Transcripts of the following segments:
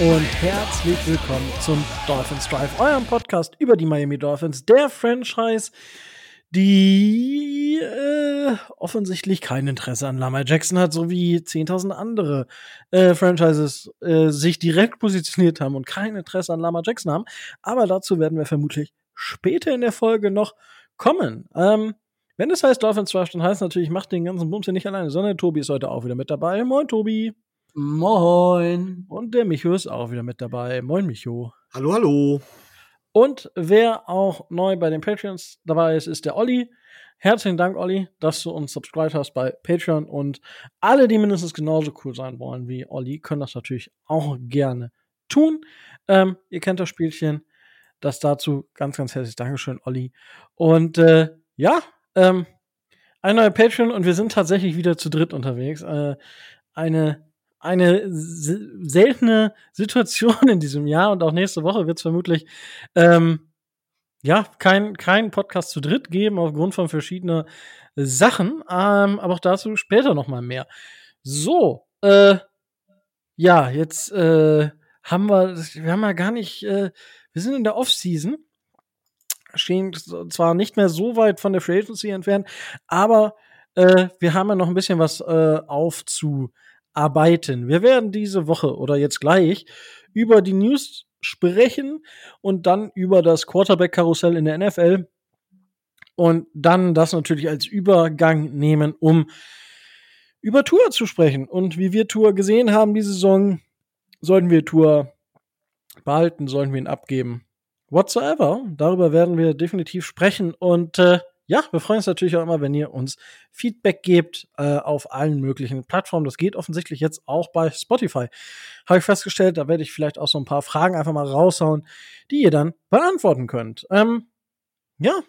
Und herzlich willkommen zum Dolphins Drive, eurem Podcast über die Miami Dolphins, der Franchise, die äh, offensichtlich kein Interesse an Lamar Jackson hat, so wie 10.000 andere äh, Franchises äh, sich direkt positioniert haben und kein Interesse an Lamar Jackson haben. Aber dazu werden wir vermutlich später in der Folge noch kommen. Ähm, wenn es heißt Dolphins Drive, dann heißt natürlich, macht den ganzen Bums hier nicht alleine, sondern Tobi ist heute auch wieder mit dabei. Moin, Tobi. Moin. Und der Micho ist auch wieder mit dabei. Moin, Micho. Hallo, hallo. Und wer auch neu bei den Patreons dabei ist, ist der Olli. Herzlichen Dank, Olli, dass du uns subscribed hast bei Patreon. Und alle, die mindestens genauso cool sein wollen wie Olli, können das natürlich auch gerne tun. Ähm, ihr kennt das Spielchen. Das dazu ganz, ganz herzlich Dankeschön, Olli. Und äh, ja, ähm, ein neuer Patreon und wir sind tatsächlich wieder zu dritt unterwegs. Äh, eine eine seltene Situation in diesem Jahr und auch nächste Woche wird es vermutlich ähm, ja kein, kein Podcast zu dritt geben aufgrund von verschiedener Sachen, ähm, aber auch dazu später noch mal mehr. So, äh, ja, jetzt äh, haben wir, wir haben ja gar nicht, äh, wir sind in der Off-Season, stehen zwar nicht mehr so weit von der Free Agency entfernt, aber äh, wir haben ja noch ein bisschen was äh, aufzu arbeiten. Wir werden diese Woche oder jetzt gleich über die News sprechen und dann über das Quarterback-Karussell in der NFL und dann das natürlich als Übergang nehmen, um über Tour zu sprechen. Und wie wir Tour gesehen haben diese Saison, sollten wir Tour behalten, sollten wir ihn abgeben. Whatsoever, darüber werden wir definitiv sprechen und äh, ja, wir freuen uns natürlich auch immer, wenn ihr uns Feedback gebt äh, auf allen möglichen Plattformen. Das geht offensichtlich jetzt auch bei Spotify. Habe ich festgestellt, da werde ich vielleicht auch so ein paar Fragen einfach mal raushauen, die ihr dann beantworten könnt. Ähm, ja,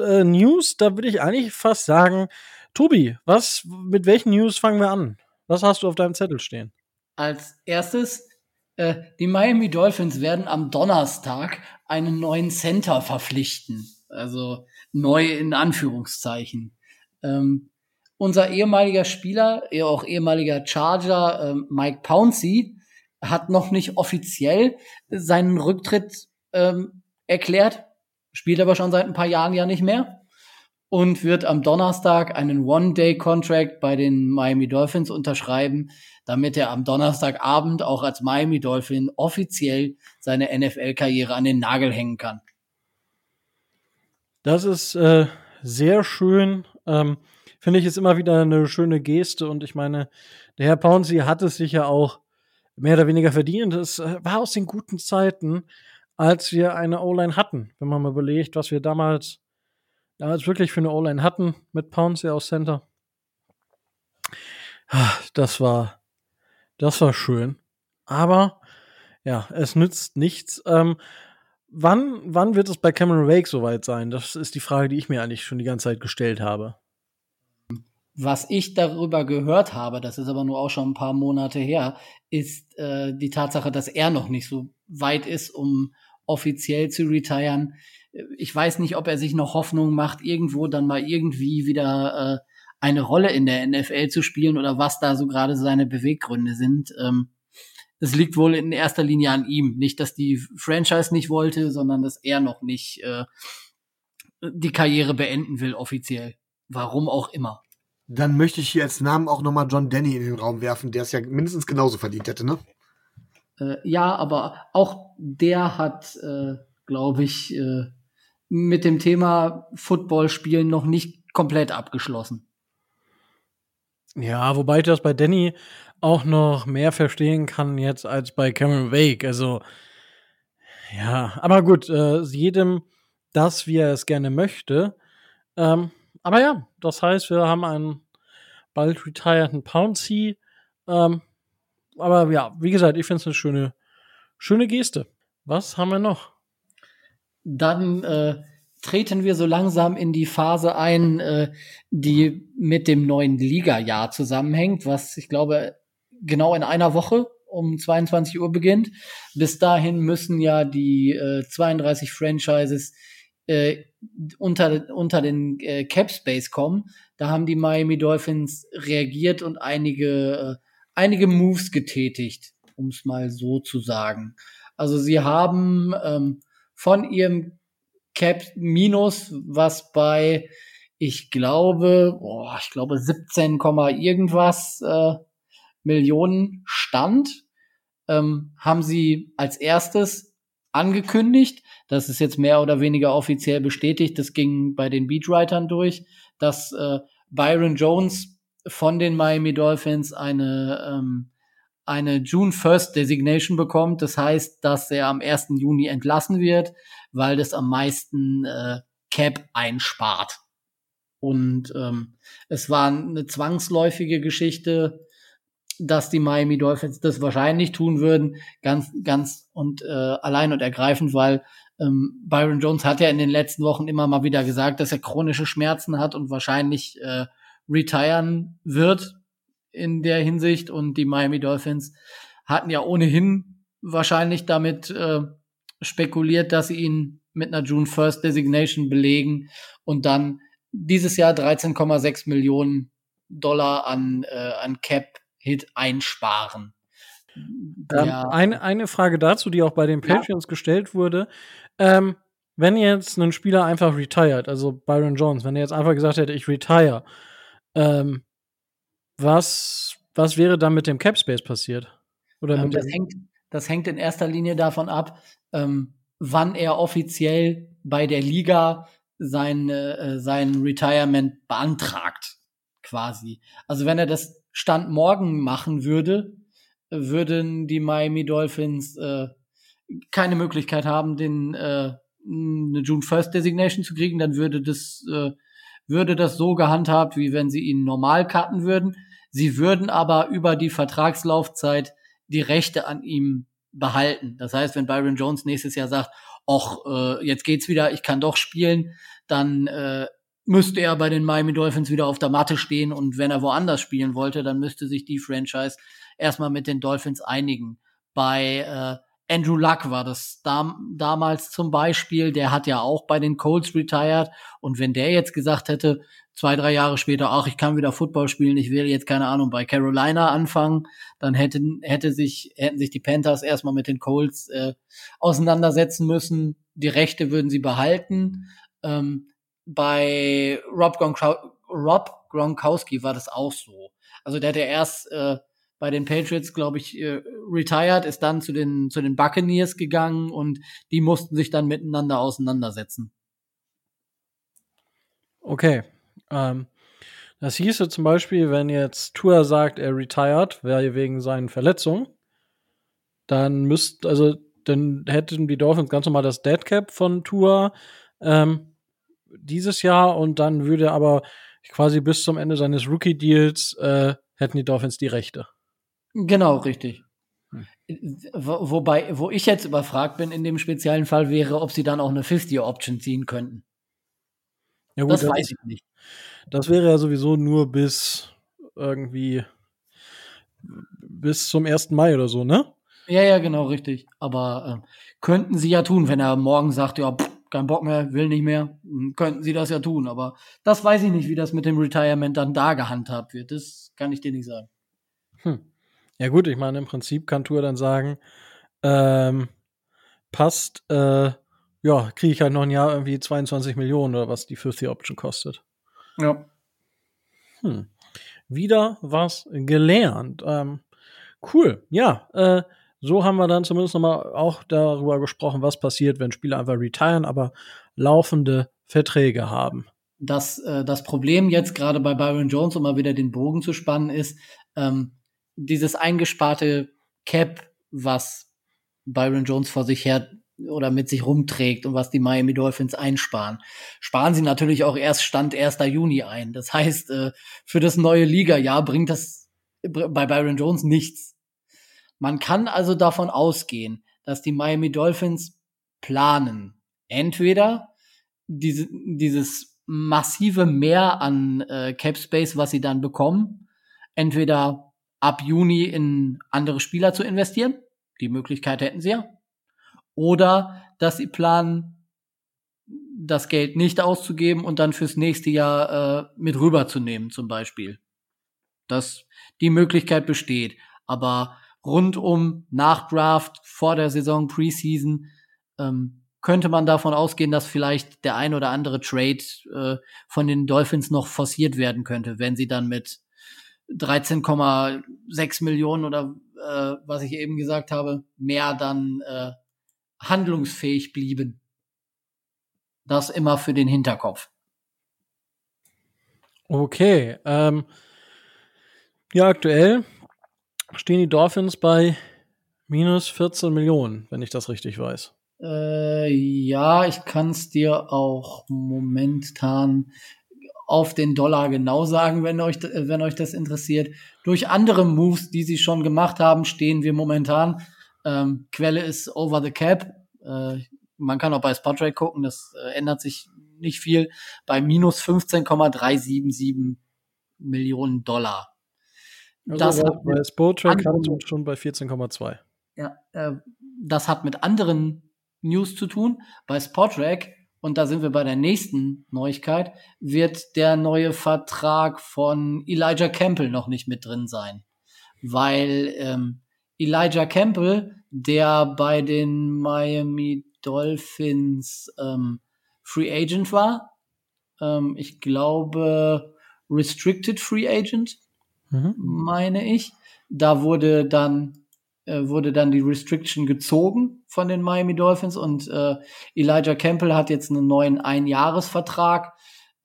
äh, News, da würde ich eigentlich fast sagen, Tobi, was, mit welchen News fangen wir an? Was hast du auf deinem Zettel stehen? Als erstes, äh, die Miami Dolphins werden am Donnerstag einen neuen Center verpflichten. Also neu in Anführungszeichen. Ähm, unser ehemaliger Spieler, auch ehemaliger Charger, ähm, Mike Pouncey, hat noch nicht offiziell seinen Rücktritt ähm, erklärt, spielt aber schon seit ein paar Jahren ja nicht mehr und wird am Donnerstag einen One-Day-Contract bei den Miami Dolphins unterschreiben, damit er am Donnerstagabend auch als Miami Dolphin offiziell seine NFL-Karriere an den Nagel hängen kann. Das ist äh, sehr schön. Ähm, Finde ich ist immer wieder eine schöne Geste und ich meine, der Herr Pouncy hat es sich ja auch mehr oder weniger verdient. Es äh, war aus den guten Zeiten, als wir eine O-Line hatten. Wenn man mal überlegt, was wir damals, damals wirklich für eine O-Line hatten mit Pouncy aus Center. Ah, das war, das war schön. Aber ja, es nützt nichts. Ähm, Wann, wann wird es bei Cameron Wake soweit sein? Das ist die Frage, die ich mir eigentlich schon die ganze Zeit gestellt habe. Was ich darüber gehört habe, das ist aber nur auch schon ein paar Monate her, ist äh, die Tatsache, dass er noch nicht so weit ist, um offiziell zu retiren. Ich weiß nicht, ob er sich noch Hoffnung macht, irgendwo dann mal irgendwie wieder äh, eine Rolle in der NFL zu spielen oder was da so gerade seine Beweggründe sind. Ähm, es liegt wohl in erster Linie an ihm. Nicht, dass die Franchise nicht wollte, sondern dass er noch nicht äh, die Karriere beenden will, offiziell. Warum auch immer. Dann möchte ich hier als Namen auch nochmal John Denny in den Raum werfen, der es ja mindestens genauso verdient hätte, ne? Äh, ja, aber auch der hat, äh, glaube ich, äh, mit dem Thema Football-Spielen noch nicht komplett abgeschlossen. Ja, wobei ich das bei Danny auch noch mehr verstehen kann jetzt als bei Cameron Wake. Also, ja, aber gut, äh, jedem das, wie er es gerne möchte. Ähm, aber ja, das heißt, wir haben einen bald retireden Pouncy. Ähm, aber ja, wie gesagt, ich finde es eine schöne, schöne Geste. Was haben wir noch? Dann äh, treten wir so langsam in die Phase ein, äh, die mit dem neuen Liga-Jahr zusammenhängt, was ich glaube genau in einer Woche um 22 Uhr beginnt. Bis dahin müssen ja die äh, 32 Franchises äh, unter, unter den äh, Cap Space kommen. Da haben die Miami Dolphins reagiert und einige, äh, einige Moves getätigt. um es mal so zu sagen. Also sie haben ähm, von ihrem Cap Minus, was bei, ich glaube, oh, ich glaube 17, irgendwas äh, Millionen stand, ähm, haben sie als erstes angekündigt, das ist jetzt mehr oder weniger offiziell bestätigt, das ging bei den Beatwritern durch, dass äh, Byron Jones von den Miami Dolphins eine ähm, eine June 1st Designation bekommt. Das heißt, dass er am 1. Juni entlassen wird, weil das am meisten äh, Cap einspart. Und ähm, es war eine zwangsläufige Geschichte, dass die Miami Dolphins das wahrscheinlich tun würden, ganz, ganz und äh, allein und ergreifend, weil ähm, Byron Jones hat ja in den letzten Wochen immer mal wieder gesagt, dass er chronische Schmerzen hat und wahrscheinlich äh, retiren wird in der Hinsicht. Und die Miami Dolphins hatten ja ohnehin wahrscheinlich damit äh, spekuliert, dass sie ihn mit einer June 1st Designation belegen und dann dieses Jahr 13,6 Millionen Dollar an, äh, an Cap-Hit einsparen. Ähm, eine, eine Frage dazu, die auch bei den Patreons ja. gestellt wurde. Ähm, wenn jetzt ein Spieler einfach retired, also Byron Jones, wenn er jetzt einfach gesagt hätte, ich retire, ähm, was, was wäre dann mit dem Cap Space passiert? Oder ähm, das, hängt, das hängt in erster Linie davon ab, ähm, wann er offiziell bei der Liga sein, äh, sein Retirement beantragt, quasi. Also wenn er das Stand morgen machen würde, würden die Miami Dolphins äh, keine Möglichkeit haben, den äh, eine June First Designation zu kriegen, dann würde das äh, würde das so gehandhabt, wie wenn sie ihn normal cutten würden. Sie würden aber über die Vertragslaufzeit die Rechte an ihm behalten. Das heißt, wenn Byron Jones nächstes Jahr sagt, ach, äh, jetzt geht's wieder, ich kann doch spielen, dann äh, müsste er bei den Miami Dolphins wieder auf der Matte stehen und wenn er woanders spielen wollte, dann müsste sich die Franchise erstmal mit den Dolphins einigen. Bei äh, Andrew Luck war das dam damals zum Beispiel, der hat ja auch bei den Colts retired und wenn der jetzt gesagt hätte, zwei, drei Jahre später, ach, ich kann wieder Football spielen, ich will jetzt, keine Ahnung, bei Carolina anfangen, dann hätten, hätte sich, hätten sich die Panthers erstmal mit den Colts äh, auseinandersetzen müssen. Die Rechte würden sie behalten. Ähm, bei Rob, Rob Gronkowski war das auch so. Also der hat ja erst äh, bei den Patriots, glaube ich, äh, retired, ist dann zu den, zu den Buccaneers gegangen und die mussten sich dann miteinander auseinandersetzen. Okay. Ähm, das hieße zum Beispiel, wenn jetzt Tour sagt, er retired, wäre wegen seinen Verletzungen, dann müsst, also dann hätten die Dolphins ganz normal das Dead Cap von Tour ähm, dieses Jahr und dann würde aber quasi bis zum Ende seines Rookie Deals äh, hätten die Dolphins die Rechte. Genau, richtig. Hm. Wo, wobei, wo ich jetzt überfragt bin in dem speziellen Fall wäre, ob sie dann auch eine 50-Option ziehen könnten. Ja, gut, das, das weiß ich nicht. Das wäre ja sowieso nur bis irgendwie bis zum 1. Mai oder so, ne? Ja, ja, genau, richtig. Aber äh, könnten sie ja tun, wenn er morgen sagt, ja, pff, kein Bock mehr, will nicht mehr, hm, könnten sie das ja tun. Aber das weiß ich nicht, wie das mit dem Retirement dann da gehandhabt wird. Das kann ich dir nicht sagen. Hm. Ja, gut, ich meine, im Prinzip kann Tour dann sagen, ähm, passt, äh, ja, kriege ich halt noch ein Jahr irgendwie 22 Millionen oder was die 50 Option kostet. Ja. Hm. Wieder was gelernt. Ähm, cool, ja. Äh, so haben wir dann zumindest nochmal auch darüber gesprochen, was passiert, wenn Spieler einfach retiren, aber laufende Verträge haben. Das, äh, das Problem jetzt gerade bei Byron Jones, um mal wieder den Bogen zu spannen, ist, ähm, dieses eingesparte Cap, was Byron Jones vor sich her oder mit sich rumträgt und was die Miami Dolphins einsparen, sparen sie natürlich auch erst Stand 1. Juni ein. Das heißt, äh, für das neue Liga-Jahr bringt das bei Byron Jones nichts. Man kann also davon ausgehen, dass die Miami Dolphins planen, entweder diese, dieses massive Mehr an äh, Cap Space, was sie dann bekommen, entweder ab Juni in andere Spieler zu investieren. Die Möglichkeit hätten sie ja. Oder dass sie planen, das Geld nicht auszugeben und dann fürs nächste Jahr äh, mit rüberzunehmen, zum Beispiel. Dass die Möglichkeit besteht. Aber rund um Nachdraft, vor der Saison, Preseason, ähm, könnte man davon ausgehen, dass vielleicht der ein oder andere Trade äh, von den Dolphins noch forciert werden könnte, wenn sie dann mit 13,6 Millionen oder äh, was ich eben gesagt habe, mehr dann äh, handlungsfähig blieben. Das immer für den Hinterkopf. Okay. Ähm, ja, aktuell stehen die Dolphins bei minus 14 Millionen, wenn ich das richtig weiß. Äh, ja, ich kann es dir auch momentan auf den Dollar genau sagen, wenn euch, wenn euch das interessiert. Durch andere Moves, die sie schon gemacht haben, stehen wir momentan. Ähm, Quelle ist Over the Cap. Äh, man kann auch bei Spotrate gucken, das äh, ändert sich nicht viel. Bei minus 15,377 Millionen Dollar. Also das bei, bei hat uns schon bei 14,2. Ja, äh, das hat mit anderen News zu tun. Bei Spotrack und da sind wir bei der nächsten Neuigkeit, wird der neue Vertrag von Elijah Campbell noch nicht mit drin sein. Weil ähm, Elijah Campbell, der bei den Miami Dolphins ähm, Free Agent war, ähm, ich glaube Restricted Free Agent, mhm. meine ich. Da wurde dann äh, wurde dann die Restriction gezogen von den Miami Dolphins und äh, Elijah Campbell hat jetzt einen neuen Einjahresvertrag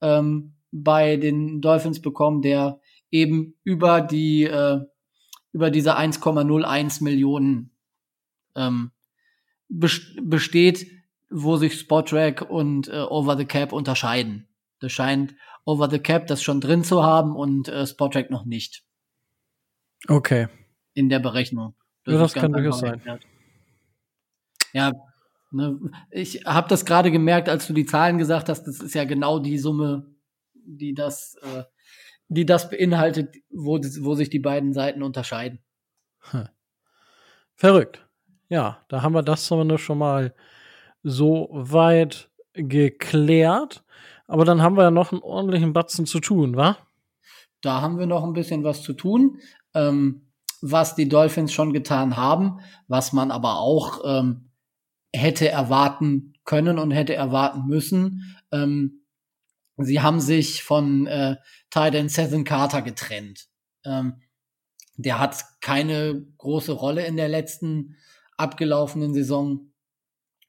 ähm, bei den Dolphins bekommen, der eben über die äh, über diese 1,01 Millionen ähm, besteht, wo sich Spotrack und äh, Over the Cap unterscheiden. Das scheint Over the Cap das schon drin zu haben und äh, Spotrack noch nicht. Okay. In der Berechnung. Das, ja, das kann durchaus sein. Ja, ne, ich habe das gerade gemerkt, als du die Zahlen gesagt hast. Das ist ja genau die Summe, die das, äh, die das beinhaltet, wo, wo sich die beiden Seiten unterscheiden. Hm. Verrückt. Ja, da haben wir das zumindest schon mal so weit geklärt. Aber dann haben wir ja noch einen ordentlichen Batzen zu tun, wa? Da haben wir noch ein bisschen was zu tun. Ähm, was die Dolphins schon getan haben, was man aber auch ähm, hätte erwarten können und hätte erwarten müssen. Ähm, sie haben sich von äh, Titan Seven Carter getrennt. Ähm, der hat keine große Rolle in der letzten abgelaufenen Saison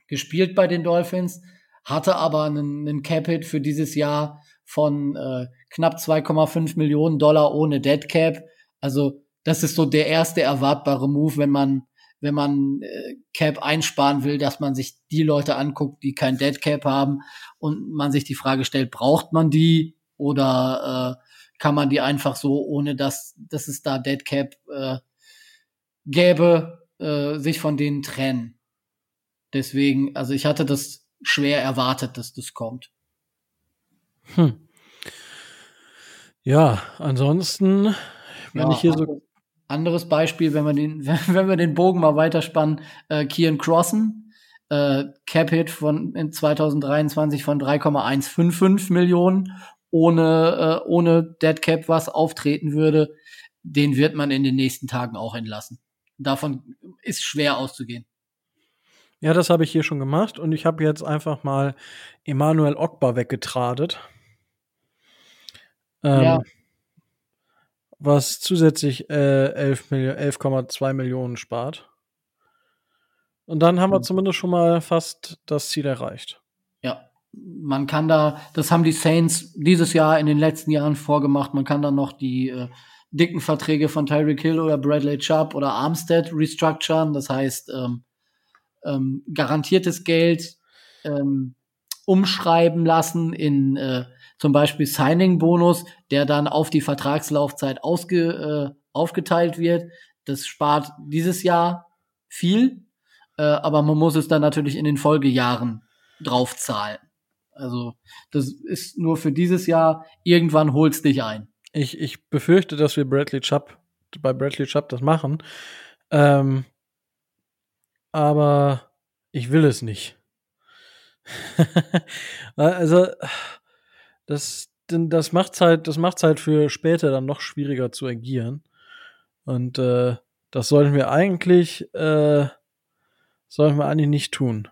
gespielt bei den Dolphins, hatte aber einen, einen Cap-Hit für dieses Jahr von äh, knapp 2,5 Millionen Dollar ohne Dead Cap. Also das ist so der erste erwartbare Move, wenn man wenn man äh, Cap einsparen will, dass man sich die Leute anguckt, die kein Dead Cap haben und man sich die Frage stellt, braucht man die oder äh, kann man die einfach so, ohne dass, dass es da Dead Cap äh, gäbe, äh, sich von denen trennen. Deswegen, also ich hatte das schwer erwartet, dass das kommt. Hm. Ja, ansonsten, wenn ja, ich hier so anderes Beispiel, wenn wir den, wenn wir den Bogen mal weiterspannen, äh, Kian Crossen, äh, Cap-Hit von in 2023 von 3,155 Millionen, ohne, äh, ohne Dead Cap, was auftreten würde, den wird man in den nächsten Tagen auch entlassen. Davon ist schwer auszugehen. Ja, das habe ich hier schon gemacht und ich habe jetzt einfach mal Emanuel Ogba weggetradet. Ähm, ja was zusätzlich äh, 11,2 11 Millionen spart. Und dann haben wir mhm. zumindest schon mal fast das Ziel erreicht. Ja, man kann da, das haben die Saints dieses Jahr in den letzten Jahren vorgemacht, man kann dann noch die äh, dicken Verträge von Tyreek Hill oder Bradley Chubb oder Armstead restructuren. Das heißt, ähm, ähm, garantiertes Geld ähm, umschreiben lassen in äh, zum Beispiel Signing-Bonus, der dann auf die Vertragslaufzeit ausge, äh, aufgeteilt wird. Das spart dieses Jahr viel, äh, aber man muss es dann natürlich in den Folgejahren draufzahlen. Also das ist nur für dieses Jahr. Irgendwann holt's dich ein. Ich, ich befürchte, dass wir Bradley Chubb bei Bradley Chubb das machen. Ähm, aber ich will es nicht. also das, das macht's halt, das macht's halt für später dann noch schwieriger zu agieren. Und äh, Das sollten wir eigentlich, äh, sollten wir eigentlich nicht tun.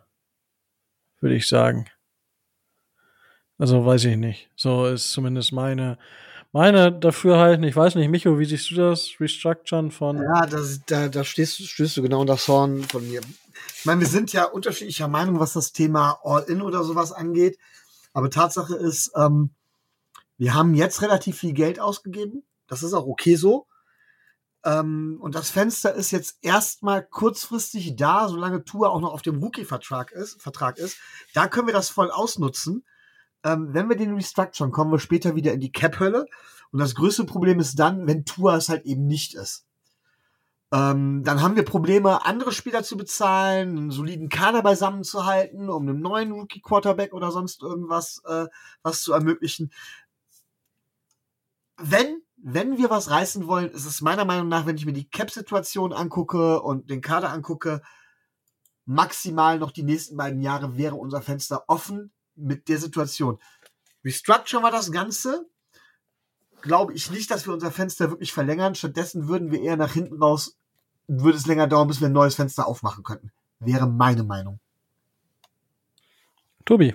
Würde ich sagen. Also weiß ich nicht. So ist zumindest meine, meine Dafürhalten. Ich weiß nicht, Micho, wie siehst du das? Restructuren von. Ja, das, da, da stehst, stößt du genau das Horn von mir. Ich meine, wir sind ja unterschiedlicher Meinung, was das Thema All-In oder sowas angeht. Aber Tatsache ist, ähm, wir haben jetzt relativ viel Geld ausgegeben. Das ist auch okay so. Ähm, und das Fenster ist jetzt erstmal kurzfristig da, solange Tour auch noch auf dem Rookie-Vertrag ist, Vertrag ist. Da können wir das voll ausnutzen. Ähm, wenn wir den restructuren, kommen wir später wieder in die Cap-Hölle. Und das größte Problem ist dann, wenn Tour es halt eben nicht ist. Ähm, dann haben wir Probleme, andere Spieler zu bezahlen, einen soliden Kader beisammen zu halten, um einem neuen Rookie-Quarterback oder sonst irgendwas äh, was zu ermöglichen. Wenn wenn wir was reißen wollen, ist es meiner Meinung nach, wenn ich mir die Cap-Situation angucke und den Kader angucke, maximal noch die nächsten beiden Jahre wäre unser Fenster offen mit der Situation. Restructuren wir das Ganze, glaube ich nicht, dass wir unser Fenster wirklich verlängern. Stattdessen würden wir eher nach hinten raus, würde es länger dauern, bis wir ein neues Fenster aufmachen könnten. Wäre meine Meinung. Tobi.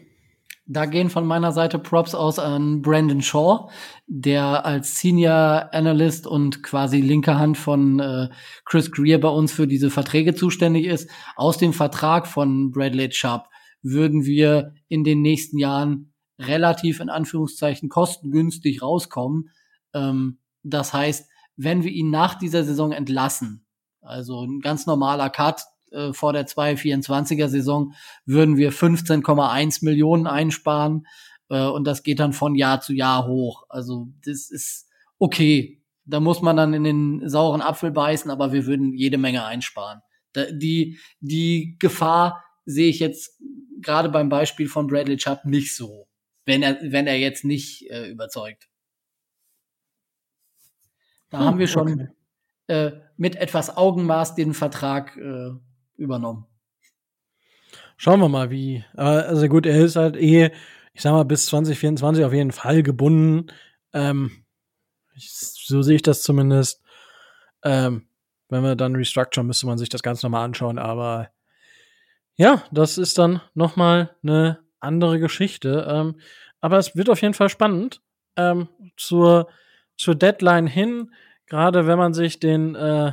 Da gehen von meiner Seite Props aus an Brandon Shaw, der als Senior Analyst und quasi linke Hand von äh, Chris Greer bei uns für diese Verträge zuständig ist. Aus dem Vertrag von Bradley Chubb würden wir in den nächsten Jahren relativ in Anführungszeichen kostengünstig rauskommen. Ähm, das heißt, wenn wir ihn nach dieser Saison entlassen, also ein ganz normaler Cut, äh, vor der 224er Saison würden wir 15,1 Millionen einsparen äh, und das geht dann von Jahr zu Jahr hoch. Also das ist okay. Da muss man dann in den sauren Apfel beißen, aber wir würden jede Menge einsparen. Da, die, die Gefahr sehe ich jetzt gerade beim Beispiel von Bradley Chubb nicht so, wenn er, wenn er jetzt nicht äh, überzeugt. Da hm, haben wir schon okay. äh, mit etwas Augenmaß den Vertrag äh, übernommen. Schauen wir mal, wie. Also gut, er ist halt eh, ich sag mal, bis 2024 auf jeden Fall gebunden. Ähm, ich, so sehe ich das zumindest. Ähm, wenn wir dann restructuren, müsste man sich das Ganze nochmal anschauen. Aber ja, das ist dann nochmal eine andere Geschichte. Ähm, aber es wird auf jeden Fall spannend. Ähm, zur, zur Deadline hin, gerade wenn man sich den, äh,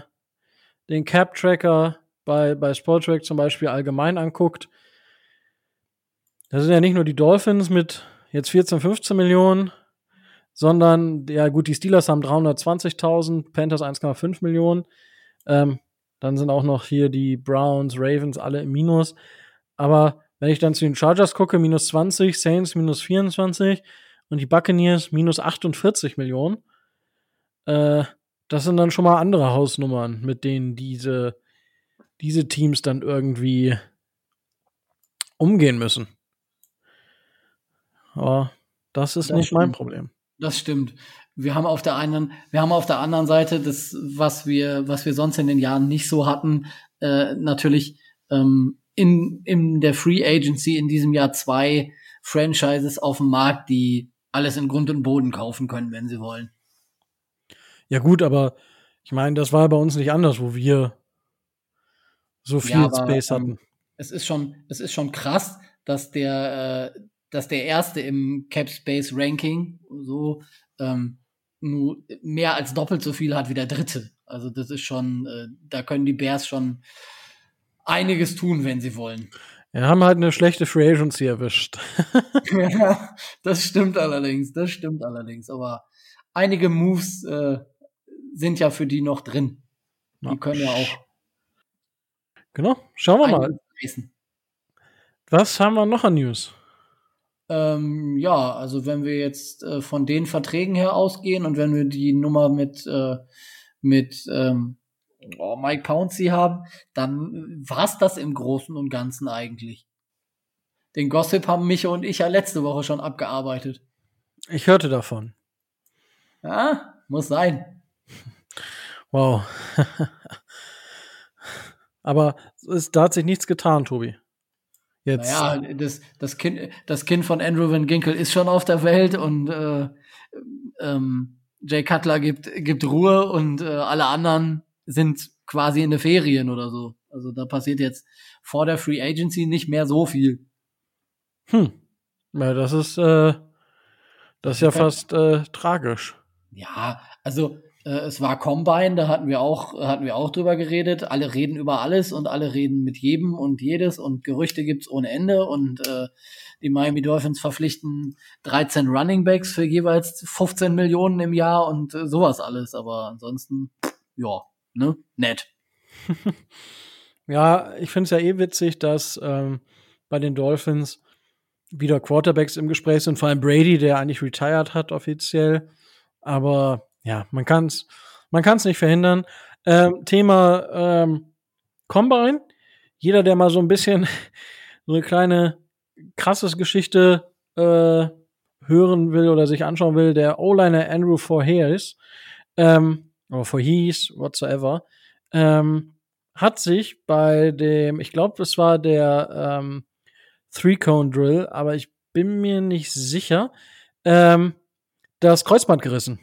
den Cap-Tracker bei, bei Sportrack zum Beispiel allgemein anguckt, da sind ja nicht nur die Dolphins mit jetzt 14, 15 Millionen, sondern, ja gut, die Steelers haben 320.000, Panthers 1,5 Millionen. Ähm, dann sind auch noch hier die Browns, Ravens alle im Minus. Aber wenn ich dann zu den Chargers gucke, minus 20, Saints minus 24 und die Buccaneers minus 48 Millionen, äh, das sind dann schon mal andere Hausnummern, mit denen diese diese Teams dann irgendwie umgehen müssen. Aber das ist das nicht stimmt. mein Problem. Das stimmt. Wir haben auf der einen, wir haben auf der anderen Seite das, was wir, was wir sonst in den Jahren nicht so hatten, äh, natürlich ähm, in, in der Free Agency in diesem Jahr zwei Franchises auf dem Markt, die alles in Grund und Boden kaufen können, wenn sie wollen. Ja gut, aber ich meine, das war bei uns nicht anders, wo wir so viel ja, aber, Space ähm, hatten. Ähm, es ist schon, es ist schon krass, dass der, äh, dass der erste im Cap Space Ranking so ähm, nur mehr als doppelt so viel hat wie der dritte. Also das ist schon, äh, da können die Bears schon einiges tun, wenn sie wollen. Wir haben halt eine schlechte Free Agency erwischt. ja, das stimmt allerdings, das stimmt allerdings. Aber einige Moves äh, sind ja für die noch drin. Die können ja auch Genau, schauen wir mal. Was haben wir noch an News? Ähm, ja, also wenn wir jetzt äh, von den Verträgen her ausgehen und wenn wir die Nummer mit, äh, mit ähm, oh, Mike Pouncey haben, dann war's das im Großen und Ganzen eigentlich. Den Gossip haben Micha und ich ja letzte Woche schon abgearbeitet. Ich hörte davon. Ja, muss sein. Wow. Aber es, da hat sich nichts getan, Tobi. Jetzt. Naja, das, das, kind, das Kind von Andrew Van Ginkel ist schon auf der Welt und äh, ähm, Jay Cutler gibt, gibt Ruhe und äh, alle anderen sind quasi in den Ferien oder so. Also da passiert jetzt vor der Free Agency nicht mehr so viel. Hm. Ja, das ist, äh, das ist ja fast äh, tragisch. Ja, also es war Combine, da hatten wir auch, hatten wir auch drüber geredet. Alle reden über alles und alle reden mit jedem und jedes und Gerüchte gibt's ohne Ende und äh, die Miami Dolphins verpflichten 13 Running Backs für jeweils 15 Millionen im Jahr und äh, sowas alles. Aber ansonsten, ja, ne, nett. ja, ich finde es ja eh witzig, dass ähm, bei den Dolphins wieder Quarterbacks im Gespräch sind, vor allem Brady, der eigentlich retired hat offiziell. Aber ja, man kann es man kann's nicht verhindern. Ähm, Thema ähm, Combine. Jeder, der mal so ein bisschen so eine kleine krasses Geschichte äh, hören will oder sich anschauen will, der O-Liner Andrew Forhees, ähm, oder Forhees, whatsoever, ähm, hat sich bei dem, ich glaube, es war der ähm, Three-Cone-Drill, aber ich bin mir nicht sicher, ähm, das Kreuzband gerissen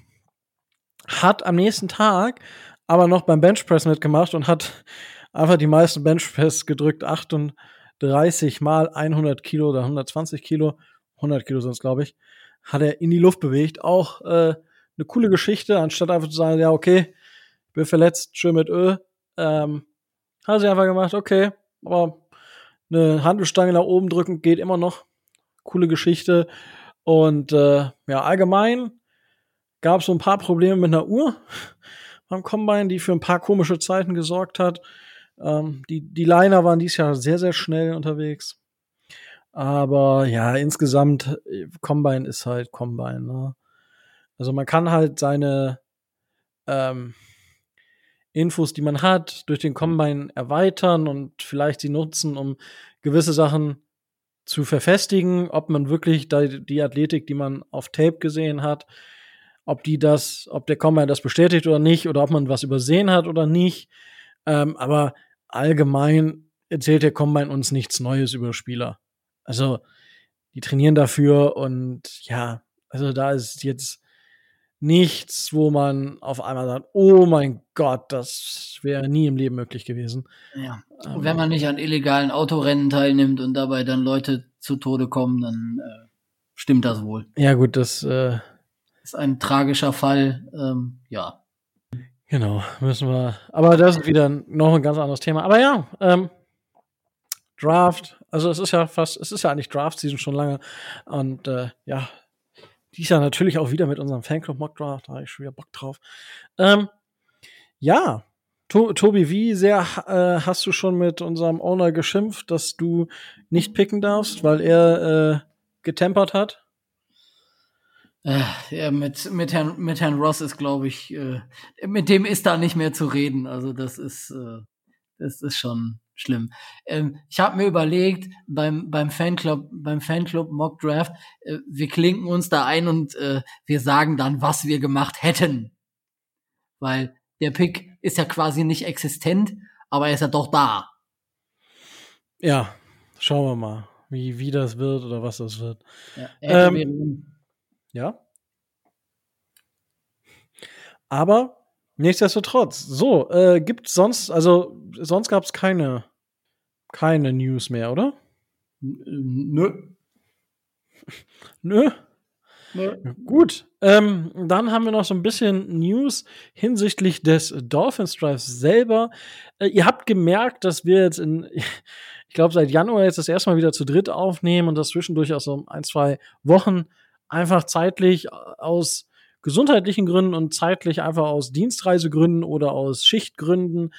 hat am nächsten Tag aber noch beim Benchpress mitgemacht und hat einfach die meisten Benchpress gedrückt, 38 mal 100 Kilo oder 120 Kilo, 100 Kilo sonst glaube ich, hat er in die Luft bewegt. Auch äh, eine coole Geschichte, anstatt einfach zu sagen, ja okay, bin verletzt, schön mit Öl, ähm, hat sie einfach gemacht, okay, aber eine Handelstange nach oben drücken geht immer noch. Coole Geschichte. Und äh, ja, allgemein gab es so ein paar Probleme mit einer Uhr beim Combine, die für ein paar komische Zeiten gesorgt hat. Ähm, die, die Liner waren dies Jahr sehr, sehr schnell unterwegs. Aber ja, insgesamt, Combine ist halt Combine. Ne? Also man kann halt seine ähm, Infos, die man hat, durch den Combine erweitern und vielleicht sie nutzen, um gewisse Sachen zu verfestigen, ob man wirklich die Athletik, die man auf Tape gesehen hat, ob die das, ob der Combine das bestätigt oder nicht, oder ob man was übersehen hat oder nicht. Ähm, aber allgemein erzählt der Combine uns nichts Neues über Spieler. Also, die trainieren dafür und ja, also da ist jetzt nichts, wo man auf einmal sagt, oh mein Gott, das wäre nie im Leben möglich gewesen. Ja. Und ähm, wenn man nicht an illegalen Autorennen teilnimmt und dabei dann Leute zu Tode kommen, dann äh, stimmt das wohl. Ja, gut, das äh, ist ein tragischer Fall. Ähm, ja. Genau, müssen wir. Aber das ist wieder noch ein ganz anderes Thema. Aber ja, ähm, Draft, also es ist ja fast, es ist ja eigentlich Draft-Season schon lange. Und äh, ja, dies Jahr natürlich auch wieder mit unserem Fanclub Mock Draft, da habe ich schon wieder Bock drauf. Ähm, ja, to Tobi, wie sehr äh, hast du schon mit unserem Owner geschimpft, dass du nicht picken darfst, weil er äh, getempert hat? Äh, ja, mit, mit, Herrn, mit Herrn Ross ist, glaube ich, äh, mit dem ist da nicht mehr zu reden. Also das ist, äh, das ist schon schlimm. Ähm, ich habe mir überlegt, beim, beim Fanclub, beim Fanclub Mock Draft, äh, wir klinken uns da ein und äh, wir sagen dann, was wir gemacht hätten. Weil der Pick ist ja quasi nicht existent, aber er ist ja doch da. Ja, schauen wir mal, wie, wie das wird oder was das wird. Ja, ähm, ja. Aber nichtsdestotrotz, so, äh, gibt sonst, also sonst gab es keine, keine News mehr, oder? Nö. Nö. Nö. Gut, ähm, dann haben wir noch so ein bisschen News hinsichtlich des Dolphins Drives selber. Äh, ihr habt gemerkt, dass wir jetzt in, ich glaube, seit Januar jetzt das erste Mal wieder zu dritt aufnehmen und das zwischendurch auch so ein, zwei Wochen einfach zeitlich äh, aus gesundheitlichen Gründen und zeitlich einfach aus Dienstreisegründen oder aus Schichtgründen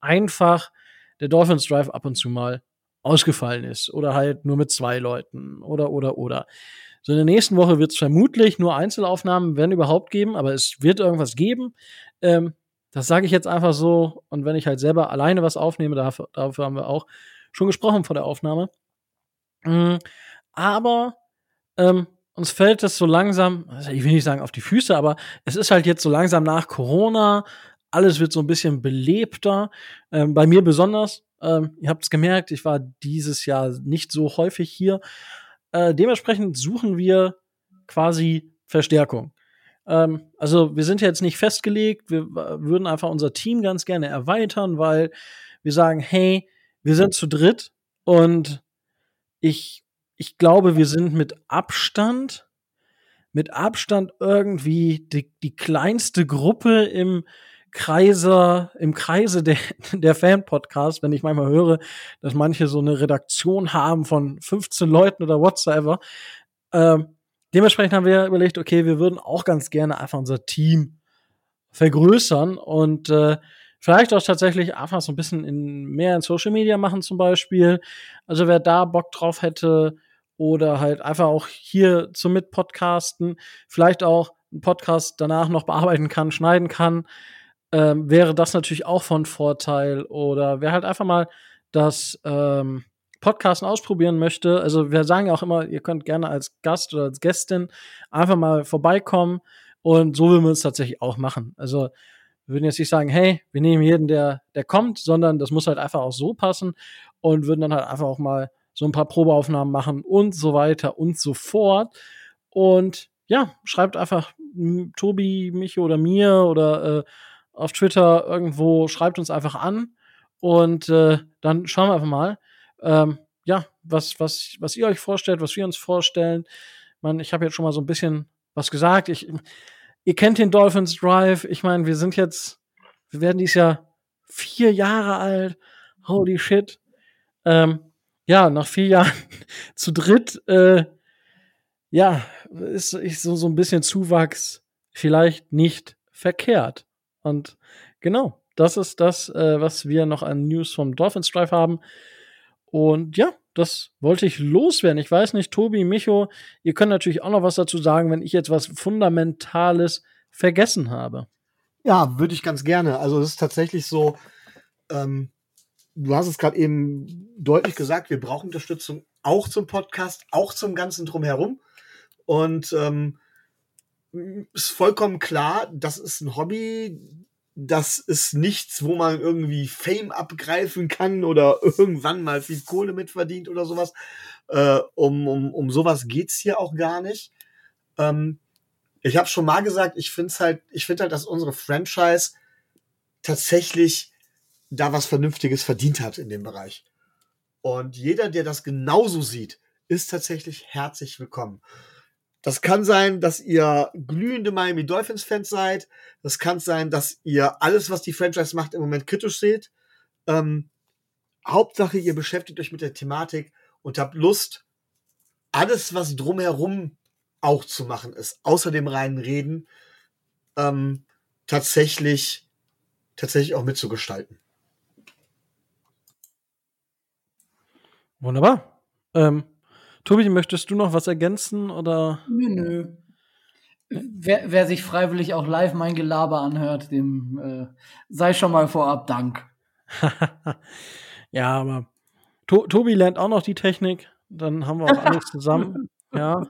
einfach der Dolphins Drive ab und zu mal ausgefallen ist oder halt nur mit zwei Leuten oder oder oder. So in der nächsten Woche wird es vermutlich nur Einzelaufnahmen, wenn überhaupt geben, aber es wird irgendwas geben. Ähm, das sage ich jetzt einfach so. Und wenn ich halt selber alleine was aufnehme, dafür, dafür haben wir auch schon gesprochen vor der Aufnahme. Mhm. Aber ähm, uns fällt es so langsam, also ich will nicht sagen auf die Füße, aber es ist halt jetzt so langsam nach Corona. Alles wird so ein bisschen belebter. Ähm, bei mir besonders. Ähm, ihr habt es gemerkt, ich war dieses Jahr nicht so häufig hier. Äh, dementsprechend suchen wir quasi Verstärkung. Ähm, also wir sind jetzt nicht festgelegt, wir würden einfach unser Team ganz gerne erweitern, weil wir sagen, hey, wir sind zu dritt und ich, ich glaube, wir sind mit Abstand, mit Abstand irgendwie die, die kleinste Gruppe im Kreise, im Kreise der, der Fan-Podcasts, wenn ich manchmal höre, dass manche so eine Redaktion haben von 15 Leuten oder whatsoever. Ähm, dementsprechend haben wir überlegt, okay, wir würden auch ganz gerne einfach unser Team vergrößern und äh, vielleicht auch tatsächlich einfach so ein bisschen in, mehr in Social Media machen zum Beispiel. Also wer da Bock drauf hätte oder halt einfach auch hier zum Mitpodcasten, vielleicht auch einen Podcast danach noch bearbeiten kann, schneiden kann, ähm, wäre das natürlich auch von Vorteil. Oder wer halt einfach mal das ähm, Podcasten ausprobieren möchte, also wir sagen ja auch immer, ihr könnt gerne als Gast oder als Gästin einfach mal vorbeikommen und so würden wir es tatsächlich auch machen. Also wir würden jetzt nicht sagen, hey, wir nehmen jeden, der, der kommt, sondern das muss halt einfach auch so passen und würden dann halt einfach auch mal so ein paar Probeaufnahmen machen und so weiter und so fort. Und ja, schreibt einfach Tobi, mich oder mir oder äh, auf Twitter irgendwo, schreibt uns einfach an und äh, dann schauen wir einfach mal, ähm, ja, was, was, was ihr euch vorstellt, was wir uns vorstellen. Man, ich habe jetzt schon mal so ein bisschen was gesagt. Ich, ihr kennt den Dolphins Drive. Ich meine, wir sind jetzt, wir werden dieses Jahr vier Jahre alt. Holy shit. Ähm, ja, nach vier Jahren zu dritt, äh, ja, ist, ist so, so ein bisschen Zuwachs vielleicht nicht verkehrt. Und genau, das ist das, äh, was wir noch an News vom Dolphins Drive haben. Und ja, das wollte ich loswerden. Ich weiß nicht, Tobi, Micho, ihr könnt natürlich auch noch was dazu sagen, wenn ich jetzt was Fundamentales vergessen habe. Ja, würde ich ganz gerne. Also es ist tatsächlich so, ähm, du hast es gerade eben deutlich gesagt, wir brauchen Unterstützung auch zum Podcast, auch zum ganzen drumherum. Und ähm, ist vollkommen klar, das ist ein Hobby, das ist nichts, wo man irgendwie Fame abgreifen kann oder irgendwann mal viel Kohle mitverdient oder sowas. Äh, um, um, um sowas geht's hier auch gar nicht. Ähm, ich habe schon mal gesagt, ich finde halt, ich finde halt, dass unsere Franchise tatsächlich da was Vernünftiges verdient hat in dem Bereich. Und jeder, der das genauso sieht, ist tatsächlich herzlich willkommen. Das kann sein, dass ihr glühende Miami Dolphins Fans seid. Das kann sein, dass ihr alles, was die Franchise macht, im Moment kritisch seht. Ähm, Hauptsache, ihr beschäftigt euch mit der Thematik und habt Lust, alles, was drumherum auch zu machen ist, außer dem reinen Reden, ähm, tatsächlich, tatsächlich auch mitzugestalten. Wunderbar. Ähm, Tobi, möchtest du noch was ergänzen oder? Nö, nö. Wer, wer sich freiwillig auch live mein Gelaber anhört, dem äh, sei schon mal vorab Dank. ja, aber to Tobi lernt auch noch die Technik. Dann haben wir auch alles zusammen. ja.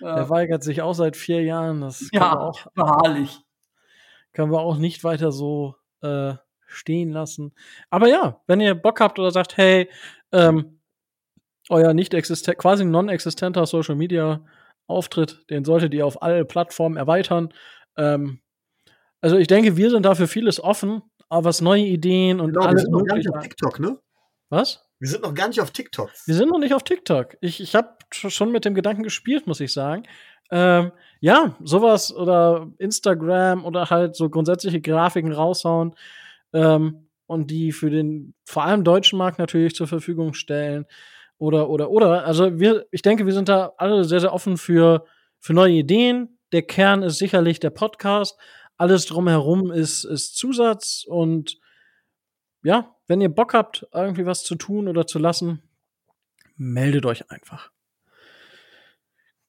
ja. Er weigert sich auch seit vier Jahren. Das ja, auch, wahrlich. Können wir auch nicht weiter so äh, stehen lassen. Aber ja, wenn ihr Bock habt oder sagt, hey, ähm, euer nicht existent, quasi non-existenter Social Media Auftritt, den solltet ihr auf alle Plattformen erweitern. Ähm, also ich denke, wir sind dafür vieles offen, aber was neue Ideen und genau, alles wir sind noch gar nicht auf TikTok, ne? Was? Wir sind noch gar nicht auf TikTok. Wir sind noch nicht auf TikTok. Ich, ich habe schon mit dem Gedanken gespielt, muss ich sagen. Ähm, ja, sowas oder Instagram oder halt so grundsätzliche Grafiken raushauen ähm, und die für den vor allem deutschen Markt natürlich zur Verfügung stellen. Oder, oder, oder. Also wir, ich denke, wir sind da alle sehr, sehr offen für, für neue Ideen. Der Kern ist sicherlich der Podcast. Alles drumherum ist, ist Zusatz. Und ja, wenn ihr Bock habt, irgendwie was zu tun oder zu lassen, meldet euch einfach.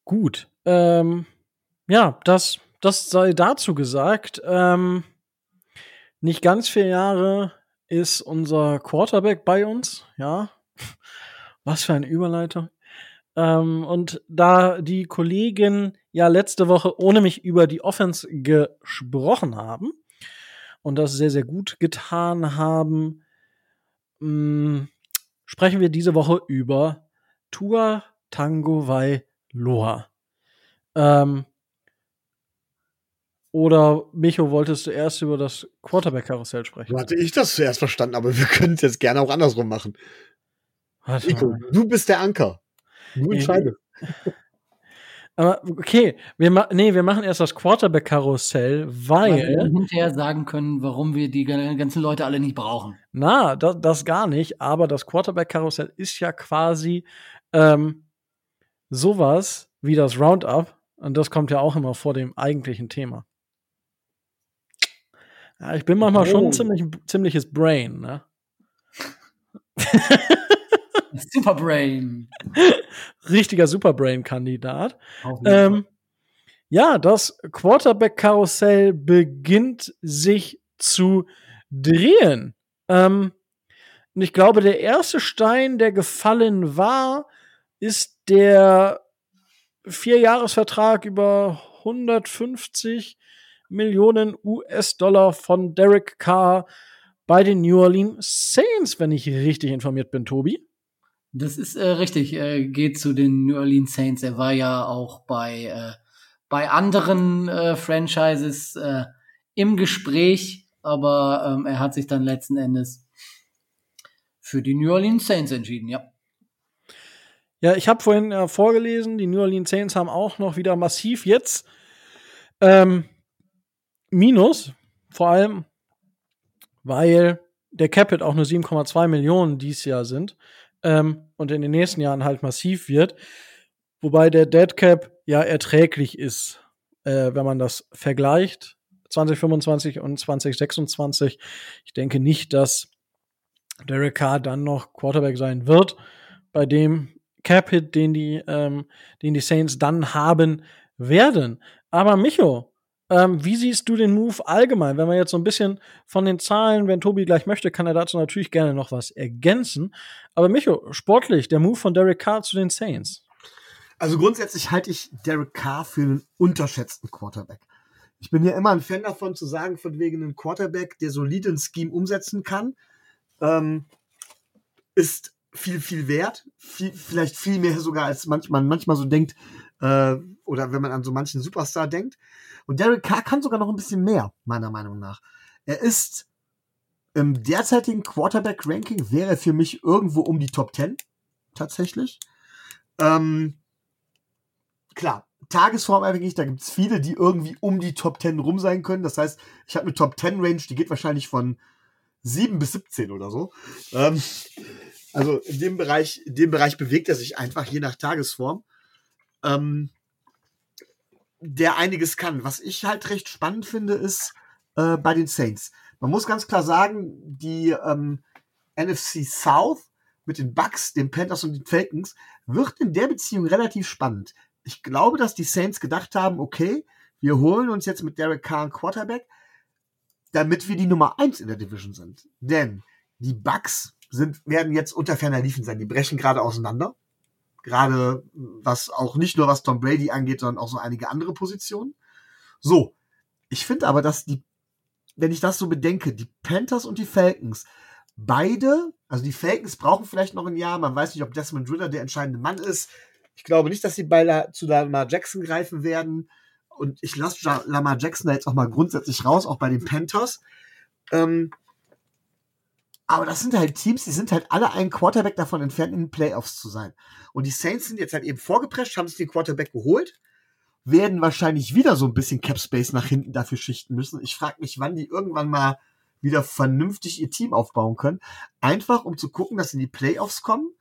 Gut. Ähm, ja, das, das sei dazu gesagt. Ähm, nicht ganz vier Jahre ist unser Quarterback bei uns, ja. Was für eine Überleitung. Ähm, und da die Kollegen ja letzte Woche ohne mich über die Offense gesprochen haben und das sehr, sehr gut getan haben, mh, mm, sprechen wir diese Woche über Tua Tango Vai Loa. Ähm, Oder Micho, wolltest du erst über das Quarterback-Karussell sprechen? Hatte ich das zuerst verstanden, aber wir können es jetzt gerne auch andersrum machen. Warte Nico, mal. du bist der Anker. Du entscheidest. Aber okay, wir, ma nee, wir machen erst das Quarterback-Karussell, Weil wir weil, dann hinterher sagen können, warum wir die ganzen Leute alle nicht brauchen. na, das, das gar nicht, aber das Quarterback-Karussell ist ja quasi ähm, sowas wie das Roundup und das kommt ja auch immer vor dem eigentlichen Thema. Ja, ich bin manchmal schon Oh. ein ziemlich, ziemliches Brain, ne? Superbrain. Richtiger Superbrain-Kandidat. Ähm, ja, das Quarterback-Karussell beginnt sich zu drehen. Ähm, und ich glaube, der erste Stein, der gefallen war, ist der Vierjahresvertrag über 150 Millionen US-Dollar von Derek Carr bei den New Orleans Saints, wenn ich richtig informiert bin, Tobi. Das ist äh, richtig, äh, geht zu den New Orleans Saints. Er war ja auch bei, äh, bei anderen äh, Franchises äh, im Gespräch, aber ähm, er hat sich dann letzten Endes für die New Orleans Saints entschieden, ja. Ja, ich habe vorhin äh, vorgelesen, die New Orleans Saints haben auch noch wieder massiv jetzt ähm, Minus, vor allem, weil der Capit auch nur 7,2 Millionen dieses Jahr sind ähm, und in den nächsten Jahren halt massiv wird, wobei der Dead Cap ja erträglich ist, äh, wenn man das vergleicht. 2025 und 2026. Ich denke nicht, dass Derek Carr dann noch Quarterback sein wird, bei dem Cap-Hit, den die, ähm, den die Saints dann haben werden. Aber Micho, ähm, wie siehst du den Move allgemein? Wenn wir jetzt so ein bisschen von den Zahlen, wenn Tobi gleich möchte, kann er dazu natürlich gerne noch was ergänzen. Aber Micho, sportlich, der Move von Derek Carr zu den Saints. Also grundsätzlich halte ich Derek Carr für einen unterschätzten Quarterback. Ich bin ja immer ein Fan davon zu sagen, von wegen einem Quarterback, der solide ein Scheme umsetzen kann, ähm, ist viel, viel wert. Viel, vielleicht viel mehr sogar, als manchmal, manchmal so denkt, äh, oder wenn man an so manchen Superstar denkt. Und Derek Carr kann sogar noch ein bisschen mehr, meiner Meinung nach. Er ist im derzeitigen Quarterback-Ranking wäre für mich irgendwo um die Top 10, tatsächlich. Ähm, klar, tagesformabhängig, da gibt es viele, die irgendwie um die Top 10 rum sein können. Das heißt, ich habe eine Top 10 Range, die geht wahrscheinlich von 7 bis 17 oder so. Ähm, also in dem Bereich, in dem Bereich bewegt er sich einfach, je nach Tagesform. Ähm, der einiges kann. Was ich halt recht spannend finde, ist äh, bei den Saints. Man muss ganz klar sagen, die ähm, NFC South mit den Bucks, den Panthers und den Falcons wird in der Beziehung relativ spannend. Ich glaube, dass die Saints gedacht haben, okay, wir holen uns jetzt mit Derek Carr einen Quarterback, damit wir die Nummer eins in der Division sind. Denn die Bucks sind, werden jetzt unter ferner Liefen sein. Die brechen gerade auseinander. Gerade was auch nicht nur was Tom Brady angeht, sondern auch so einige andere Positionen. So. Ich finde aber, dass die, wenn ich das so bedenke, die Panthers und die Falcons, beide, also die Falcons brauchen vielleicht noch ein Jahr. Man weiß nicht, ob Desmond Ritter der entscheidende Mann ist. Ich glaube nicht, dass sie bei La, zu Lamar Jackson greifen werden. Und ich lasse Lamar Jackson da jetzt auch mal grundsätzlich raus, auch bei den Panthers. Ähm, aber das sind halt Teams, die sind halt alle einen Quarterback davon entfernt, in den Playoffs zu sein. Und die Saints sind jetzt halt eben vorgeprescht, haben sich den Quarterback geholt, werden wahrscheinlich wieder so ein bisschen Cap Space nach hinten dafür schichten müssen. Ich frage mich, wann die irgendwann mal wieder vernünftig ihr Team aufbauen können. Einfach um zu gucken, dass sie in die Playoffs kommen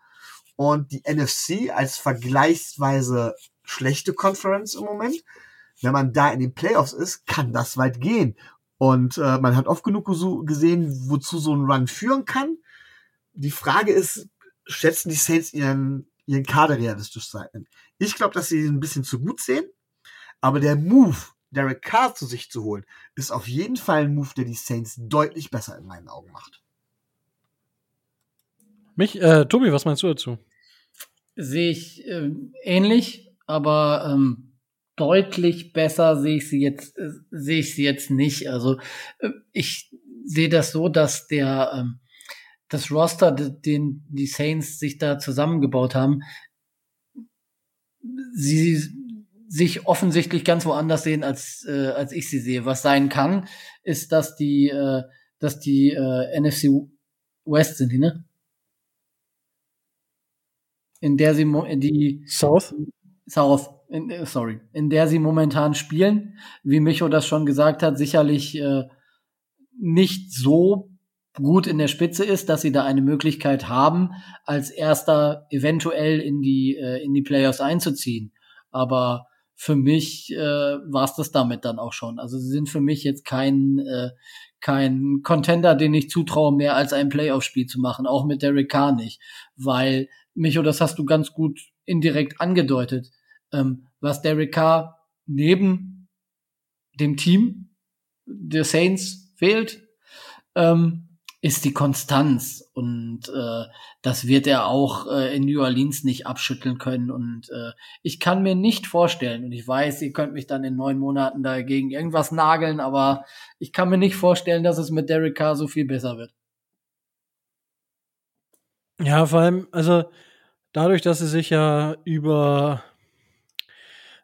und die NFC als vergleichsweise schlechte Conference im Moment. Wenn man da in den Playoffs ist, kann das weit gehen. Und äh, man hat oft genug gesehen, wozu so ein Run führen kann. Die Frage ist, schätzen die Saints ihren, ihren Kader realistisch sein? Ich glaube, dass sie ihn ein bisschen zu gut sehen. Aber der Move, Derek Carr zu sich zu holen, ist auf jeden Fall ein Move, der die Saints deutlich besser in meinen Augen macht. Mich, äh, Tobi, was meinst du dazu? Sehe ich äh, ähnlich, aber ähm, deutlich besser sehe ich sie jetzt äh, sehe ich sie jetzt nicht. Also äh, ich sehe das so, dass der ähm, das Roster, den die Saints sich da zusammengebaut haben, sie sich offensichtlich ganz woanders sehen, als, äh, als ich sie sehe. Was sein kann, ist, dass die, äh, dass die äh, NFC West sind, die, ne? In der sie die South? South, in, äh, sorry, in der sie momentan spielen, wie Micho das schon gesagt hat, sicherlich äh, nicht so gut in der Spitze ist, dass sie da eine Möglichkeit haben, als erster eventuell in die äh, in die Playoffs einzuziehen. Aber für mich äh, war es das damit dann auch schon. Also sie sind für mich jetzt kein äh, kein Contender, den ich zutraue, mehr als ein Playoff-Spiel zu machen, auch mit Derek Carr nicht, weil Micho, das hast du ganz gut indirekt angedeutet, ähm, was Derek Carr neben dem Team der Saints fehlt, ähm, ist die Konstanz und äh, das wird er auch äh, in New Orleans nicht abschütteln können und äh, ich kann mir nicht vorstellen und ich weiß, ihr könnt mich dann in neun Monaten dagegen irgendwas nageln, aber ich kann mir nicht vorstellen, dass es mit Derek Carr so viel besser wird. Ja, vor allem, also dadurch, dass sie sich ja über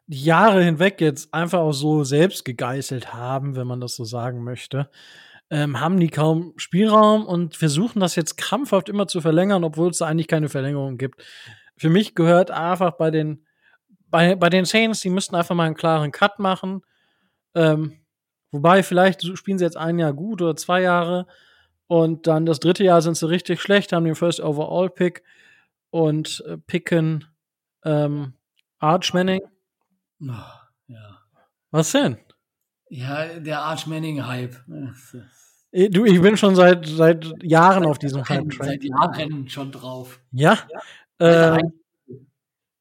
Jahre hinweg jetzt einfach auch so selbst gegeißelt haben, wenn man das so sagen möchte, ähm, haben die kaum Spielraum und versuchen das jetzt krampfhaft immer zu verlängern, obwohl es da eigentlich keine Verlängerung gibt. Für mich gehört einfach bei den, bei, bei den Saints, die müssten einfach mal einen klaren Cut machen. Ähm, wobei, vielleicht spielen sie jetzt ein Jahr gut oder zwei Jahre und dann das dritte Jahr sind sie richtig schlecht, haben den First Overall Pick und äh, picken ähm, Arch Manning. Oh, ja. Was denn? Ja, der Arch Manning-Hype. Du, ich bin schon seit, seit Jahren auf diesem Hype. Seit Jahren schon drauf. Ja? ja. Äh,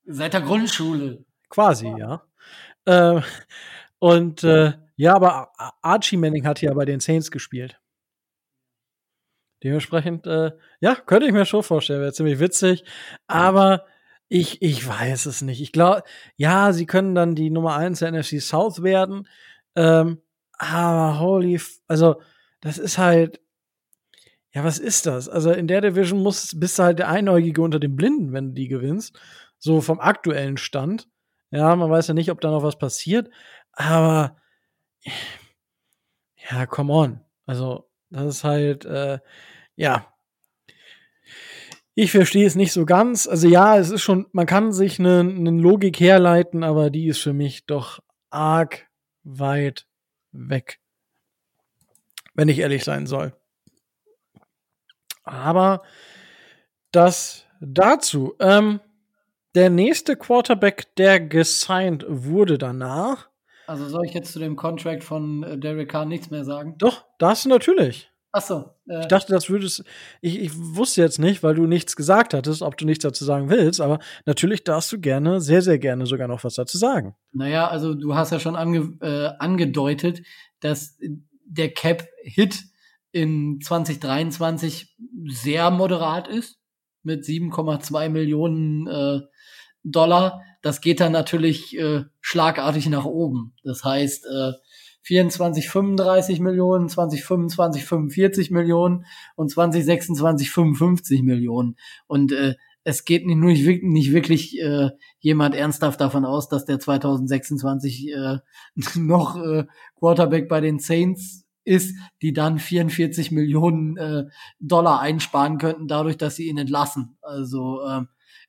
seit der Grundschule. Quasi, ja. Äh, und äh, ja, aber Archie Manning hat ja bei den Saints gespielt. Dementsprechend, äh, ja, könnte ich mir schon vorstellen, wäre ziemlich witzig. Aber ich, ich weiß es nicht. Ich glaube, ja, sie können dann die Nummer 1 der NFC South werden. Ähm, aber holy, also das ist halt, ja, was ist das? Also in der Division muss, bist du halt der Einäugige unter den Blinden, wenn du die gewinnst. So vom aktuellen Stand. Ja, man weiß ja nicht, ob da noch was passiert. Aber ja, come on. Also, das ist halt, äh, ja. Ich verstehe es nicht so ganz. Also ja, es ist schon, man kann sich eine ne Logik herleiten, aber die ist für mich doch arg weit weg. Wenn ich ehrlich sein soll. Aber das dazu. Ähm, der nächste Quarterback, der gesigned wurde danach. Also soll ich jetzt zu dem Contract von äh, Derek Carr nichts mehr sagen? Doch, das natürlich. Ach so. Äh, ich dachte, das würdest. Ich, ich wusste jetzt nicht, weil du nichts gesagt hattest, ob du nichts dazu sagen willst, aber natürlich darfst du gerne, sehr, sehr gerne sogar noch was dazu sagen. Naja, also du hast ja schon ange, äh, angedeutet, dass der Cap-Hit in 2023 sehr moderat ist, mit 7,2 Millionen äh, Dollar. Das geht dann natürlich äh, schlagartig nach oben. Das heißt, äh, 24, 35 Millionen, 2025, 45 Millionen und 2026, 55 Millionen. Und äh, es geht nicht, nur nicht, nicht wirklich äh, jemand ernsthaft davon aus, dass der 2026 äh, noch äh, Quarterback bei den Saints ist, die dann 44 Millionen äh, Dollar einsparen könnten, dadurch, dass sie ihn entlassen. Also äh,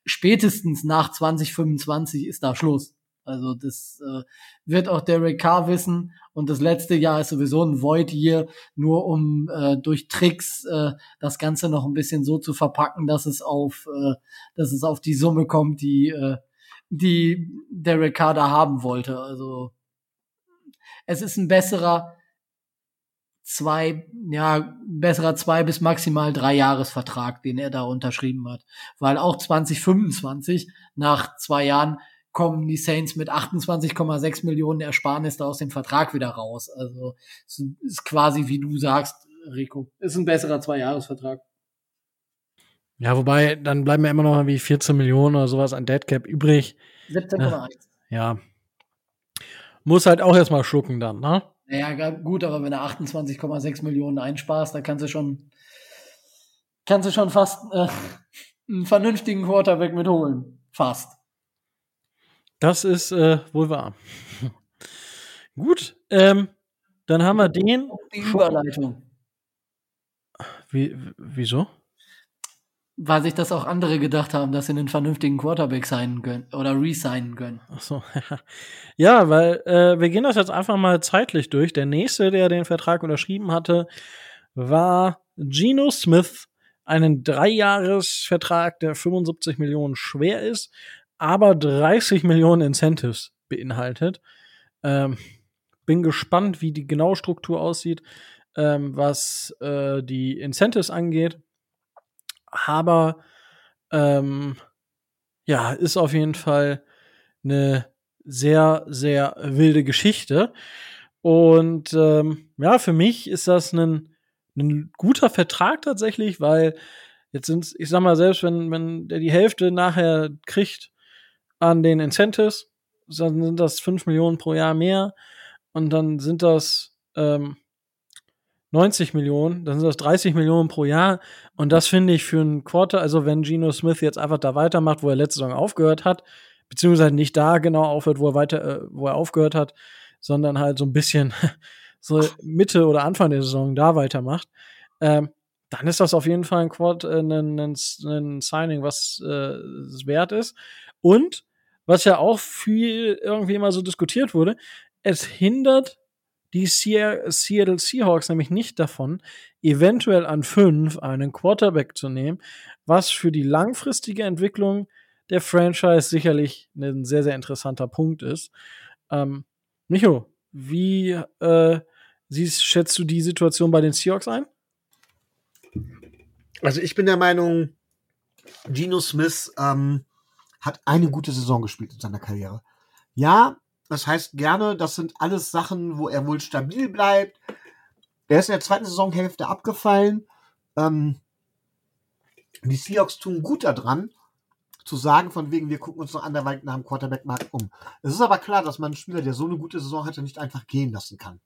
spätestens nach 2025 ist da Schluss. Also das äh, wird auch Derek Carr wissen. Und das letzte Jahr ist sowieso ein Void Year, nur um äh, durch Tricks äh, das Ganze noch ein bisschen so zu verpacken, dass es auf, äh, dass es auf die Summe kommt, die, äh, die Derek Carr da haben wollte. Also es ist ein besserer zwei, ja, besserer zwei bis maximal drei Jahresvertrag, den er da unterschrieben hat. Weil auch 2025 nach zwei Jahren kommen die Saints mit 28,6 Millionen Ersparnis da aus dem Vertrag wieder raus. Also es ist quasi, wie du sagst, Rico, ist ein besserer Zweijahresvertrag. Ja, wobei, dann bleiben ja immer noch wie 14 Millionen oder sowas an Deadcap übrig. 17,1. Ja. Muss halt auch erstmal schlucken dann, ne? Ja, gut, aber wenn du 28,6 Millionen einsparst, dann kannst du schon, kannst du schon fast äh, einen vernünftigen Quarterback mitholen. Fast. Das ist äh, wohl wahr. Gut, ähm, dann haben wir den. Die Überleitung. Wie, wieso? Weil sich das auch andere gedacht haben, dass sie einen vernünftigen Quarterback signen können oder resignen können. Ach so. ja, weil äh, wir gehen das jetzt einfach mal zeitlich durch. Der nächste, der den Vertrag unterschrieben hatte, war Geno Smith. Einen Dreijahresvertrag, der 75 Millionen schwer ist, aber 30 Millionen Incentives beinhaltet. Ähm, bin gespannt, wie die genaue Struktur aussieht, ähm, was äh, die Incentives angeht. Aber ähm, ja, ist auf jeden Fall eine sehr, sehr wilde Geschichte. Und ähm, ja, für mich ist das ein, ein guter Vertrag tatsächlich, weil jetzt sind ich sag mal, selbst wenn, wenn der die Hälfte nachher kriegt an den Incentives, dann sind das 5 Millionen pro Jahr mehr. Und dann sind das ähm, 90 Millionen, dann sind das 30 Millionen pro Jahr. Und das finde ich für einen Quarter, also wenn Geno Smith jetzt einfach da weitermacht, wo er letzte Saison aufgehört hat, beziehungsweise nicht da genau aufhört, wo er weiter, äh, wo er aufgehört hat, sondern halt so ein bisschen so Mitte oder Anfang der Saison da weitermacht, ähm, dann ist das auf jeden Fall ein Quad, äh, ein, ein, ein Signing, was äh, wert ist. Und was ja auch viel irgendwie immer so diskutiert wurde, es hindert die Seattle Seahawks nämlich nicht davon, eventuell an fünf einen Quarterback zu nehmen, was für die langfristige Entwicklung der Franchise sicherlich ein sehr, sehr interessanter Punkt ist. Ähm, Micho, wie äh, siehst, schätzt du die Situation bei den Seahawks ein? Also ich bin der Meinung, Geno Smith ähm, hat eine gute Saison gespielt in seiner Karriere. Ja, das heißt gerne, das sind alles Sachen, wo er wohl stabil bleibt. Er ist in der zweiten Saisonhälfte abgefallen. Ähm, die Seahawks tun gut daran, zu sagen, von wegen, wir gucken uns noch anderweitig nach dem Quarterback-Markt um. Es ist aber klar, dass man einen Spieler, der so eine gute Saison hatte, nicht einfach gehen lassen kann.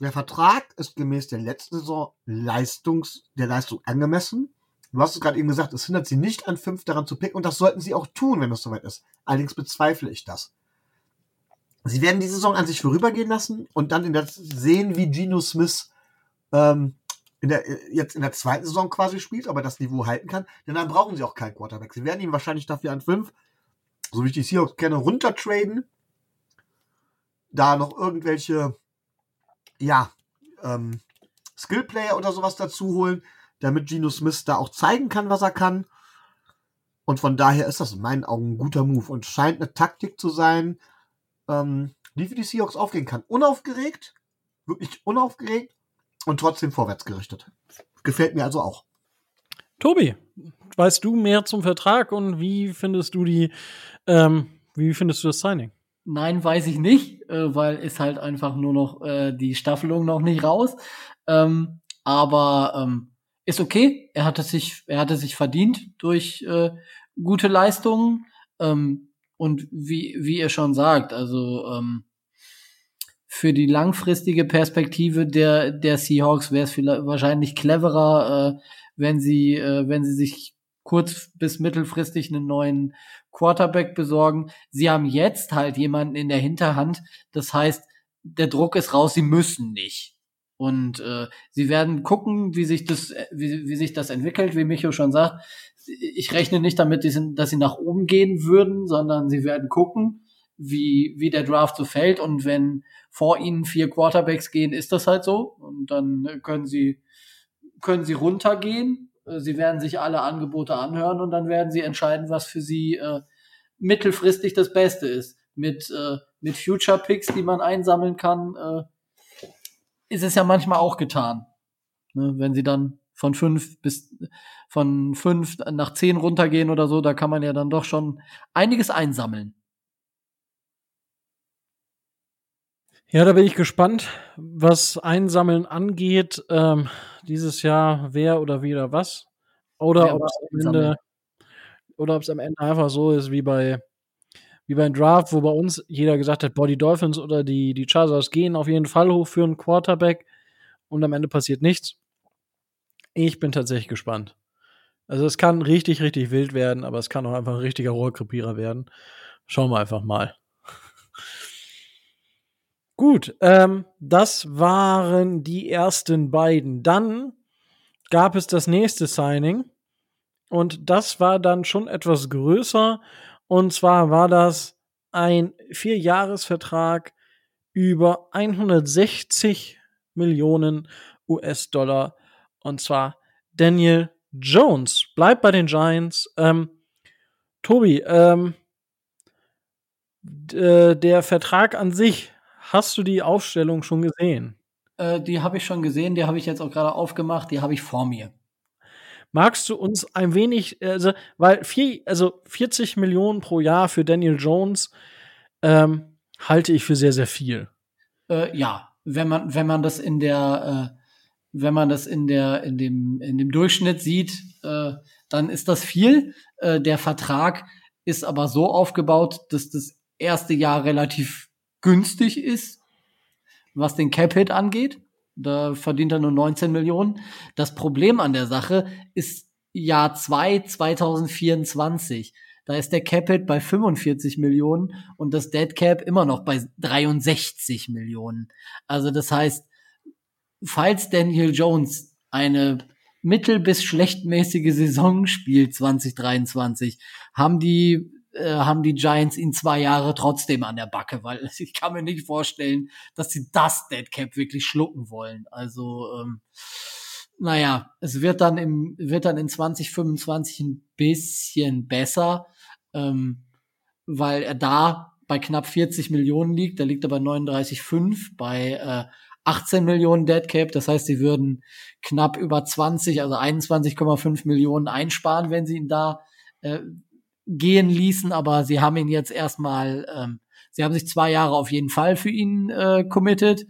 Der Vertrag ist gemäß der letzten Saison Leistungs, der Leistung angemessen. Du hast es gerade eben gesagt, es hindert sie nicht an fünf daran zu picken und das sollten sie auch tun, wenn es soweit ist. Allerdings bezweifle ich das. Sie werden die Saison an sich vorübergehen lassen und dann in der, sehen, wie Geno Smith ähm, in der, jetzt in der zweiten Saison quasi spielt, aber das Niveau halten kann. Denn dann brauchen sie auch keinen Quarterback. Sie werden ihn wahrscheinlich dafür an fünf, so wie ich die Seahawks kenne, runtertraden. Da noch irgendwelche, ja, ähm, Skillplayer oder sowas dazu holen, damit Geno Smith da auch zeigen kann, was er kann. Und von daher ist das in meinen Augen ein guter Move und scheint eine Taktik zu sein, ähm, die für die Seahawks aufgehen kann. Unaufgeregt, wirklich unaufgeregt und trotzdem vorwärts gerichtet. Gefällt mir also auch. Tobi, weißt du mehr zum Vertrag und wie findest du die, ähm, wie findest du das Signing? Nein, weiß ich nicht, äh, weil ist halt einfach nur noch äh, die Staffelung noch nicht raus. Ähm, aber ähm, ist okay. Er hatte sich, er hatte sich verdient durch äh, gute Leistungen. Ähm, und wie, wie ihr schon sagt, also ähm, für die langfristige Perspektive der, der Seahawks wäre es wahrscheinlich cleverer, äh, wenn sie, äh, wenn sie sich kurz bis mittelfristig einen neuen Quarterback besorgen. Sie haben jetzt halt jemanden in der Hinterhand. Das heißt, der Druck ist raus, sie müssen nicht. Und äh, sie werden gucken, wie sich das, wie, wie sich das entwickelt, wie Micho schon sagt ich rechne nicht damit, dass sie nach oben gehen würden, sondern sie werden gucken, wie, wie der Draft so fällt. Und wenn vor ihnen vier Quarterbacks gehen, ist das halt so. Und dann können sie, können sie runtergehen. Sie werden sich alle Angebote anhören und dann werden sie entscheiden, was für sie äh, mittelfristig das Beste ist. Mit, äh, mit Future Picks, die man einsammeln kann, äh, ist es ja manchmal auch getan. Ne, wenn sie dann von fünf bis von fünf nach zehn runtergehen oder so, da kann man ja dann doch schon einiges einsammeln. Ja, da bin ich gespannt, was Einsammeln angeht. Ähm, dieses Jahr wer oder wieder was. Oder ja, ob es am Ende oder ob es am Ende einfach so ist wie bei wie beim Draft, wo bei uns jeder gesagt hat, boah, die Dolphins oder die, die Chargers gehen auf jeden Fall hoch für einen Quarterback und am Ende passiert nichts. Ich bin tatsächlich gespannt. Also es kann richtig, richtig wild werden, aber es kann auch einfach ein richtiger Rohrkrepierer werden. Schauen wir einfach mal. Gut, ähm, das waren die ersten beiden. Dann gab es das nächste Signing und das war dann schon etwas größer. Und zwar war das ein Vierjahresvertrag über 160 Millionen US-Dollar. Und zwar Daniel Jones bleibt bei den Giants. Ähm, Tobi, ähm, äh, der Vertrag an sich, hast du die Aufstellung schon gesehen? Äh, die habe ich schon gesehen, die habe ich jetzt auch gerade aufgemacht, die habe ich vor mir. Magst du uns ein wenig, also, weil vier, also 40 Millionen pro Jahr für Daniel Jones ähm, halte ich für sehr, sehr viel. Äh, ja, wenn man, wenn man das in der, äh, wenn man das in der, in dem, in dem Durchschnitt sieht, äh, dann ist das viel. Äh, der Vertrag ist aber so aufgebaut, dass das erste Jahr relativ günstig ist, was den Cap-Hit angeht. Da verdient er nur 19 Millionen. Das Problem an der Sache ist Jahr 2, 2024. Da ist der Cap-Hit bei 45 Millionen und das Dead Cap immer noch bei 63 Millionen. Also das heißt, falls Daniel Jones eine mittel- bis schlechtmäßige Saison spielt 2023, haben die äh, haben die Giants ihn zwei Jahre trotzdem an der Backe, weil ich kann mir nicht vorstellen, dass sie das Dead Cap wirklich schlucken wollen. Also ähm, naja, es wird dann im wird dann in 2025 ein bisschen besser, ähm, weil er da bei knapp 40 Millionen liegt. Da liegt er bei 39,5 bei äh, 18 Millionen Dead Cap. Das heißt, sie würden knapp über 20, also 21,5 Millionen einsparen, wenn sie ihn da äh, gehen ließen. Aber sie haben ihn jetzt erstmal, ähm, sie haben sich zwei Jahre auf jeden Fall für ihn äh, committed.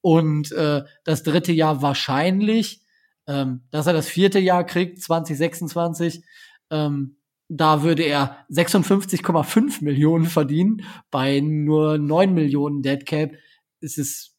Und äh, das dritte Jahr wahrscheinlich, ähm, dass er das vierte Jahr kriegt, 2026, ähm, da würde er 56,5 Millionen verdienen. Bei nur 9 Millionen Dead Cap ist es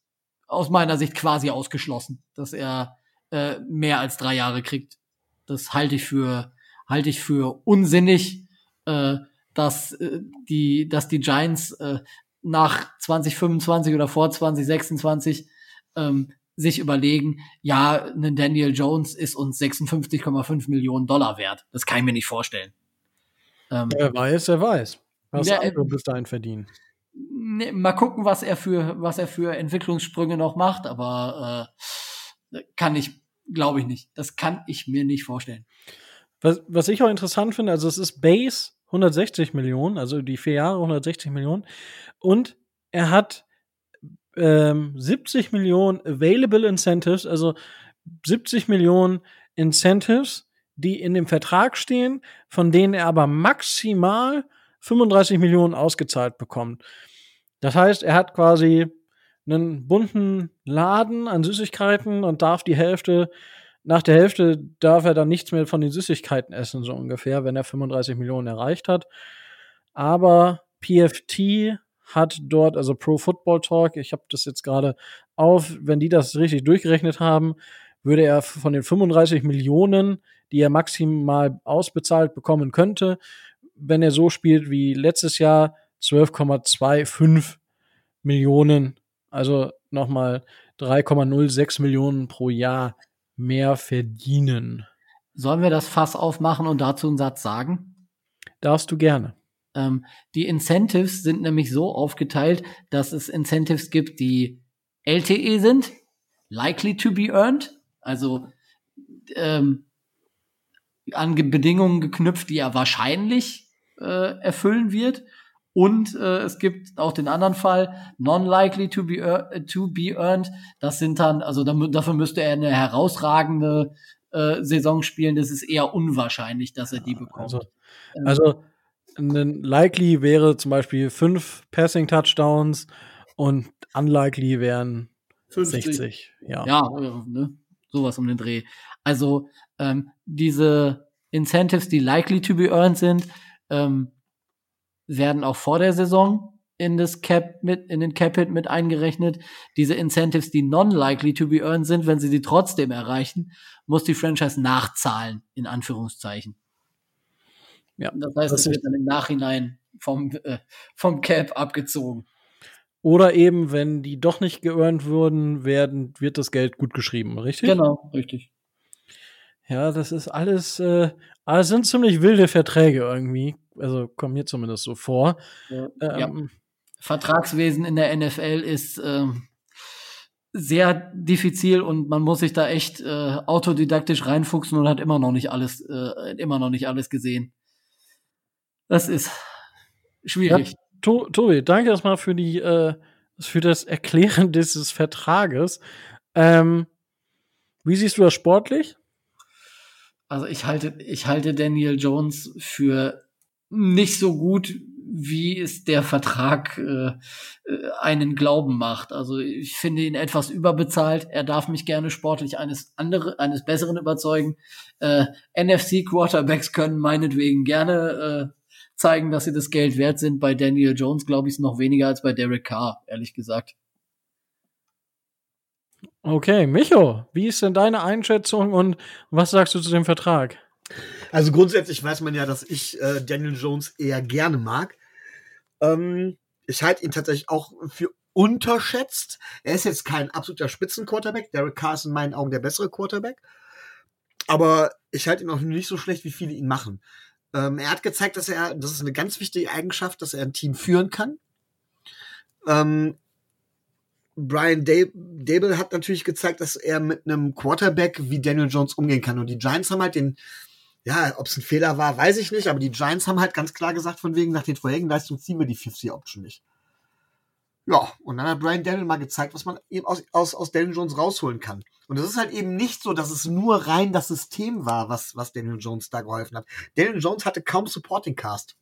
aus meiner Sicht quasi ausgeschlossen, dass er äh, mehr als drei Jahre kriegt. Das halte ich für halte ich für unsinnig, äh, dass äh, die dass die Giants äh, nach 2025 oder vor 2026 ähm, sich überlegen, ja, ein Daniel Jones ist uns 56,5 Millionen Dollar wert. Das kann ich mir nicht vorstellen. Ähm, wer weiß, wer weiß. Was ja, andere bis dahin verdienen ne, mal gucken, was er für, was er für Entwicklungssprünge noch macht, aber äh, kann ich, glaube ich nicht. Das kann ich mir nicht vorstellen. Was, was ich auch interessant finde, also es ist Base 160 Millionen, also die vier Jahre 160 Millionen. Und er hat ähm, 70 Millionen Available Incentives, also 70 Millionen Incentives, die in dem Vertrag stehen, von denen er aber maximal 35 Millionen ausgezahlt bekommt. Das heißt, er hat quasi einen bunten Laden an Süßigkeiten und darf die Hälfte, nach der Hälfte darf er dann nichts mehr von den Süßigkeiten essen, so ungefähr, wenn er 35 Millionen erreicht hat. Aber PFT hat dort, also Pro Football Talk, ich habe das jetzt gerade auf, wenn die das richtig durchgerechnet haben, würde er von den 35 Millionen, die er maximal ausbezahlt bekommen könnte, wenn er so spielt wie letztes Jahr, 12,25 Millionen, also nochmal 3,06 Millionen pro Jahr mehr verdienen. Sollen wir das Fass aufmachen und dazu einen Satz sagen? Darfst du gerne. Ähm, die Incentives sind nämlich so aufgeteilt, dass es Incentives gibt, die LTE sind, likely to be earned, also ähm, an Bedingungen geknüpft, die er wahrscheinlich äh, erfüllen wird. Und äh, es gibt auch den anderen Fall, non-likely to be, to be earned. Das sind dann, also dafür müsste er eine herausragende äh, Saison spielen. Das ist eher unwahrscheinlich, dass er die bekommt. Also, ähm, also ein likely wäre zum Beispiel fünf Passing Touchdowns und unlikely wären 50. 60. Ja, ja ne? sowas um den Dreh. Also ähm, diese Incentives, die likely to be earned sind, ähm, werden auch vor der Saison in das Cap mit, in den Cap Hit mit eingerechnet. Diese Incentives, die non-likely to be earned sind, wenn sie die trotzdem erreichen, muss die Franchise nachzahlen, in Anführungszeichen. Ja. Das heißt, es wird dann im Nachhinein vom, äh, vom Cap abgezogen. Oder eben, wenn die doch nicht geearnt würden, werden, wird das Geld gut geschrieben, richtig? Genau, richtig. Ja, das ist alles, äh, alles sind ziemlich wilde Verträge irgendwie. Also kommt mir zumindest so vor. Ja. Ähm, ja. Vertragswesen in der NFL ist ähm, sehr diffizil und man muss sich da echt äh, autodidaktisch reinfuchsen und hat immer noch nicht alles, äh, immer noch nicht alles gesehen. Das ist schwierig. Ja, to Tobi, danke erstmal für die, äh, für das Erklären dieses Vertrages. Ähm, wie siehst du das sportlich? Also ich halte, ich halte Daniel Jones für nicht so gut, wie es der Vertrag äh, äh, einen glauben macht. Also ich finde ihn etwas überbezahlt. Er darf mich gerne sportlich eines andere, eines Besseren überzeugen. Äh, NFC Quarterbacks können meinetwegen gerne äh, zeigen, dass sie das Geld wert sind. Bei Daniel Jones glaube ich es noch weniger als bei Derek Carr, ehrlich gesagt. Okay, Micho, wie ist denn deine Einschätzung und was sagst du zu dem Vertrag? Also grundsätzlich weiß man ja, dass ich äh, Daniel Jones eher gerne mag. Ähm, ich halte ihn tatsächlich auch für unterschätzt. Er ist jetzt kein absoluter Spitzenquarterback. Derek Carr ist in meinen Augen der bessere Quarterback. Aber ich halte ihn auch nicht so schlecht, wie viele ihn machen. Ähm, er hat gezeigt, dass er, das ist eine ganz wichtige Eigenschaft, dass er ein Team führen kann. Ähm, Brian Dable hat natürlich gezeigt, dass er mit einem Quarterback wie Daniel Jones umgehen kann. Und die Giants haben halt den, ja, ob es ein Fehler war, weiß ich nicht, aber die Giants haben halt ganz klar gesagt, von wegen nach den vorherigen Leistungen ziehen wir die 50-Option nicht. Ja, und dann hat Brian Daniel mal gezeigt, was man eben aus, aus, aus Daniel Jones rausholen kann. Und es ist halt eben nicht so, dass es nur rein das System war, was, was Daniel Jones da geholfen hat. Daniel Jones hatte kaum Supporting Cast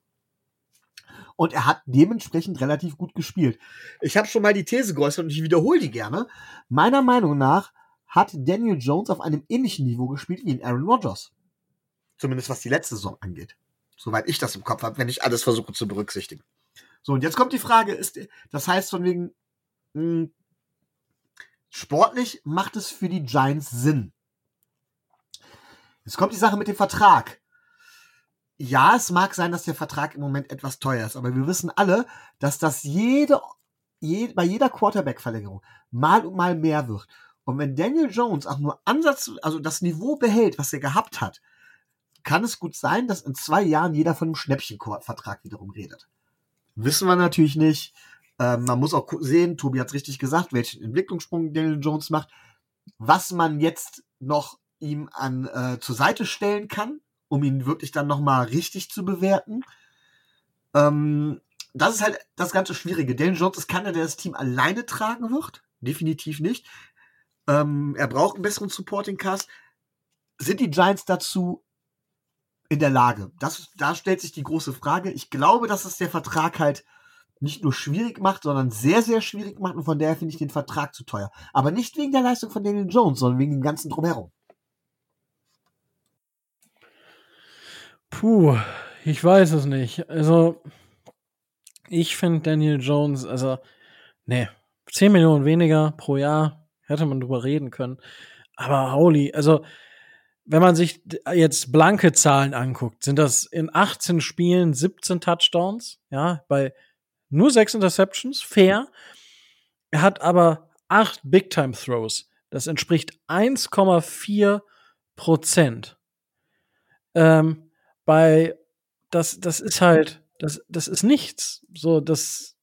und er hat dementsprechend relativ gut gespielt. Ich habe schon mal die These geäußert und ich wiederhole die gerne. Meiner Meinung nach hat Daniel Jones auf einem ähnlichen Niveau gespielt wie in Aaron Rodgers. Zumindest was die letzte Saison angeht. Soweit ich das im Kopf habe, wenn ich alles versuche zu berücksichtigen. So, und jetzt kommt die Frage, ist, das heißt von wegen, mh, hm, sportlich macht es für die Giants Sinn. Jetzt kommt die Sache mit dem Vertrag ja, es mag sein, dass der Vertrag im Moment etwas teuer ist, aber wir wissen alle, dass das jede, je, bei jeder Quarterback-Verlängerung mal und mal mehr wird. Und wenn Daniel Jones auch nur Ansatz, also das Niveau behält, was er gehabt hat, kann es gut sein, dass in zwei Jahren jeder von einem Schnäppchenvertrag wiederum redet. Wissen wir natürlich nicht. Ähm, man muss auch sehen, Tobi hat es richtig gesagt, welchen Entwicklungssprung Daniel Jones macht, was man jetzt noch ihm an äh, zur Seite stellen kann, um ihn wirklich dann nochmal richtig zu bewerten. Ähm, das ist halt das ganze Schwierige. Daniel Jones ist keiner, der das Team alleine tragen wird. Definitiv nicht. Ähm, er braucht einen besseren Supporting Cast. Sind die Giants dazu in der Lage? Das, da stellt sich die große Frage. Ich glaube, dass es der Vertrag halt nicht nur schwierig macht, sondern sehr, sehr schwierig macht. Und von daher finde ich den Vertrag zu teuer. Aber nicht wegen der Leistung von Daniel Jones, sondern wegen dem ganzen Drumherum. Puh, ich weiß es nicht. Also, ich finde Daniel Jones, also, nee, 10 Millionen weniger pro Jahr, hätte man drüber reden können. Aber holy, also, wenn man sich jetzt blanke Zahlen anguckt, sind das in 18 Spielen 17 Touchdowns, ja, bei nur 6 Interceptions, fair. Er hat aber 8 Big-Time-Throws. Das entspricht 1,4 Prozent. Ähm, bei das, das ist halt, das, das ist nichts. So, das,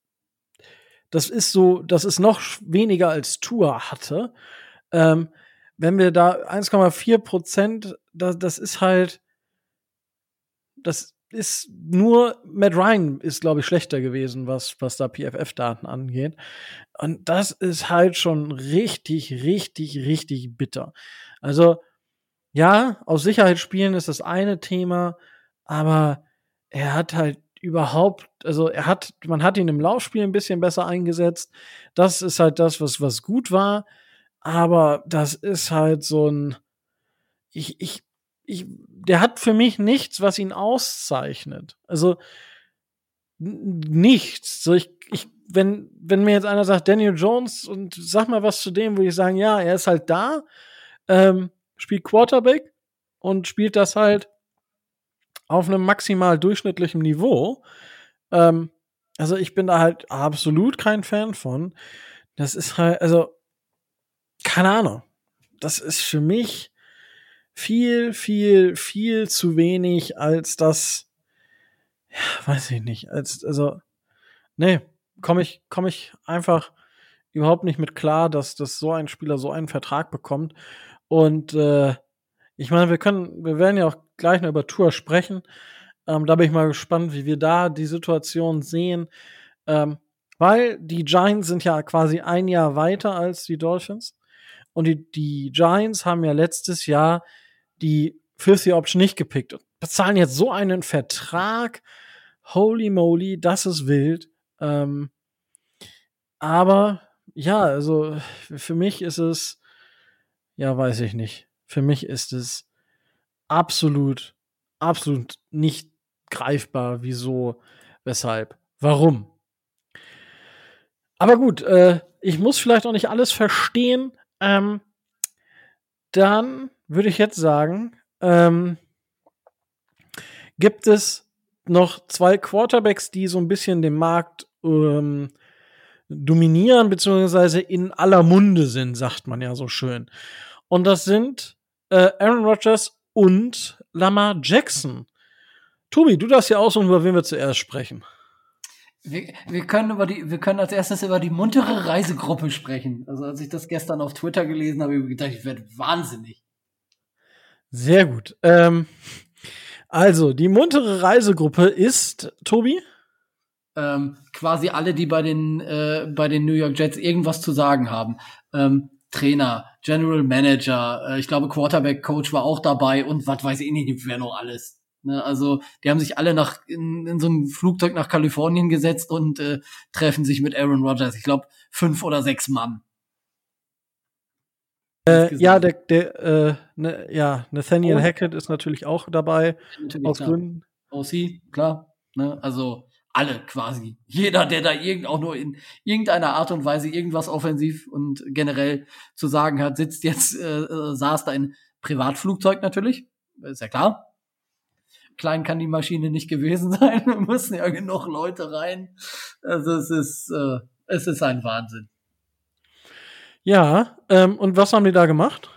das ist so, das ist noch weniger als Tour hatte. Ähm, wenn wir da 1,4 Prozent, das, das ist halt, das ist nur Matt Ryan ist, glaube ich, schlechter gewesen, was, was da PFF-Daten angeht. Und das ist halt schon richtig, richtig, richtig bitter. Also, ja, aus Sicherheitsspielen ist das eine Thema, aber er hat halt überhaupt, also er hat, man hat ihn im Laufspiel ein bisschen besser eingesetzt. Das ist halt das, was, was gut war. Aber das ist halt so ein, ich, ich, ich, der hat für mich nichts, was ihn auszeichnet. Also, nichts. So, ich, ich, wenn, wenn mir jetzt einer sagt, Daniel Jones und sag mal was zu dem, würde ich sagen, ja, er ist halt da, ähm, spielt Quarterback und spielt das halt auf einem maximal durchschnittlichen Niveau. Ähm, also ich bin da halt absolut kein Fan von. Das ist halt, also, keine Ahnung. Das ist für mich viel, viel, viel zu wenig, als das, ja, weiß ich nicht, als, also, nee, komme ich, komme ich einfach überhaupt nicht mit klar, dass, dass so ein Spieler so einen Vertrag bekommt. Und äh, ich meine, wir können, wir werden ja auch gleich noch über Tour sprechen. Ähm, da bin ich mal gespannt, wie wir da die Situation sehen. Ähm, weil die Giants sind ja quasi ein Jahr weiter als die Dolphins. Und die, die Giants haben ja letztes Jahr die Fifth Year Option nicht gepickt und bezahlen jetzt so einen Vertrag. Holy moly, das ist wild. Ähm, aber ja, also für mich ist es, ja, weiß ich nicht. Für mich ist es absolut, absolut nicht greifbar, wieso, weshalb, warum. Aber gut, äh, ich muss vielleicht auch nicht alles verstehen. Ähm, dann würde ich jetzt sagen, ähm, gibt es noch zwei Quarterbacks, die so ein bisschen den Markt ähm, dominieren, beziehungsweise in aller Munde sind, sagt man ja so schön. Und das sind äh, Aaron Rodgers und Lamar Jackson. Tobi, du darfst ja aussuchen, über wen wir zuerst sprechen. Wir, wir, können über die, wir können als erstes über die muntere Reisegruppe sprechen. Also als ich das gestern auf Twitter gelesen habe, habe ich gedacht, ich werde wahnsinnig. Sehr gut. Ähm, also, die muntere Reisegruppe ist, Tobi? Ähm, quasi alle, die bei den, äh, bei den New York Jets irgendwas zu sagen haben. Ähm, Trainer, General Manager, äh, ich glaube Quarterback Coach war auch dabei und was weiß ich nicht, wer noch alles. Ne, also die haben sich alle nach in, in so ein Flugzeug nach Kalifornien gesetzt und äh, treffen sich mit Aaron Rodgers. Ich glaube fünf oder sechs Mann. Äh, ja, der, der äh, ne, ja, Nathaniel oh. Hackett ist natürlich auch dabei. Natürlich, aus klar. Gründen. OC, klar. Ne, also alle quasi. Jeder, der da irgend auch nur in irgendeiner Art und Weise irgendwas offensiv und generell zu sagen hat, sitzt jetzt, äh, äh saß da in Privatflugzeug natürlich. Ist ja klar klein kann die Maschine nicht gewesen sein. Wir mussten ja genug Leute rein. Also es ist, äh, es ist ein Wahnsinn. Ja, ähm, und was haben die da gemacht?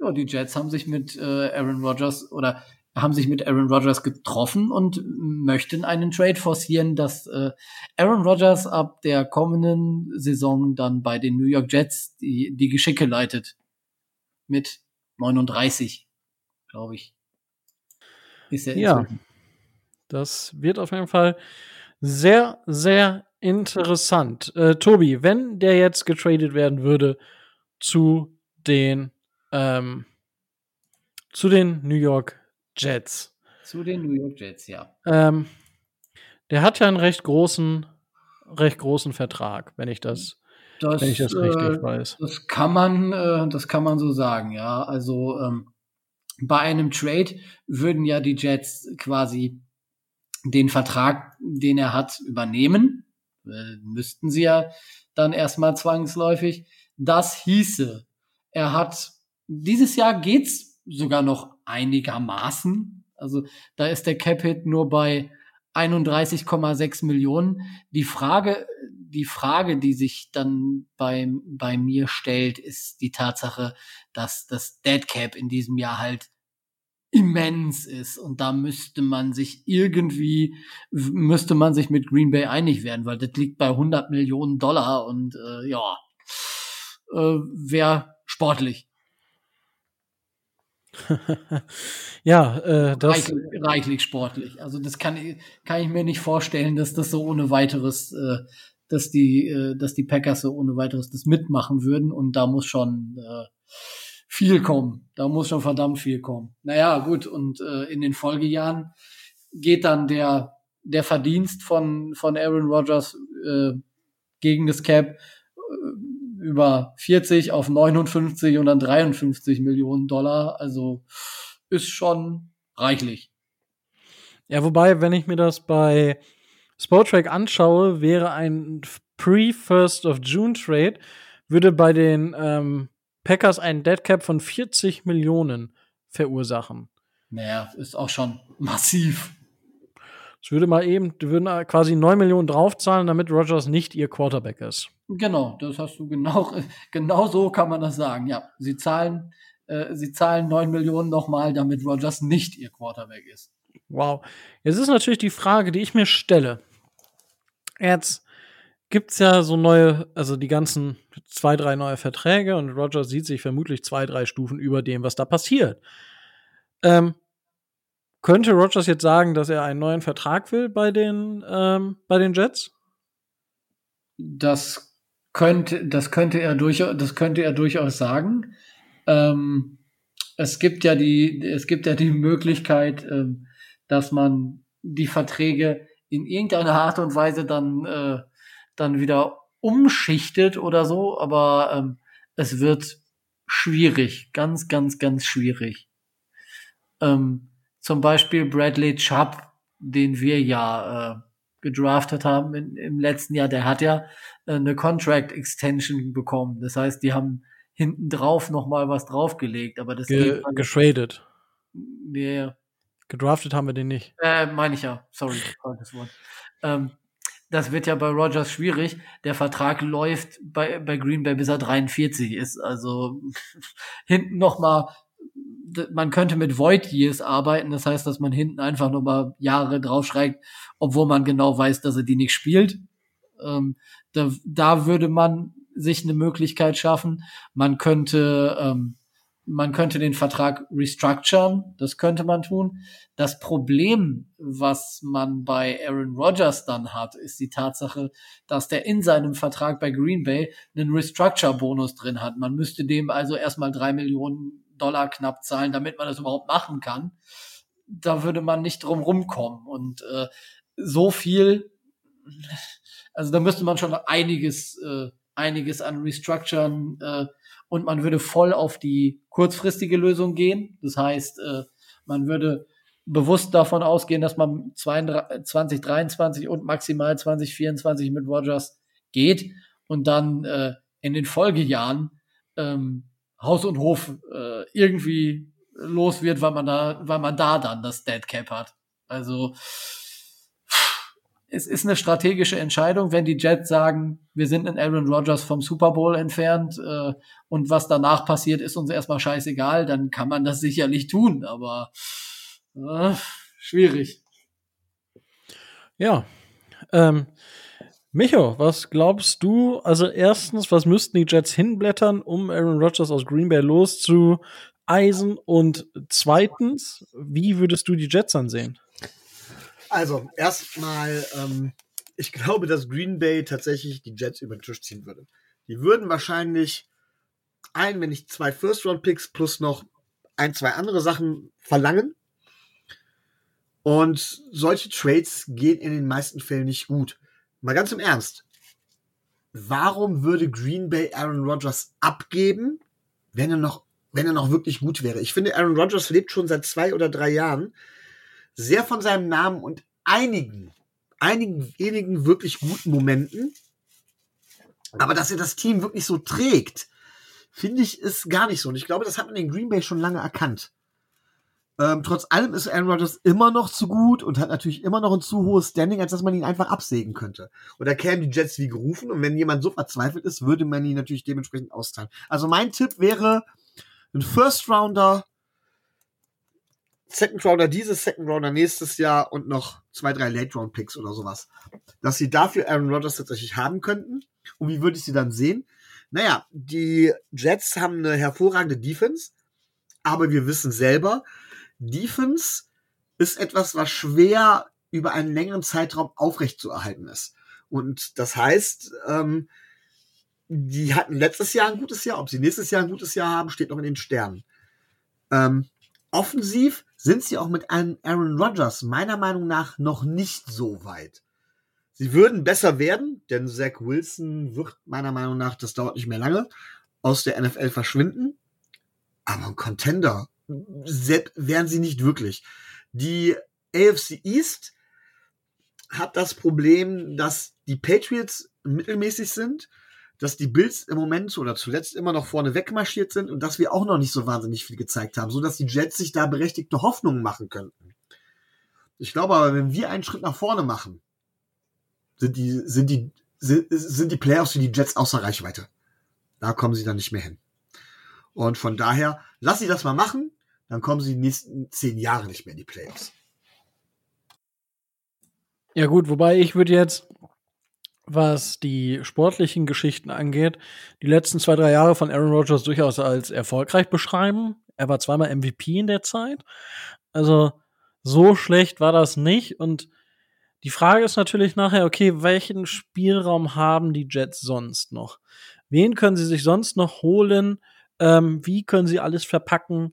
Ja, die Jets haben sich mit äh, Aaron Rodgers oder haben sich mit Aaron Rodgers getroffen und möchten einen Trade forcieren, dass äh, Aaron Rodgers ab der kommenden Saison dann bei den New York Jets die, die Geschicke leitet. Mit 39, glaube ich. Ist ja, ja. Das wird auf jeden Fall sehr, sehr interessant. Äh, Tobi, wenn der jetzt getradet werden würde zu den ähm, zu den New York Jets. Zu den New York Jets, ja. Ähm, der hat ja einen recht großen, recht großen Vertrag, wenn ich das, das wenn ich das richtig äh, weiß. Das kann man, äh, das kann man so sagen, ja. Also ähm, bei einem Trade würden ja die Jets quasi den Vertrag, den er hat, übernehmen. Äh, müssten sie ja dann erstmal zwangsläufig. Das hieße, er hat dieses Jahr geht's sogar noch einigermaßen. Also da ist der Cap Hit nur bei 31,6 Millionen. Die Frage, die Frage, die sich dann bei, bei mir stellt, ist die Tatsache, dass das Dead Cap in diesem Jahr halt immens ist und da müsste man sich irgendwie müsste man sich mit Green Bay einig werden, weil das liegt bei 100 Millionen Dollar und äh, ja äh, wäre sportlich. ja, äh, das reichlich, reichlich, sportlich. Also das kann ich kann ich mir nicht vorstellen, dass das so ohne weiteres, äh, dass die äh, dass die Packers so ohne weiteres das mitmachen würden und da muss schon äh, viel kommen. Da muss schon verdammt viel kommen. Naja, gut, und äh, in den Folgejahren geht dann der, der Verdienst von, von Aaron Rodgers äh, gegen das Cap über 40 auf 59 und dann 53 Millionen Dollar. Also ist schon reichlich. Ja, wobei, wenn ich mir das bei Sportrack anschaue, wäre ein Pre-First of June Trade, würde bei den ähm, Packers einen Deadcap von 40 Millionen verursachen. Naja, ist auch schon massiv. Es würde mal eben, die würden quasi 9 Millionen draufzahlen, damit Rogers nicht ihr Quarterback ist. Genau, das hast du genau, genau so kann man das sagen. Ja, sie zahlen, äh, sie zahlen 9 Millionen nochmal, damit Rogers nicht ihr Quarterback ist. Wow. Jetzt ist natürlich die Frage, die ich mir stelle. Jetzt gibt's ja so neue, also die ganzen zwei, drei neue Verträge und Rogers sieht sich vermutlich zwei, drei Stufen über dem, was da passiert. Ähm, könnte Rogers jetzt sagen, dass er einen neuen Vertrag will bei den, ähm, bei den Jets? Das könnte, das könnte er durchaus, das könnte er durchaus sagen. Ähm, es gibt ja die, es gibt ja die Möglichkeit, ähm, dass man die Verträge in irgendeiner Art und Weise dann, äh, dann wieder umschichtet oder so, aber ähm, es wird schwierig, ganz, ganz, ganz schwierig. Ähm, zum Beispiel Bradley Chubb, den wir ja äh, gedraftet haben in, im letzten Jahr, der hat ja äh, eine Contract Extension bekommen. Das heißt, die haben hinten drauf noch mal was draufgelegt, aber das Ge geht getradet. Yeah. Gedraftet haben wir den nicht. Äh, meine ich ja. Sorry, das Wort. Ähm, das wird ja bei Rogers schwierig. Der Vertrag läuft bei, bei Green Bay bis er 43 ist. Also hinten noch mal man könnte mit Void Years arbeiten, das heißt, dass man hinten einfach nochmal Jahre draufschreibt, obwohl man genau weiß, dass er die nicht spielt. Ähm, da, da würde man sich eine Möglichkeit schaffen. Man könnte, ähm, man könnte den Vertrag restructuren, das könnte man tun. Das Problem, was man bei Aaron Rodgers dann hat, ist die Tatsache, dass der in seinem Vertrag bei Green Bay einen Restructure-Bonus drin hat. Man müsste dem also erstmal drei Millionen Dollar knapp zahlen, damit man das überhaupt machen kann. Da würde man nicht drum rumkommen. Und äh, so viel, also da müsste man schon einiges, äh, einiges an Restructuren äh, und man würde voll auf die kurzfristige Lösung gehen. Das heißt, äh, man würde bewusst davon ausgehen, dass man 2023 und maximal 2024 mit Rogers geht und dann äh, in den Folgejahren ähm, Haus und Hof äh, irgendwie los wird, weil man da, weil man da dann das Dead Cap hat. Also es ist eine strategische Entscheidung, wenn die Jets sagen, wir sind in Aaron Rodgers vom Super Bowl entfernt äh, und was danach passiert, ist uns erstmal scheißegal, dann kann man das sicherlich tun, aber äh, schwierig. Ja. Ähm, Micho, was glaubst du? Also erstens, was müssten die Jets hinblättern, um Aaron Rodgers aus Green Bay loszueisen? Und zweitens, wie würdest du die Jets ansehen? Also erstmal, ähm, ich glaube, dass Green Bay tatsächlich die Jets über den Tisch ziehen würde. Die würden wahrscheinlich ein, wenn nicht zwei First-Round-Picks plus noch ein, zwei andere Sachen verlangen. Und solche Trades gehen in den meisten Fällen nicht gut. Mal ganz im Ernst. Warum würde Green Bay Aaron Rodgers abgeben, wenn er noch, wenn er noch wirklich gut wäre? Ich finde, Aaron Rodgers lebt schon seit zwei oder drei Jahren sehr von seinem Namen und einigen, einigen wenigen wirklich guten Momenten. Aber dass er das Team wirklich so trägt, finde ich, ist gar nicht so. Und ich glaube, das hat man in Green Bay schon lange erkannt. Ähm, trotz allem ist Aaron Rodgers immer noch zu gut und hat natürlich immer noch ein zu hohes Standing, als dass man ihn einfach absägen könnte. Und da kämen die Jets wie gerufen und wenn jemand so verzweifelt ist, würde man ihn natürlich dementsprechend austeilen. Also mein Tipp wäre ein First Rounder, Second Rounder dieses, Second Rounder nächstes Jahr und noch zwei, drei Late Round Picks oder sowas. Dass sie dafür Aaron Rodgers tatsächlich haben könnten. Und wie würde ich sie dann sehen? Naja, die Jets haben eine hervorragende Defense, aber wir wissen selber, Defense ist etwas, was schwer über einen längeren Zeitraum aufrechtzuerhalten ist. Und das heißt, ähm, die hatten letztes Jahr ein gutes Jahr. Ob sie nächstes Jahr ein gutes Jahr haben, steht noch in den Sternen. Ähm, offensiv sind sie auch mit einem Aaron Rodgers meiner Meinung nach noch nicht so weit. Sie würden besser werden, denn Zach Wilson wird meiner Meinung nach, das dauert nicht mehr lange, aus der NFL verschwinden. Aber ein Contender wären sie nicht wirklich. Die AFC East hat das Problem, dass die Patriots mittelmäßig sind, dass die Bills im Moment oder zuletzt immer noch vorne wegmarschiert sind und dass wir auch noch nicht so wahnsinnig viel gezeigt haben, so dass die Jets sich da berechtigte Hoffnungen machen könnten. Ich glaube aber, wenn wir einen Schritt nach vorne machen, sind die, sind die, sind, sind die Playoffs für die Jets außer Reichweite. Da kommen sie dann nicht mehr hin. Und von daher, lass sie das mal machen, dann kommen sie die nächsten zehn Jahre nicht mehr in die Playoffs. Ja, gut, wobei ich würde jetzt, was die sportlichen Geschichten angeht, die letzten zwei, drei Jahre von Aaron Rodgers durchaus als erfolgreich beschreiben. Er war zweimal MVP in der Zeit. Also, so schlecht war das nicht. Und die Frage ist natürlich nachher, okay, welchen Spielraum haben die Jets sonst noch? Wen können sie sich sonst noch holen? Ähm, wie können sie alles verpacken,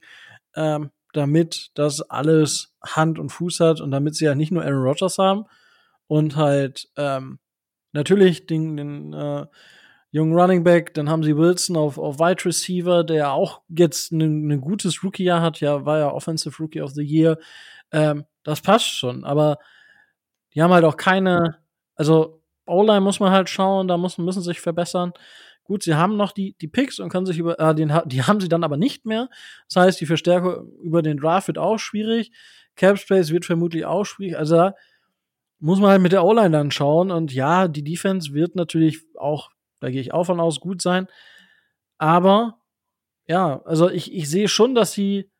ähm, damit das alles Hand und Fuß hat und damit sie ja nicht nur Aaron Rodgers haben und halt ähm, natürlich den, den äh, jungen Running Back, dann haben sie Wilson auf, auf Wide Receiver, der auch jetzt ein ne gutes Rookie-Jahr hat, ja, war ja Offensive Rookie of the Year. Ähm, das passt schon, aber die haben halt auch keine, also O-Line muss man halt schauen, da muss, müssen sich verbessern. Gut, sie haben noch die, die Picks und können sich über, äh, den, die haben sie dann aber nicht mehr. Das heißt, die Verstärkung über den Draft wird auch schwierig. Cap Space wird vermutlich auch schwierig. Also da muss man halt mit der O-Line dann schauen. Und ja, die Defense wird natürlich auch, da gehe ich auch von aus, gut sein. Aber ja, also ich, ich sehe schon, dass sie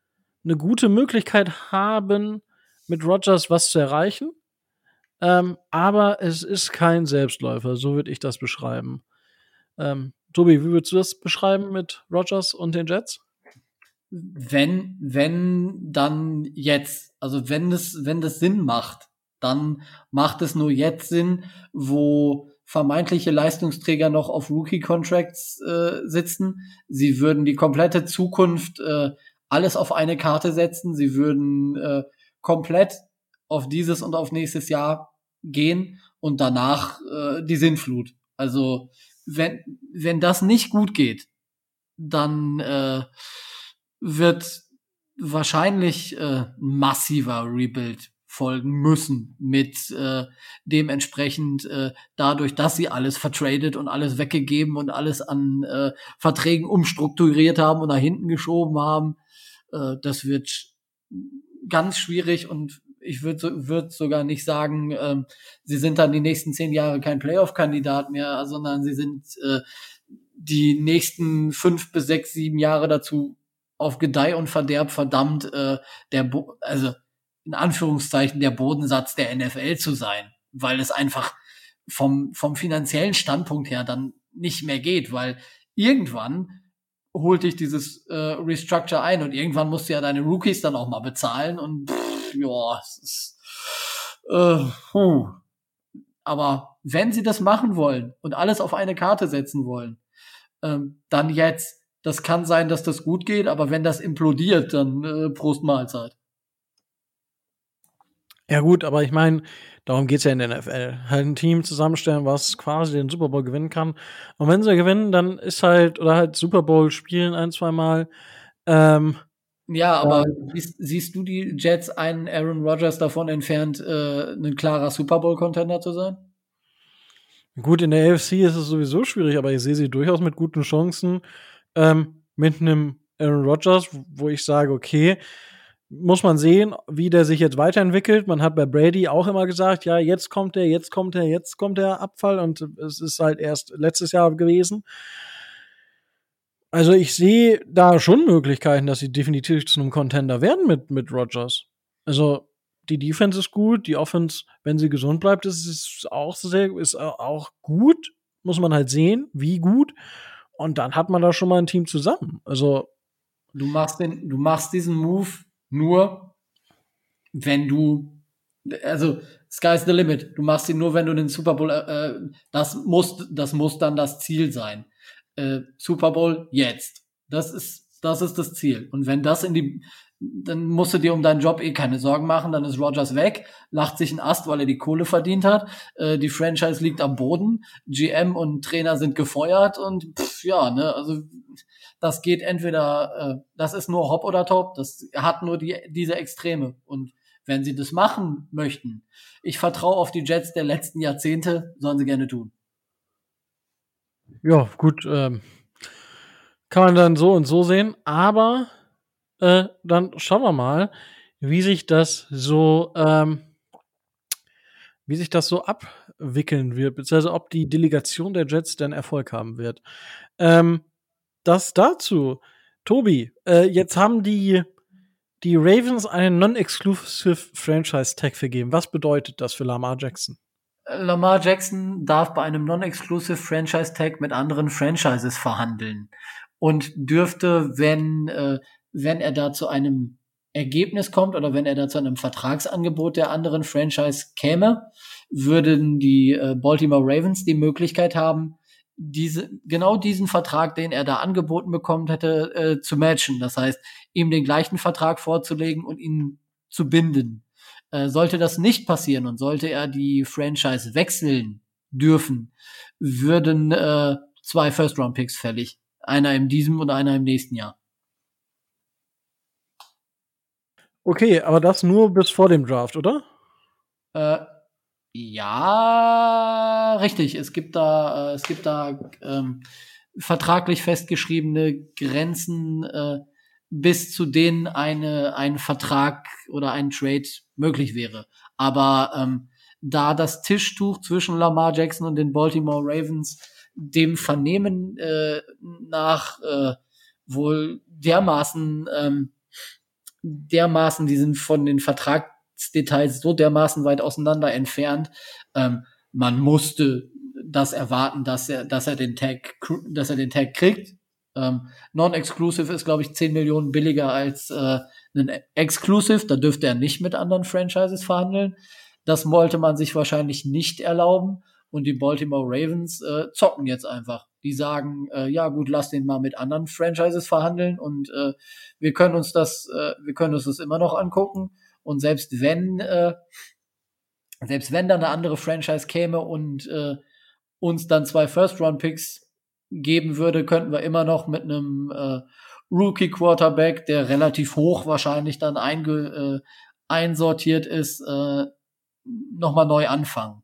eine gute Möglichkeit haben, mit Rogers was zu erreichen. Ähm, aber es ist kein Selbstläufer, so würde ich das beschreiben. Ähm, Tobi, wie würdest du das beschreiben mit Rogers und den Jets? Wenn, wenn, dann jetzt. Also wenn das, wenn das Sinn macht, dann macht es nur jetzt Sinn, wo vermeintliche Leistungsträger noch auf Rookie-Contracts äh, sitzen. Sie würden die komplette Zukunft äh, alles auf eine Karte setzen. Sie würden äh, komplett auf dieses und auf nächstes Jahr gehen und danach äh, die Sinnflut. Also wenn, wenn das nicht gut geht, dann äh, wird wahrscheinlich äh, massiver Rebuild folgen müssen mit äh, dementsprechend äh, dadurch, dass sie alles vertradet und alles weggegeben und alles an äh, Verträgen umstrukturiert haben und nach hinten geschoben haben. Äh, das wird ganz schwierig und ich würde würd sogar nicht sagen, ähm, sie sind dann die nächsten zehn Jahre kein Playoff-Kandidat mehr, sondern sie sind äh, die nächsten fünf bis sechs, sieben Jahre dazu auf Gedeih und Verderb verdammt, äh, der Bo also in Anführungszeichen der Bodensatz der NFL zu sein, weil es einfach vom, vom finanziellen Standpunkt her dann nicht mehr geht, weil irgendwann holt dich dieses äh, Restructure ein und irgendwann musst du ja deine Rookies dann auch mal bezahlen und pff, ja, es ist äh, puh. aber wenn sie das machen wollen und alles auf eine Karte setzen wollen, ähm, dann jetzt. Das kann sein, dass das gut geht, aber wenn das implodiert, dann äh, Prost Mahlzeit. Ja, gut, aber ich meine, darum geht's ja in der NFL. Halt ein Team zusammenstellen, was quasi den Super Bowl gewinnen kann. Und wenn sie gewinnen, dann ist halt, oder halt Super Bowl spielen ein, zwei Mal. Ähm, ja, aber äh, siehst, siehst, du die Jets einen Aaron Rodgers davon entfernt, äh, ein klarer Super Bowl-Contender zu sein? Gut, in der AFC ist es sowieso schwierig, aber ich sehe sie durchaus mit guten Chancen. Ähm, mit einem Aaron Rodgers, wo ich sage, okay, muss man sehen, wie der sich jetzt weiterentwickelt. Man hat bei Brady auch immer gesagt, ja, jetzt kommt er, jetzt kommt er, jetzt kommt der Abfall und es ist halt erst letztes Jahr gewesen. Also ich sehe da schon Möglichkeiten, dass sie definitiv zu einem Contender werden mit, mit Rogers. Also die Defense ist gut, die Offense, wenn sie gesund bleibt, ist es auch sehr, ist auch gut. Muss man halt sehen, wie gut. Und dann hat man da schon mal ein Team zusammen. Also du machst den, du machst diesen Move nur, wenn du, also sky's the limit. Du machst ihn nur, wenn du den Super Bowl, äh, äh, das muss, das muss dann das Ziel sein. Äh, Super Bowl jetzt. Das ist, das ist das Ziel. Und wenn das in die, dann musst du dir um deinen Job eh keine Sorgen machen, dann ist Rogers weg, lacht sich ein Ast, weil er die Kohle verdient hat, äh, die Franchise liegt am Boden, GM und Trainer sind gefeuert und pff, ja, ne, also das geht entweder, äh, das ist nur Hop oder Top, das hat nur die, diese Extreme. Und wenn sie das machen möchten, ich vertraue auf die Jets der letzten Jahrzehnte, sollen sie gerne tun. Ja, gut, ähm, kann man dann so und so sehen, aber äh, dann schauen wir mal, wie sich das so ähm, wie sich das so abwickeln wird, beziehungsweise ob die Delegation der Jets denn Erfolg haben wird. Ähm, das dazu. Tobi, äh, jetzt haben die, die Ravens einen Non-Exclusive Franchise Tag vergeben. Was bedeutet das für Lamar Jackson? Lamar Jackson darf bei einem Non-Exclusive Franchise Tag mit anderen Franchises verhandeln und dürfte, wenn, äh, wenn er da zu einem Ergebnis kommt oder wenn er da zu einem Vertragsangebot der anderen Franchise käme, würden die äh, Baltimore Ravens die Möglichkeit haben, diese, genau diesen Vertrag, den er da angeboten bekommen hätte, äh, zu matchen. Das heißt, ihm den gleichen Vertrag vorzulegen und ihn zu binden. Äh, sollte das nicht passieren und sollte er die Franchise wechseln dürfen, würden äh, zwei First-Round-Picks fällig. Einer in diesem und einer im nächsten Jahr. Okay, aber das nur bis vor dem Draft, oder? Äh, ja, richtig. Es gibt da, äh, es gibt da ähm, vertraglich festgeschriebene Grenzen, äh, bis zu denen eine, ein Vertrag oder ein Trade möglich wäre. Aber ähm, da das Tischtuch zwischen Lamar Jackson und den Baltimore Ravens dem Vernehmen äh, nach äh, wohl dermaßen ähm, dermaßen, die sind von den Vertragsdetails so dermaßen weit auseinander entfernt. Ähm, man musste das erwarten, dass er, dass er den Tag, dass er den Tag kriegt. Ähm, Non-Exclusive ist, glaube ich, 10 Millionen billiger als äh, ein Exclusive. Da dürfte er nicht mit anderen Franchises verhandeln. Das wollte man sich wahrscheinlich nicht erlauben. Und die Baltimore Ravens äh, zocken jetzt einfach. Die sagen, äh, ja gut, lass den mal mit anderen Franchises verhandeln und äh, wir können uns das, äh, wir können uns das immer noch angucken. Und selbst wenn, äh, selbst wenn da eine andere Franchise käme und äh, uns dann zwei First-Round-Picks geben würde, könnten wir immer noch mit einem äh, Rookie-Quarterback, der relativ hoch wahrscheinlich dann einge, äh, einsortiert ist, äh, nochmal neu anfangen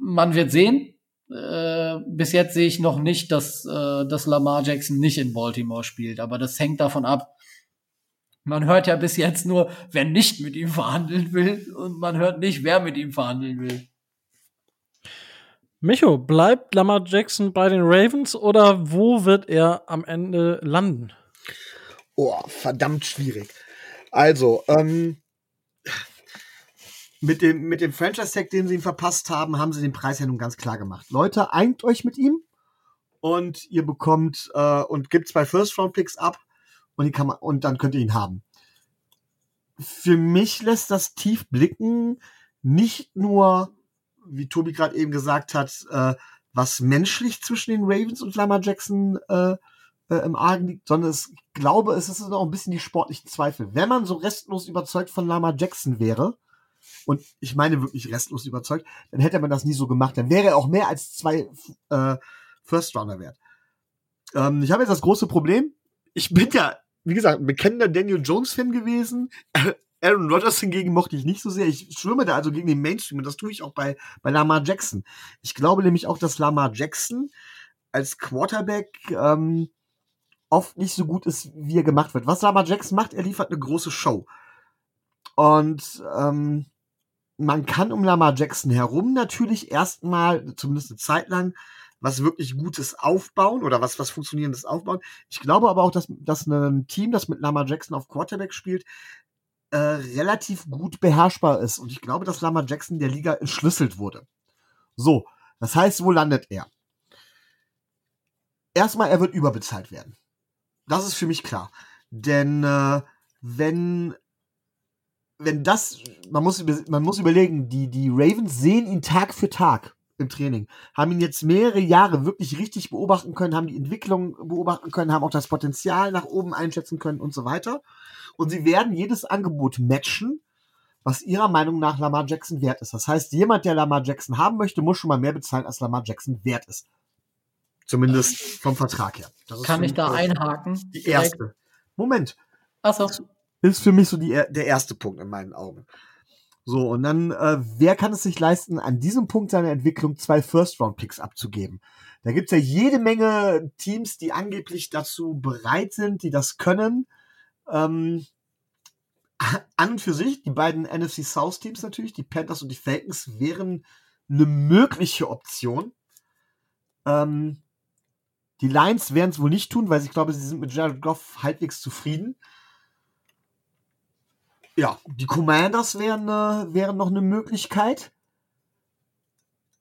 man wird sehen. Äh, bis jetzt sehe ich noch nicht, dass, äh, dass Lamar Jackson nicht in Baltimore spielt, aber das hängt davon ab. Man hört ja bis jetzt nur, wer nicht mit ihm verhandeln will, und man hört nicht, wer mit ihm verhandeln will. Micho, bleibt Lamar Jackson bei den Ravens oder wo wird er am Ende landen? Oh, verdammt schwierig. Also, ähm, mit dem, mit dem Franchise-Tag, den sie ihm verpasst haben, haben sie den Preis ja nun ganz klar gemacht. Leute, eint euch mit ihm und ihr bekommt äh, und gibt zwei First-Round-Picks ab und, die kann man, und dann könnt ihr ihn haben. Für mich lässt das tief blicken, nicht nur, wie Tobi gerade eben gesagt hat, äh, was menschlich zwischen den Ravens und Lamar Jackson äh, äh, im Argen liegt, sondern es, ich glaube, es ist auch ein bisschen die sportlichen Zweifel. Wenn man so restlos überzeugt von Lamar Jackson wäre, und ich meine wirklich restlos überzeugt, dann hätte man das nie so gemacht. Dann wäre er auch mehr als zwei äh, First Rounder wert. Ähm, ich habe jetzt das große Problem. Ich bin ja, wie gesagt, ein bekennender Daniel Jones-Fan gewesen. Aaron Rodgers hingegen mochte ich nicht so sehr. Ich schwimme da also gegen den Mainstream und das tue ich auch bei, bei Lamar Jackson. Ich glaube nämlich auch, dass Lamar Jackson als Quarterback ähm, oft nicht so gut ist, wie er gemacht wird. Was Lamar Jackson macht, er liefert eine große Show. Und ähm, man kann um Lamar Jackson herum natürlich erstmal, zumindest eine Zeit lang, was wirklich Gutes aufbauen oder was, was Funktionierendes aufbauen. Ich glaube aber auch, dass, dass ein Team, das mit Lamar Jackson auf Quarterback spielt, äh, relativ gut beherrschbar ist. Und ich glaube, dass Lamar Jackson der Liga entschlüsselt wurde. So, das heißt, wo landet er? Erstmal, er wird überbezahlt werden. Das ist für mich klar. Denn äh, wenn wenn das, man muss, man muss überlegen, die, die Ravens sehen ihn Tag für Tag im Training, haben ihn jetzt mehrere Jahre wirklich richtig beobachten können, haben die Entwicklung beobachten können, haben auch das Potenzial nach oben einschätzen können und so weiter. Und sie werden jedes Angebot matchen, was ihrer Meinung nach Lamar Jackson wert ist. Das heißt, jemand, der Lamar Jackson haben möchte, muss schon mal mehr bezahlen, als Lamar Jackson wert ist. Zumindest vom Vertrag her. Kann ich da einhaken? Die erste. Moment. Achso ist für mich so die, der erste Punkt in meinen Augen. So, und dann, äh, wer kann es sich leisten, an diesem Punkt seiner Entwicklung zwei First-Round-Picks abzugeben? Da gibt's ja jede Menge Teams, die angeblich dazu bereit sind, die das können. Ähm, an und für sich, die beiden NFC South Teams natürlich, die Panthers und die Falcons, wären eine mögliche Option. Ähm, die Lions werden es wohl nicht tun, weil ich glaube, sie sind mit Jared Goff halbwegs zufrieden. Ja, die Commanders wären, äh, wären noch eine Möglichkeit.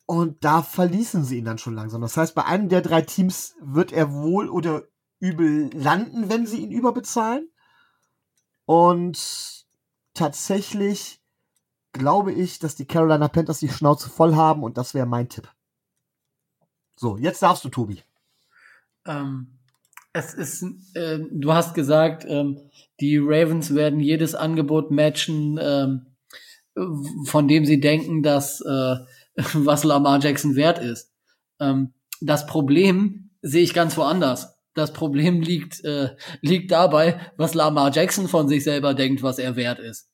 Und da verließen sie ihn dann schon langsam. Das heißt, bei einem der drei Teams wird er wohl oder übel landen, wenn sie ihn überbezahlen. Und tatsächlich glaube ich, dass die Carolina Panthers die Schnauze voll haben und das wäre mein Tipp. So, jetzt darfst du, Tobi. Ähm, es ist, äh, du hast gesagt, ähm, die Ravens werden jedes Angebot matchen, ähm, von dem sie denken, dass äh, was Lamar Jackson wert ist. Ähm, das Problem sehe ich ganz woanders. Das Problem liegt, äh, liegt dabei, was Lamar Jackson von sich selber denkt, was er wert ist.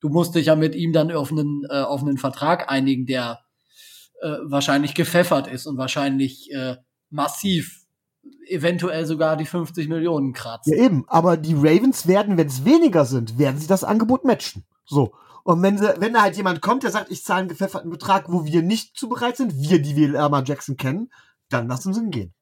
Du musst dich ja mit ihm dann auf einen, äh, auf einen Vertrag einigen, der äh, wahrscheinlich gepfeffert ist und wahrscheinlich äh, massiv eventuell sogar die 50 Millionen kratzt. Ja, eben. Aber die Ravens werden, wenn es weniger sind, werden sie das Angebot matchen. So. Und wenn, sie, wenn da halt jemand kommt, der sagt, ich zahle einen gepfefferten Betrag, wo wir nicht zu bereit sind, wir, die wir Lamar Jackson kennen, dann lassen sie ihn gehen.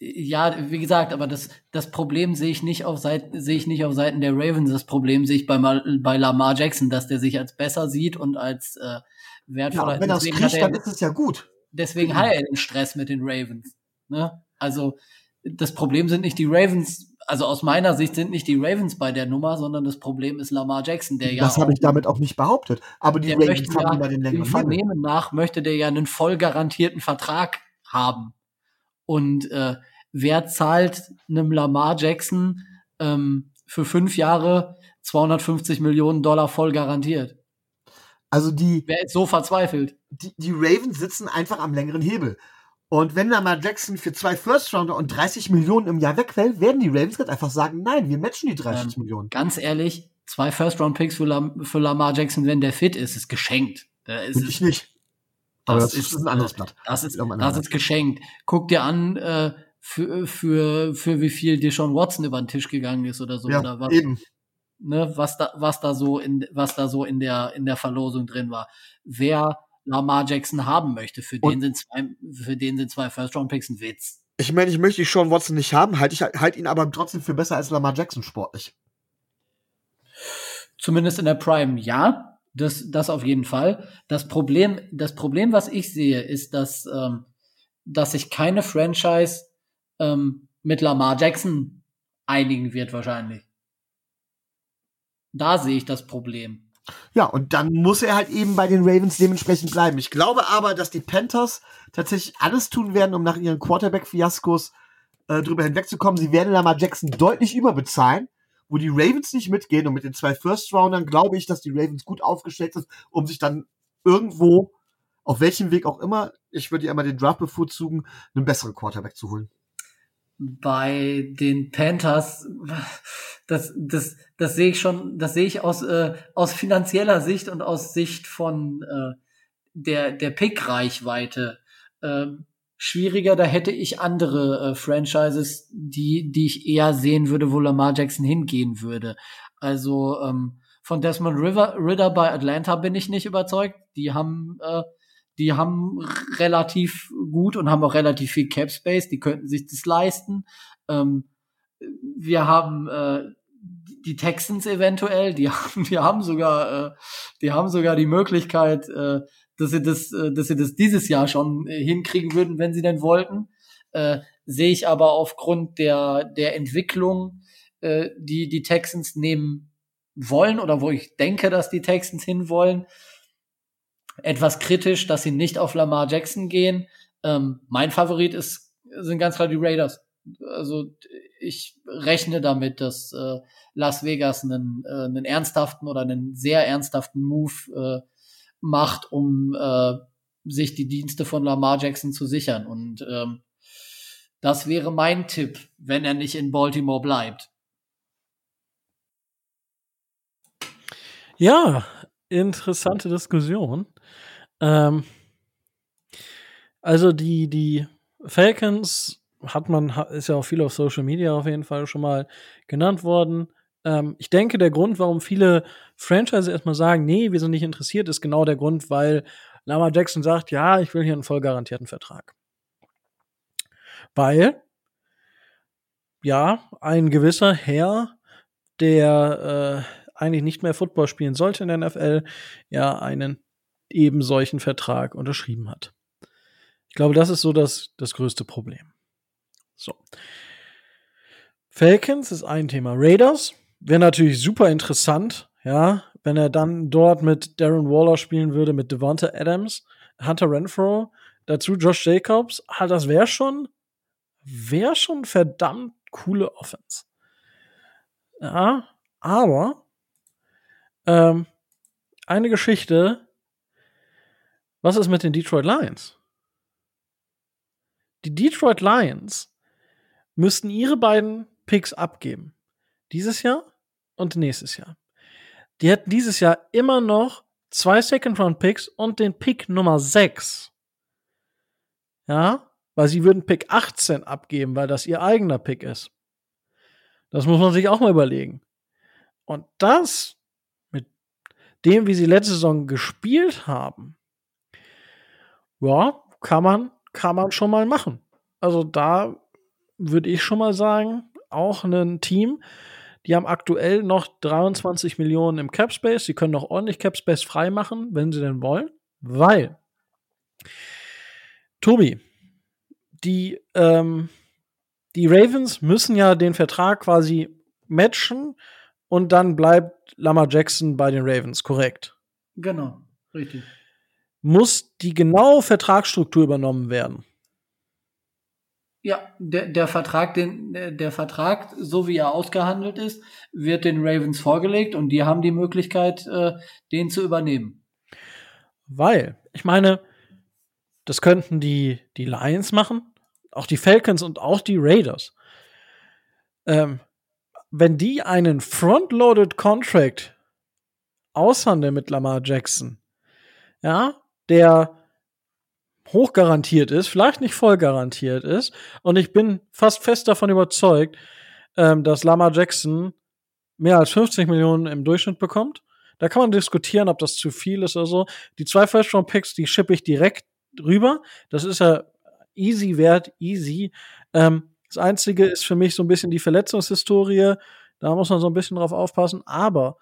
Ja, wie gesagt, aber das, das Problem sehe ich nicht auf Seiten, sehe ich nicht auf Seiten der Ravens. Das Problem sehe ich bei, bei Lamar Jackson, dass der sich als besser sieht und als äh, wertvoller. Ja, wenn er es kriegt, er, dann ist es ja gut. Deswegen hat er den Stress mit den Ravens. Ne? Also das Problem sind nicht die Ravens, also aus meiner Sicht sind nicht die Ravens bei der Nummer, sondern das Problem ist Lamar Jackson, der das ja. Das habe ich damit auch nicht behauptet. Aber die Ravens haben ja, immer den längeren Dem Vernehmen nach möchte der ja einen voll garantierten Vertrag haben. Und äh, wer zahlt einem Lamar Jackson ähm, für fünf Jahre 250 Millionen Dollar voll garantiert? Also die. Wer ist so verzweifelt? Die, die Ravens sitzen einfach am längeren Hebel. Und wenn Lamar Jackson für zwei First Rounder und 30 Millionen im Jahr wegfällt, werden die Ravens gerade einfach sagen, nein, wir matchen die 30 ähm, Millionen. Ganz ehrlich, zwei First Round Picks für, Lam für Lamar Jackson, wenn der fit ist, ist geschenkt. Da ist ich nicht. Aber das, das ist, ist, ein anderes Blatt. Das ist, das ist geschenkt. Guck dir an, äh, für, für, für wie viel Deshaun Watson über den Tisch gegangen ist oder so. Ja, oder was, eben. Ne, was da, was da so in, was da so in der, in der Verlosung drin war. Wer Lamar Jackson haben möchte. Für den sind zwei, für den sind zwei First-Round-Picks ein Witz. Ich meine, ich möchte Sean Watson nicht haben, halte ich halt ihn aber trotzdem für besser als Lamar Jackson sportlich. Zumindest in der Prime, ja. Das, das auf jeden Fall. Das Problem, das Problem, was ich sehe, ist, dass, ähm, dass sich keine Franchise ähm, mit Lamar Jackson einigen wird, wahrscheinlich. Da sehe ich das Problem. Ja, und dann muss er halt eben bei den Ravens dementsprechend bleiben. Ich glaube aber, dass die Panthers tatsächlich alles tun werden, um nach ihren Quarterback-Fiaskos äh, drüber hinwegzukommen. Sie werden Lamar Jackson deutlich überbezahlen, wo die Ravens nicht mitgehen. Und mit den zwei First-Roundern glaube ich, dass die Ravens gut aufgestellt sind, um sich dann irgendwo, auf welchem Weg auch immer, ich würde ja immer den Draft bevorzugen, einen besseren Quarterback zu holen bei den Panthers, das, das, das sehe ich schon, das sehe ich aus, äh, aus finanzieller Sicht und aus Sicht von äh, der, der Pick-Reichweite äh, schwieriger. Da hätte ich andere äh, Franchises, die, die ich eher sehen würde, wo Lamar Jackson hingehen würde. Also ähm, von Desmond River, Ritter bei Atlanta bin ich nicht überzeugt. Die haben äh, die haben relativ gut und haben auch relativ viel Cap Space, die könnten sich das leisten. Ähm, wir haben äh, die Texans eventuell, die haben, die haben sogar, äh, die haben sogar die Möglichkeit, äh, dass sie das, äh, dass sie das dieses Jahr schon äh, hinkriegen würden, wenn sie denn wollten. Äh, Sehe ich aber aufgrund der der Entwicklung, äh, die die Texans nehmen wollen oder wo ich denke, dass die Texans hinwollen, etwas kritisch, dass sie nicht auf Lamar Jackson gehen. Ähm, mein Favorit ist, sind ganz klar die Raiders. Also ich rechne damit, dass äh, Las Vegas einen, äh, einen ernsthaften oder einen sehr ernsthaften Move äh, macht, um äh, sich die Dienste von Lamar Jackson zu sichern. Und ähm, das wäre mein Tipp, wenn er nicht in Baltimore bleibt. Ja, interessante Diskussion. Ähm, also die, die Falcons hat man, ist ja auch viel auf Social Media auf jeden Fall schon mal genannt worden. Ähm, ich denke, der Grund, warum viele Franchise erstmal sagen, nee, wir sind nicht interessiert, ist genau der Grund, weil Lama Jackson sagt, ja, ich will hier einen voll garantierten Vertrag. Weil, ja, ein gewisser Herr, der äh, eigentlich nicht mehr Football spielen sollte in der NFL, ja, einen eben solchen Vertrag unterschrieben hat. Ich glaube, das ist so das, das größte Problem. So. Falcons ist ein Thema. Raiders wäre natürlich super interessant, ja, wenn er dann dort mit Darren Waller spielen würde, mit Devonta Adams, Hunter Renfro, dazu Josh Jacobs. Ah, das wäre schon, wäre schon verdammt coole Offense. Ja, aber ähm, eine Geschichte. Was ist mit den Detroit Lions? Die Detroit Lions müssten ihre beiden Picks abgeben. Dieses Jahr und nächstes Jahr. Die hätten dieses Jahr immer noch zwei Second-Round-Picks und den Pick Nummer 6. Ja, weil sie würden Pick 18 abgeben, weil das ihr eigener Pick ist. Das muss man sich auch mal überlegen. Und das mit dem, wie sie letzte Saison gespielt haben, ja, kann man, kann man schon mal machen. Also da würde ich schon mal sagen, auch ein Team, die haben aktuell noch 23 Millionen im Cap Space. Sie können noch ordentlich Cap Space freimachen, wenn sie denn wollen, weil Tobi, die, ähm, die Ravens müssen ja den Vertrag quasi matchen und dann bleibt Lamar Jackson bei den Ravens, korrekt? Genau, richtig. Muss die genaue Vertragsstruktur übernommen werden? Ja, der, der Vertrag, den, der Vertrag, so wie er ausgehandelt ist, wird den Ravens vorgelegt und die haben die Möglichkeit, äh, den zu übernehmen. Weil, ich meine, das könnten die, die Lions machen, auch die Falcons und auch die Raiders. Ähm, wenn die einen Frontloaded Contract aushandeln mit Lamar Jackson, ja, der hochgarantiert ist, vielleicht nicht voll garantiert ist. Und ich bin fast fest davon überzeugt, ähm, dass Lama Jackson mehr als 50 Millionen im Durchschnitt bekommt. Da kann man diskutieren, ob das zu viel ist oder so. Die zwei First-Round-Picks, die shippe ich direkt rüber. Das ist ja easy wert, easy. Ähm, das Einzige ist für mich so ein bisschen die Verletzungshistorie. Da muss man so ein bisschen drauf aufpassen. Aber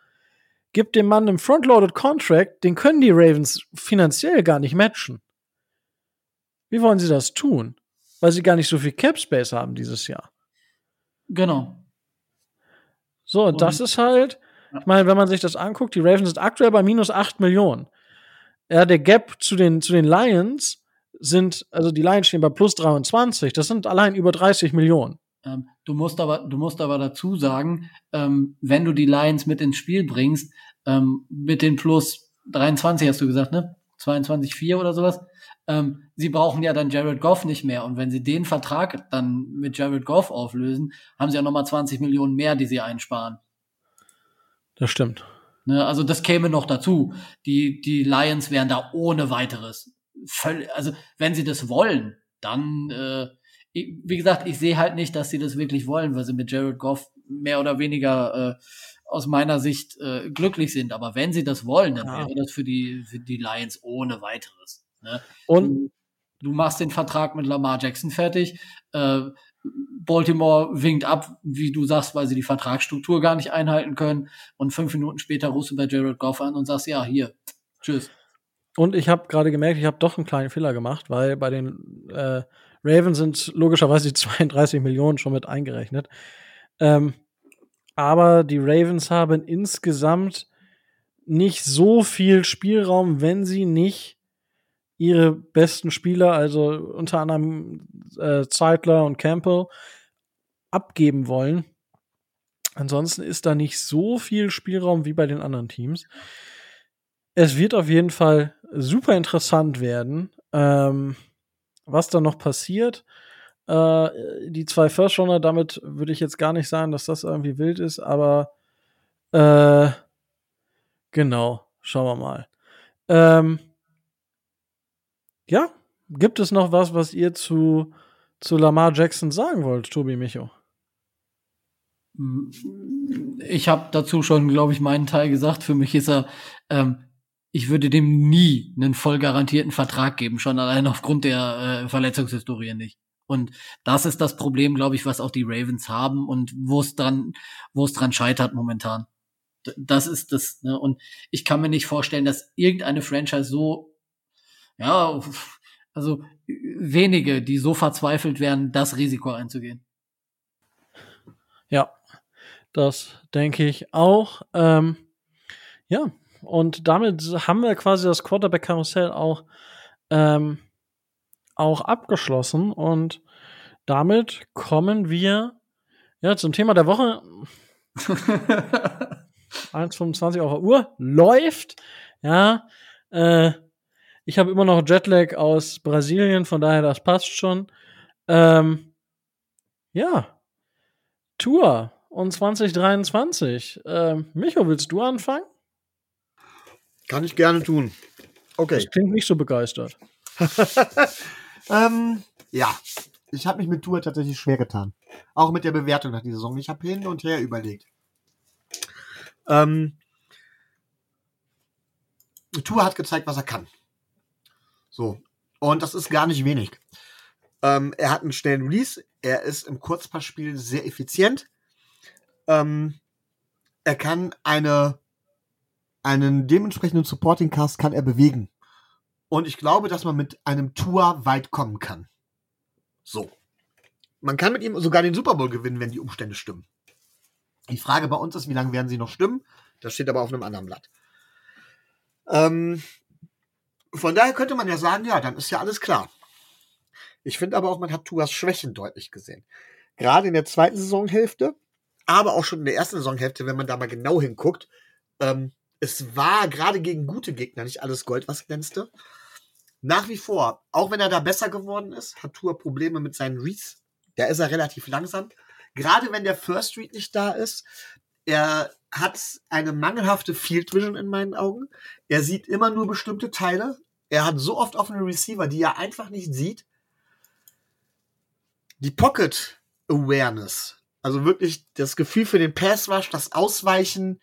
gibt dem Mann einen Frontloaded Contract, den können die Ravens finanziell gar nicht matchen. Wie wollen sie das tun? Weil sie gar nicht so viel Cap Space haben dieses Jahr. Genau. So, und, und das ist halt, ich meine, wenn man sich das anguckt, die Ravens sind aktuell bei minus 8 Millionen. Ja, der Gap zu den, zu den Lions sind, also die Lions stehen bei plus 23, das sind allein über 30 Millionen. Ähm, du musst aber, du musst aber dazu sagen, ähm, wenn du die Lions mit ins Spiel bringst, ähm, mit den plus 23 hast du gesagt, ne? 22,4 oder sowas, ähm, sie brauchen ja dann Jared Goff nicht mehr. Und wenn sie den Vertrag dann mit Jared Goff auflösen, haben sie ja nochmal 20 Millionen mehr, die sie einsparen. Das stimmt. Ne, also das käme noch dazu. Die, die Lions wären da ohne weiteres. Völlig, also wenn sie das wollen, dann, äh, wie gesagt, ich sehe halt nicht, dass sie das wirklich wollen, weil sie mit Jared Goff mehr oder weniger äh, aus meiner Sicht äh, glücklich sind. Aber wenn sie das wollen, dann ja. wäre das für die, für die Lions ohne weiteres. Ne? Und du, du, machst den Vertrag mit Lamar Jackson fertig. Äh, Baltimore winkt ab, wie du sagst, weil sie die Vertragsstruktur gar nicht einhalten können. Und fünf Minuten später rufst du bei Jared Goff an und sagst, ja, hier, tschüss. Und ich habe gerade gemerkt, ich habe doch einen kleinen Fehler gemacht, weil bei den äh, Ravens sind logischerweise die 32 Millionen schon mit eingerechnet. Ähm, aber die Ravens haben insgesamt nicht so viel Spielraum, wenn sie nicht ihre besten Spieler, also unter anderem äh, Zeitler und Campbell, abgeben wollen. Ansonsten ist da nicht so viel Spielraum wie bei den anderen Teams. Es wird auf jeden Fall super interessant werden, ähm, was da noch passiert. Äh, die zwei First Runner, damit würde ich jetzt gar nicht sagen, dass das irgendwie wild ist, aber äh, genau, schauen wir mal. Ähm, ja, gibt es noch was, was ihr zu, zu Lamar Jackson sagen wollt, Tobi Micho? Ich habe dazu schon, glaube ich, meinen Teil gesagt. Für mich ist er, ähm, ich würde dem nie einen voll garantierten Vertrag geben, schon allein aufgrund der äh, Verletzungshistorie nicht. Und das ist das Problem, glaube ich, was auch die Ravens haben und wo es dran, wo es dran scheitert momentan. Das ist das. Ne? Und ich kann mir nicht vorstellen, dass irgendeine Franchise so, ja, also wenige, die so verzweifelt werden, das Risiko einzugehen. Ja, das denke ich auch. Ähm, ja, und damit haben wir quasi das Quarterback-Karussell auch ähm, auch abgeschlossen und damit kommen wir ja zum Thema der Woche. 1,25 auf der Uhr läuft. Ja, äh, ich habe immer noch Jetlag aus Brasilien, von daher das passt schon. Ähm, ja, Tour und 2023. Ähm, Micho, willst du anfangen? Kann ich gerne tun. Okay. Das klingt nicht so begeistert. Ähm, ja, ich habe mich mit Tour tatsächlich schwer getan. Auch mit der Bewertung nach dieser Saison. Ich habe hin und her überlegt. Ähm, Tour hat gezeigt, was er kann. So. Und das ist gar nicht wenig. Ähm, er hat einen schnellen Release. Er ist im Kurzpassspiel sehr effizient. Ähm, er kann eine, einen dementsprechenden Supporting Cast kann er bewegen. Und ich glaube, dass man mit einem Tour weit kommen kann. So. Man kann mit ihm sogar den Super Bowl gewinnen, wenn die Umstände stimmen. Die Frage bei uns ist, wie lange werden sie noch stimmen? Das steht aber auf einem anderen Blatt. Ähm, von daher könnte man ja sagen, ja, dann ist ja alles klar. Ich finde aber auch, man hat Tuas Schwächen deutlich gesehen. Gerade in der zweiten Saisonhälfte, aber auch schon in der ersten Saisonhälfte, wenn man da mal genau hinguckt, ähm, es war gerade gegen gute Gegner nicht alles Gold, was glänzte. Nach wie vor, auch wenn er da besser geworden ist, hat Tour Probleme mit seinen Reads. Da ist er relativ langsam. Gerade wenn der First Read nicht da ist. Er hat eine mangelhafte Field Vision in meinen Augen. Er sieht immer nur bestimmte Teile. Er hat so oft offene Receiver, die er einfach nicht sieht. Die Pocket Awareness, also wirklich das Gefühl für den Pass Rush, das Ausweichen,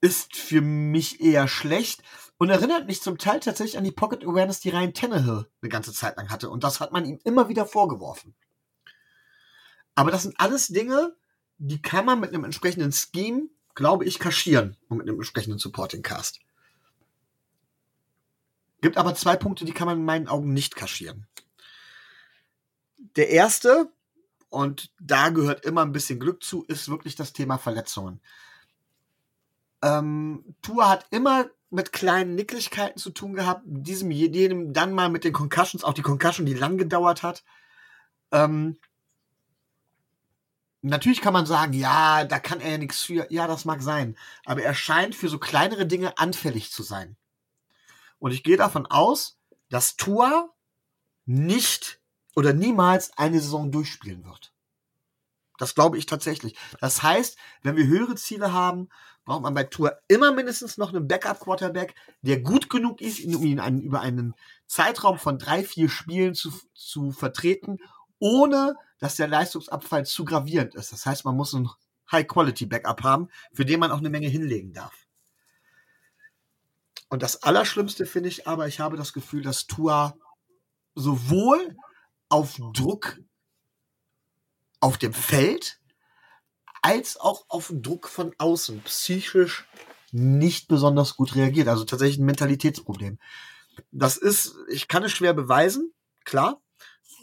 ist für mich eher schlecht und erinnert mich zum Teil tatsächlich an die Pocket Awareness, die Ryan Tannehill eine ganze Zeit lang hatte. Und das hat man ihm immer wieder vorgeworfen. Aber das sind alles Dinge, die kann man mit einem entsprechenden Scheme, glaube ich, kaschieren und mit einem entsprechenden Supporting Cast. Gibt aber zwei Punkte, die kann man in meinen Augen nicht kaschieren. Der erste, und da gehört immer ein bisschen Glück zu, ist wirklich das Thema Verletzungen. Ähm, Tour hat immer mit kleinen Nicklichkeiten zu tun gehabt, diesem jedem dann mal mit den Concussions, auch die Concussion, die lang gedauert hat. Ähm, natürlich kann man sagen, ja, da kann er ja nichts für. Ja, das mag sein. Aber er scheint für so kleinere Dinge anfällig zu sein. Und ich gehe davon aus, dass Tour nicht oder niemals eine Saison durchspielen wird. Das glaube ich tatsächlich. Das heißt, wenn wir höhere Ziele haben, braucht man bei Tour immer mindestens noch einen Backup-Quarterback, der gut genug ist, um ihn einen, über einen Zeitraum von drei, vier Spielen zu, zu vertreten, ohne dass der Leistungsabfall zu gravierend ist. Das heißt, man muss ein High-Quality-Backup haben, für den man auch eine Menge hinlegen darf. Und das Allerschlimmste finde ich aber, ich habe das Gefühl, dass Tua sowohl auf Druck auf dem Feld als auch auf Druck von außen psychisch nicht besonders gut reagiert. Also tatsächlich ein Mentalitätsproblem. Das ist, ich kann es schwer beweisen, klar.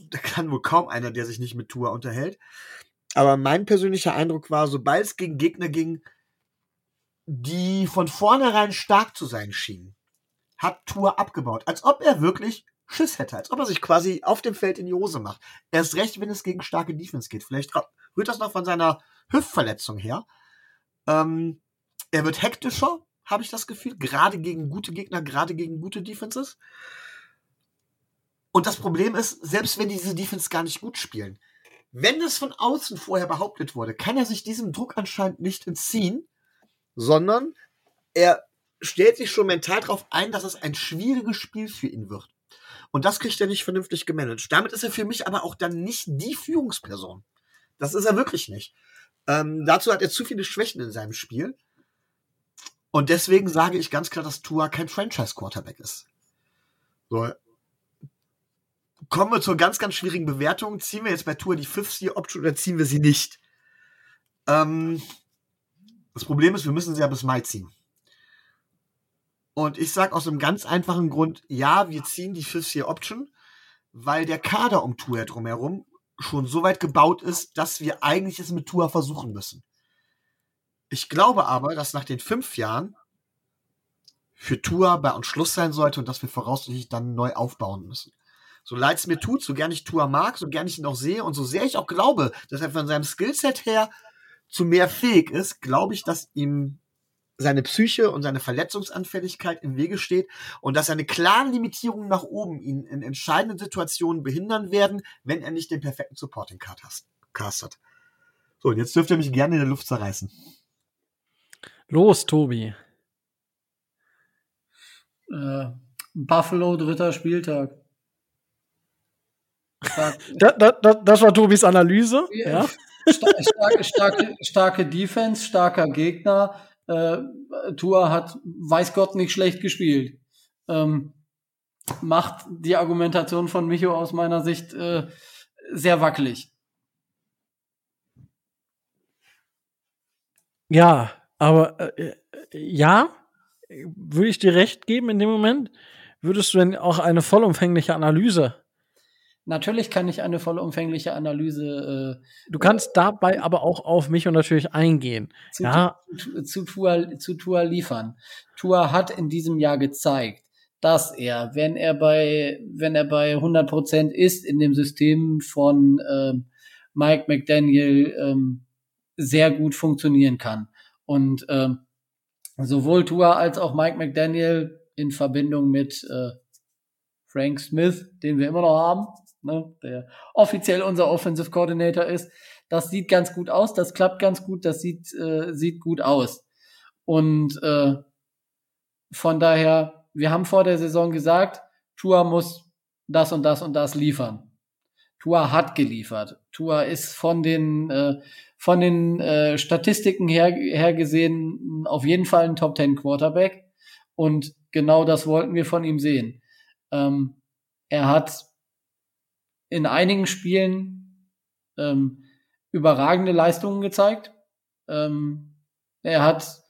Da kann wohl kaum einer, der sich nicht mit Tour unterhält. Aber mein persönlicher Eindruck war, sobald es gegen Gegner ging, die von vornherein stark zu sein schienen, hat Tour abgebaut. Als ob er wirklich Schiss hätte, als ob er sich quasi auf dem Feld in die Hose macht. Erst recht, wenn es gegen starke Defense geht. Vielleicht rührt das noch von seiner Hüftverletzung her. Ähm, er wird hektischer, habe ich das Gefühl, gerade gegen gute Gegner, gerade gegen gute Defenses. Und das Problem ist, selbst wenn diese Defense gar nicht gut spielen, wenn es von außen vorher behauptet wurde, kann er sich diesem Druck anscheinend nicht entziehen, sondern er stellt sich schon mental darauf ein, dass es ein schwieriges Spiel für ihn wird. Und das kriegt er nicht vernünftig gemanagt. Damit ist er für mich aber auch dann nicht die Führungsperson. Das ist er wirklich nicht. Ähm, dazu hat er zu viele Schwächen in seinem Spiel. Und deswegen sage ich ganz klar, dass Tua kein Franchise-Quarterback ist. So. Kommen wir zur ganz, ganz schwierigen Bewertung. Ziehen wir jetzt bei Tua die 50-Option oder ziehen wir sie nicht? Ähm, das Problem ist, wir müssen sie ja bis Mai ziehen. Und ich sage aus einem ganz einfachen Grund, ja, wir ziehen die Fifth-Year-Option, weil der Kader um Tua drumherum schon so weit gebaut ist, dass wir eigentlich es mit Tua versuchen müssen. Ich glaube aber, dass nach den fünf Jahren für Tua bei uns Schluss sein sollte und dass wir voraussichtlich dann neu aufbauen müssen. So leid es mir tut, so gern ich Tua mag, so gern ich ihn auch sehe und so sehr ich auch glaube, dass er von seinem Skillset her zu mehr fähig ist, glaube ich, dass ihm seine Psyche und seine Verletzungsanfälligkeit im Wege steht und dass seine klaren Limitierungen nach oben ihn in entscheidenden Situationen behindern werden, wenn er nicht den perfekten Supporting Cast hat. So, und jetzt dürft ihr mich gerne in der Luft zerreißen. Los, Tobi. Äh, Buffalo, dritter Spieltag. da, da, da, das war Tobis Analyse. Ja. Starke, starke, starke Defense, starker Gegner. Äh, Tua hat, weiß Gott, nicht schlecht gespielt. Ähm, macht die Argumentation von Micho aus meiner Sicht äh, sehr wackelig. Ja, aber äh, ja, würde ich dir recht geben in dem Moment. Würdest du denn auch eine vollumfängliche Analyse Natürlich kann ich eine vollumfängliche Analyse. Äh, du kannst dabei aber auch auf mich und natürlich eingehen. Zu, ja. zu, zu, Tua, zu Tua liefern. Tua hat in diesem Jahr gezeigt, dass er, wenn er bei, wenn er bei 100 Prozent ist in dem System von ähm, Mike McDaniel, ähm, sehr gut funktionieren kann. Und ähm, sowohl Tua als auch Mike McDaniel in Verbindung mit äh, Frank Smith, den wir immer noch haben, ne, der offiziell unser Offensive Coordinator ist. Das sieht ganz gut aus, das klappt ganz gut, das sieht, äh, sieht gut aus. Und äh, von daher, wir haben vor der Saison gesagt, Tua muss das und das und das liefern. Tua hat geliefert. Tua ist von den äh, von den äh, Statistiken her, her gesehen auf jeden Fall ein Top Ten Quarterback und genau das wollten wir von ihm sehen. Ähm, er hat in einigen Spielen ähm, überragende Leistungen gezeigt. Ähm, er hat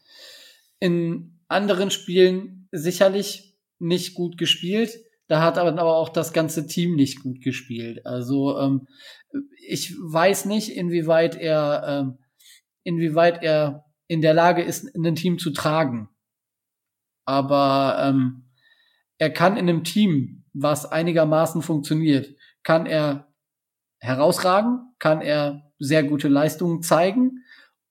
in anderen Spielen sicherlich nicht gut gespielt. Da hat aber auch das ganze Team nicht gut gespielt. Also ähm, ich weiß nicht, inwieweit er, ähm, inwieweit er in der Lage ist, ein Team zu tragen. Aber ähm, er kann in einem Team, was einigermaßen funktioniert, kann er herausragen, kann er sehr gute Leistungen zeigen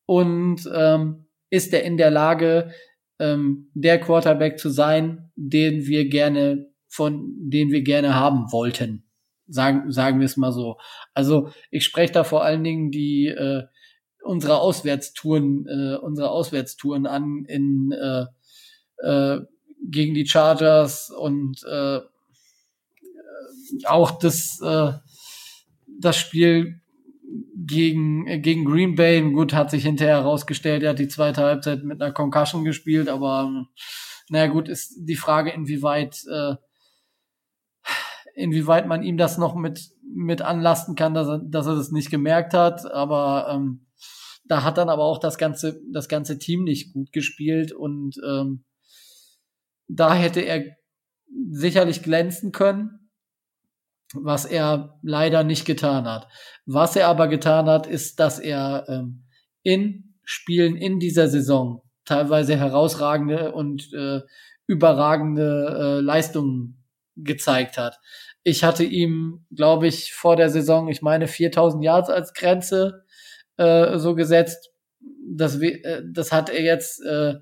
und ähm, ist er in der Lage, ähm, der Quarterback zu sein, den wir gerne von den wir gerne haben wollten. Sagen, sagen wir es mal so. Also ich spreche da vor allen Dingen die äh, unsere Auswärtstouren, äh, unsere Auswärtstouren an in äh, äh, gegen die Chargers und äh, auch das, äh, das Spiel gegen, äh, gegen Green Bay, gut, hat sich hinterher herausgestellt, er hat die zweite Halbzeit mit einer Concussion gespielt, aber naja gut, ist die Frage, inwieweit, äh, inwieweit man ihm das noch mit, mit anlasten kann, dass er, dass er das nicht gemerkt hat, aber ähm, da hat dann aber auch das ganze, das ganze Team nicht gut gespielt und ähm, da hätte er sicherlich glänzen können was er leider nicht getan hat. Was er aber getan hat, ist, dass er ähm, in Spielen in dieser Saison teilweise herausragende und äh, überragende äh, Leistungen gezeigt hat. Ich hatte ihm, glaube ich, vor der Saison, ich meine, 4000 Yards als Grenze äh, so gesetzt. Das, äh, das hat er jetzt, äh,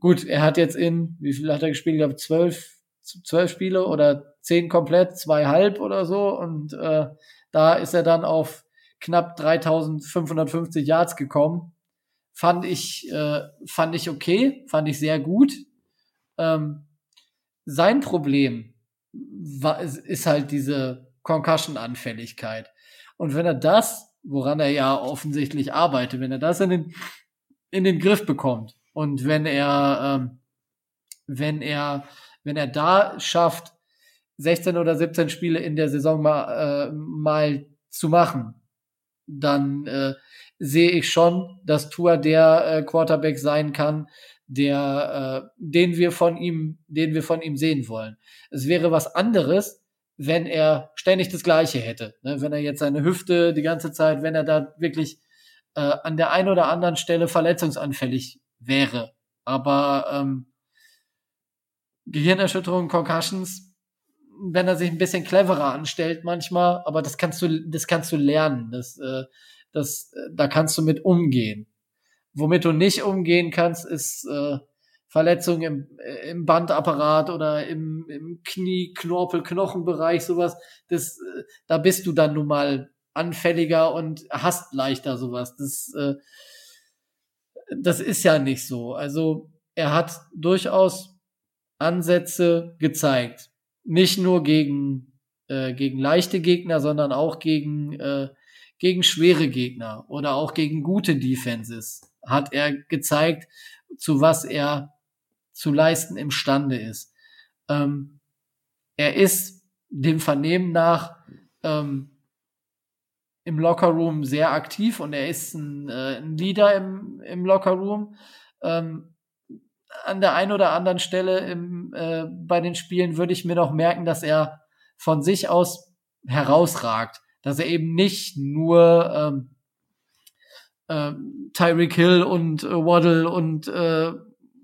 gut, er hat jetzt in, wie viel hat er gespielt? Ich glaube, zwölf, zwölf Spiele oder zehn komplett, zwei halb oder so. Und äh, da ist er dann auf knapp 3550 Yards gekommen. Fand ich, äh, fand ich okay, fand ich sehr gut. Ähm, sein Problem war, ist halt diese Concussion-Anfälligkeit. Und wenn er das woran er ja offensichtlich arbeitet, wenn er das in den, in den Griff bekommt und wenn er, ähm, wenn er, wenn er da schafft, 16 oder 17 Spiele in der Saison mal, äh, mal zu machen, dann äh, sehe ich schon, dass Tua der äh, Quarterback sein kann, der, äh, den wir von ihm, den wir von ihm sehen wollen. Es wäre was anderes, wenn er ständig das Gleiche hätte. Ne? Wenn er jetzt seine Hüfte die ganze Zeit, wenn er da wirklich äh, an der einen oder anderen Stelle verletzungsanfällig wäre. Aber ähm, Gehirnerschütterung, Concussions, wenn er sich ein bisschen cleverer anstellt manchmal, aber das kannst du, das kannst du lernen. Das, äh, das, äh, da kannst du mit umgehen. Womit du nicht umgehen kannst, ist äh, Verletzungen im, äh, im Bandapparat oder im, im Knie, Knorpel, Knochenbereich, sowas. Das, äh, da bist du dann nun mal anfälliger und hast leichter sowas. Das, äh, das ist ja nicht so. Also er hat durchaus Ansätze gezeigt. Nicht nur gegen, äh, gegen leichte Gegner, sondern auch gegen, äh, gegen schwere Gegner oder auch gegen gute Defenses hat er gezeigt, zu was er zu leisten imstande ist. Ähm, er ist dem Vernehmen nach ähm, im Lockerroom sehr aktiv und er ist ein, äh, ein Leader im, im Lockerroom. Ähm, an der einen oder anderen Stelle im, äh, bei den Spielen würde ich mir noch merken, dass er von sich aus herausragt, dass er eben nicht nur ähm, äh, Tyreek Hill und äh, Waddle und äh,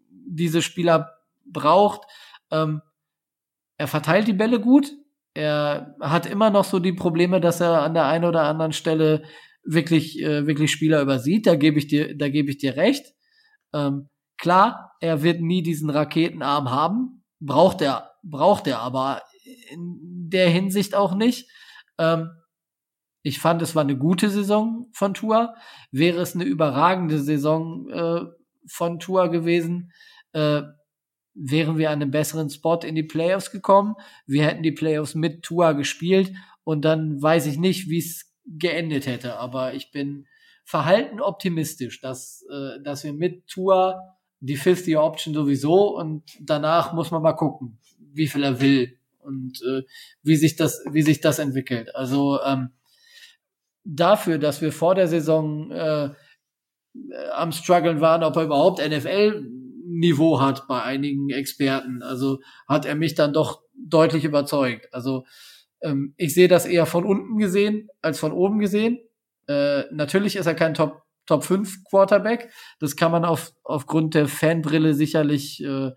diese Spieler braucht. Ähm, er verteilt die Bälle gut. Er hat immer noch so die Probleme, dass er an der einen oder anderen Stelle wirklich, äh, wirklich Spieler übersieht. Da gebe ich dir, da gebe ich dir recht. Ähm, klar, er wird nie diesen Raketenarm haben. Braucht er, braucht er aber in der Hinsicht auch nicht. Ähm, ich fand, es war eine gute Saison von Tour. Wäre es eine überragende Saison äh, von Tour gewesen, äh, wären wir an einem besseren Spot in die Playoffs gekommen. Wir hätten die Playoffs mit Tour gespielt und dann weiß ich nicht, wie es geendet hätte. Aber ich bin verhalten optimistisch, dass, äh, dass wir mit Tour die 50 Option sowieso und danach muss man mal gucken, wie viel er will und äh, wie sich das, wie sich das entwickelt. Also ähm, dafür, dass wir vor der Saison äh, am struggeln waren, ob er überhaupt NFL-Niveau hat bei einigen Experten. Also hat er mich dann doch deutlich überzeugt. Also ähm, ich sehe das eher von unten gesehen als von oben gesehen. Äh, natürlich ist er kein Top Top 5 Quarterback. Das kann man auf, aufgrund der Fanbrille sicherlich, äh,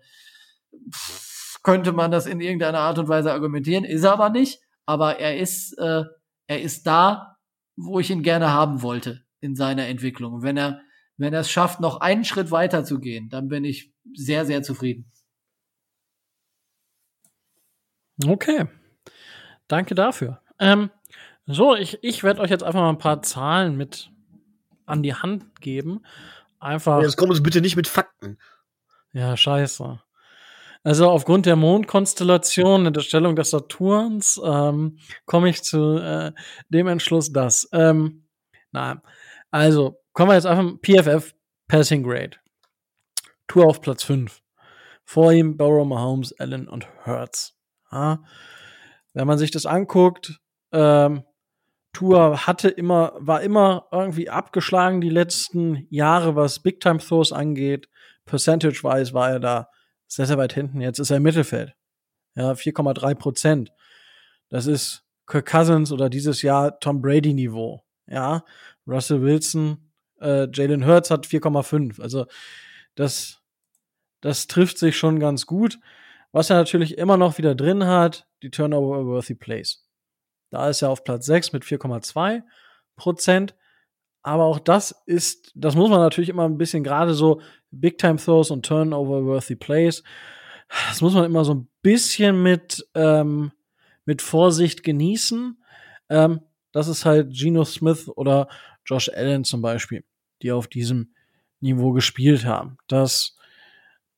könnte man das in irgendeiner Art und Weise argumentieren, ist er aber nicht. Aber er ist, äh, er ist da, wo ich ihn gerne haben wollte in seiner Entwicklung. Wenn er, wenn er es schafft, noch einen Schritt weiter zu gehen, dann bin ich sehr, sehr zufrieden. Okay. Danke dafür. Ähm, so, ich, ich werde euch jetzt einfach mal ein paar Zahlen mit an die Hand geben. Einfach. Jetzt kommen Sie bitte nicht mit Fakten. Ja, scheiße. Also aufgrund der Mondkonstellation in der Stellung des Saturns ähm, komme ich zu äh, dem Entschluss, dass. Ähm, na, also kommen wir jetzt einfach PFF Passing Grade. Tour auf Platz 5. Vor ihm Burrow, Mahomes, Allen und Hertz. Ja. Wenn man sich das anguckt, ähm, Tour hatte immer, war immer irgendwie abgeschlagen die letzten Jahre, was Big Time Throws angeht. Percentage-wise war er da sehr, sehr weit hinten. Jetzt ist er im Mittelfeld. Ja, 4,3 Prozent. Das ist Kirk Cousins oder dieses Jahr Tom Brady Niveau. Ja, Russell Wilson, äh, Jalen Hurts hat 4,5. Also das, das trifft sich schon ganz gut. Was er natürlich immer noch wieder drin hat, die Turnover-Worthy Plays. Da ist er auf Platz 6 mit 4,2 Prozent. Aber auch das ist, das muss man natürlich immer ein bisschen gerade so Big Time Throws und Turnover Worthy Plays. Das muss man immer so ein bisschen mit, ähm, mit Vorsicht genießen. Ähm, das ist halt Geno Smith oder Josh Allen zum Beispiel, die auf diesem Niveau gespielt haben. Das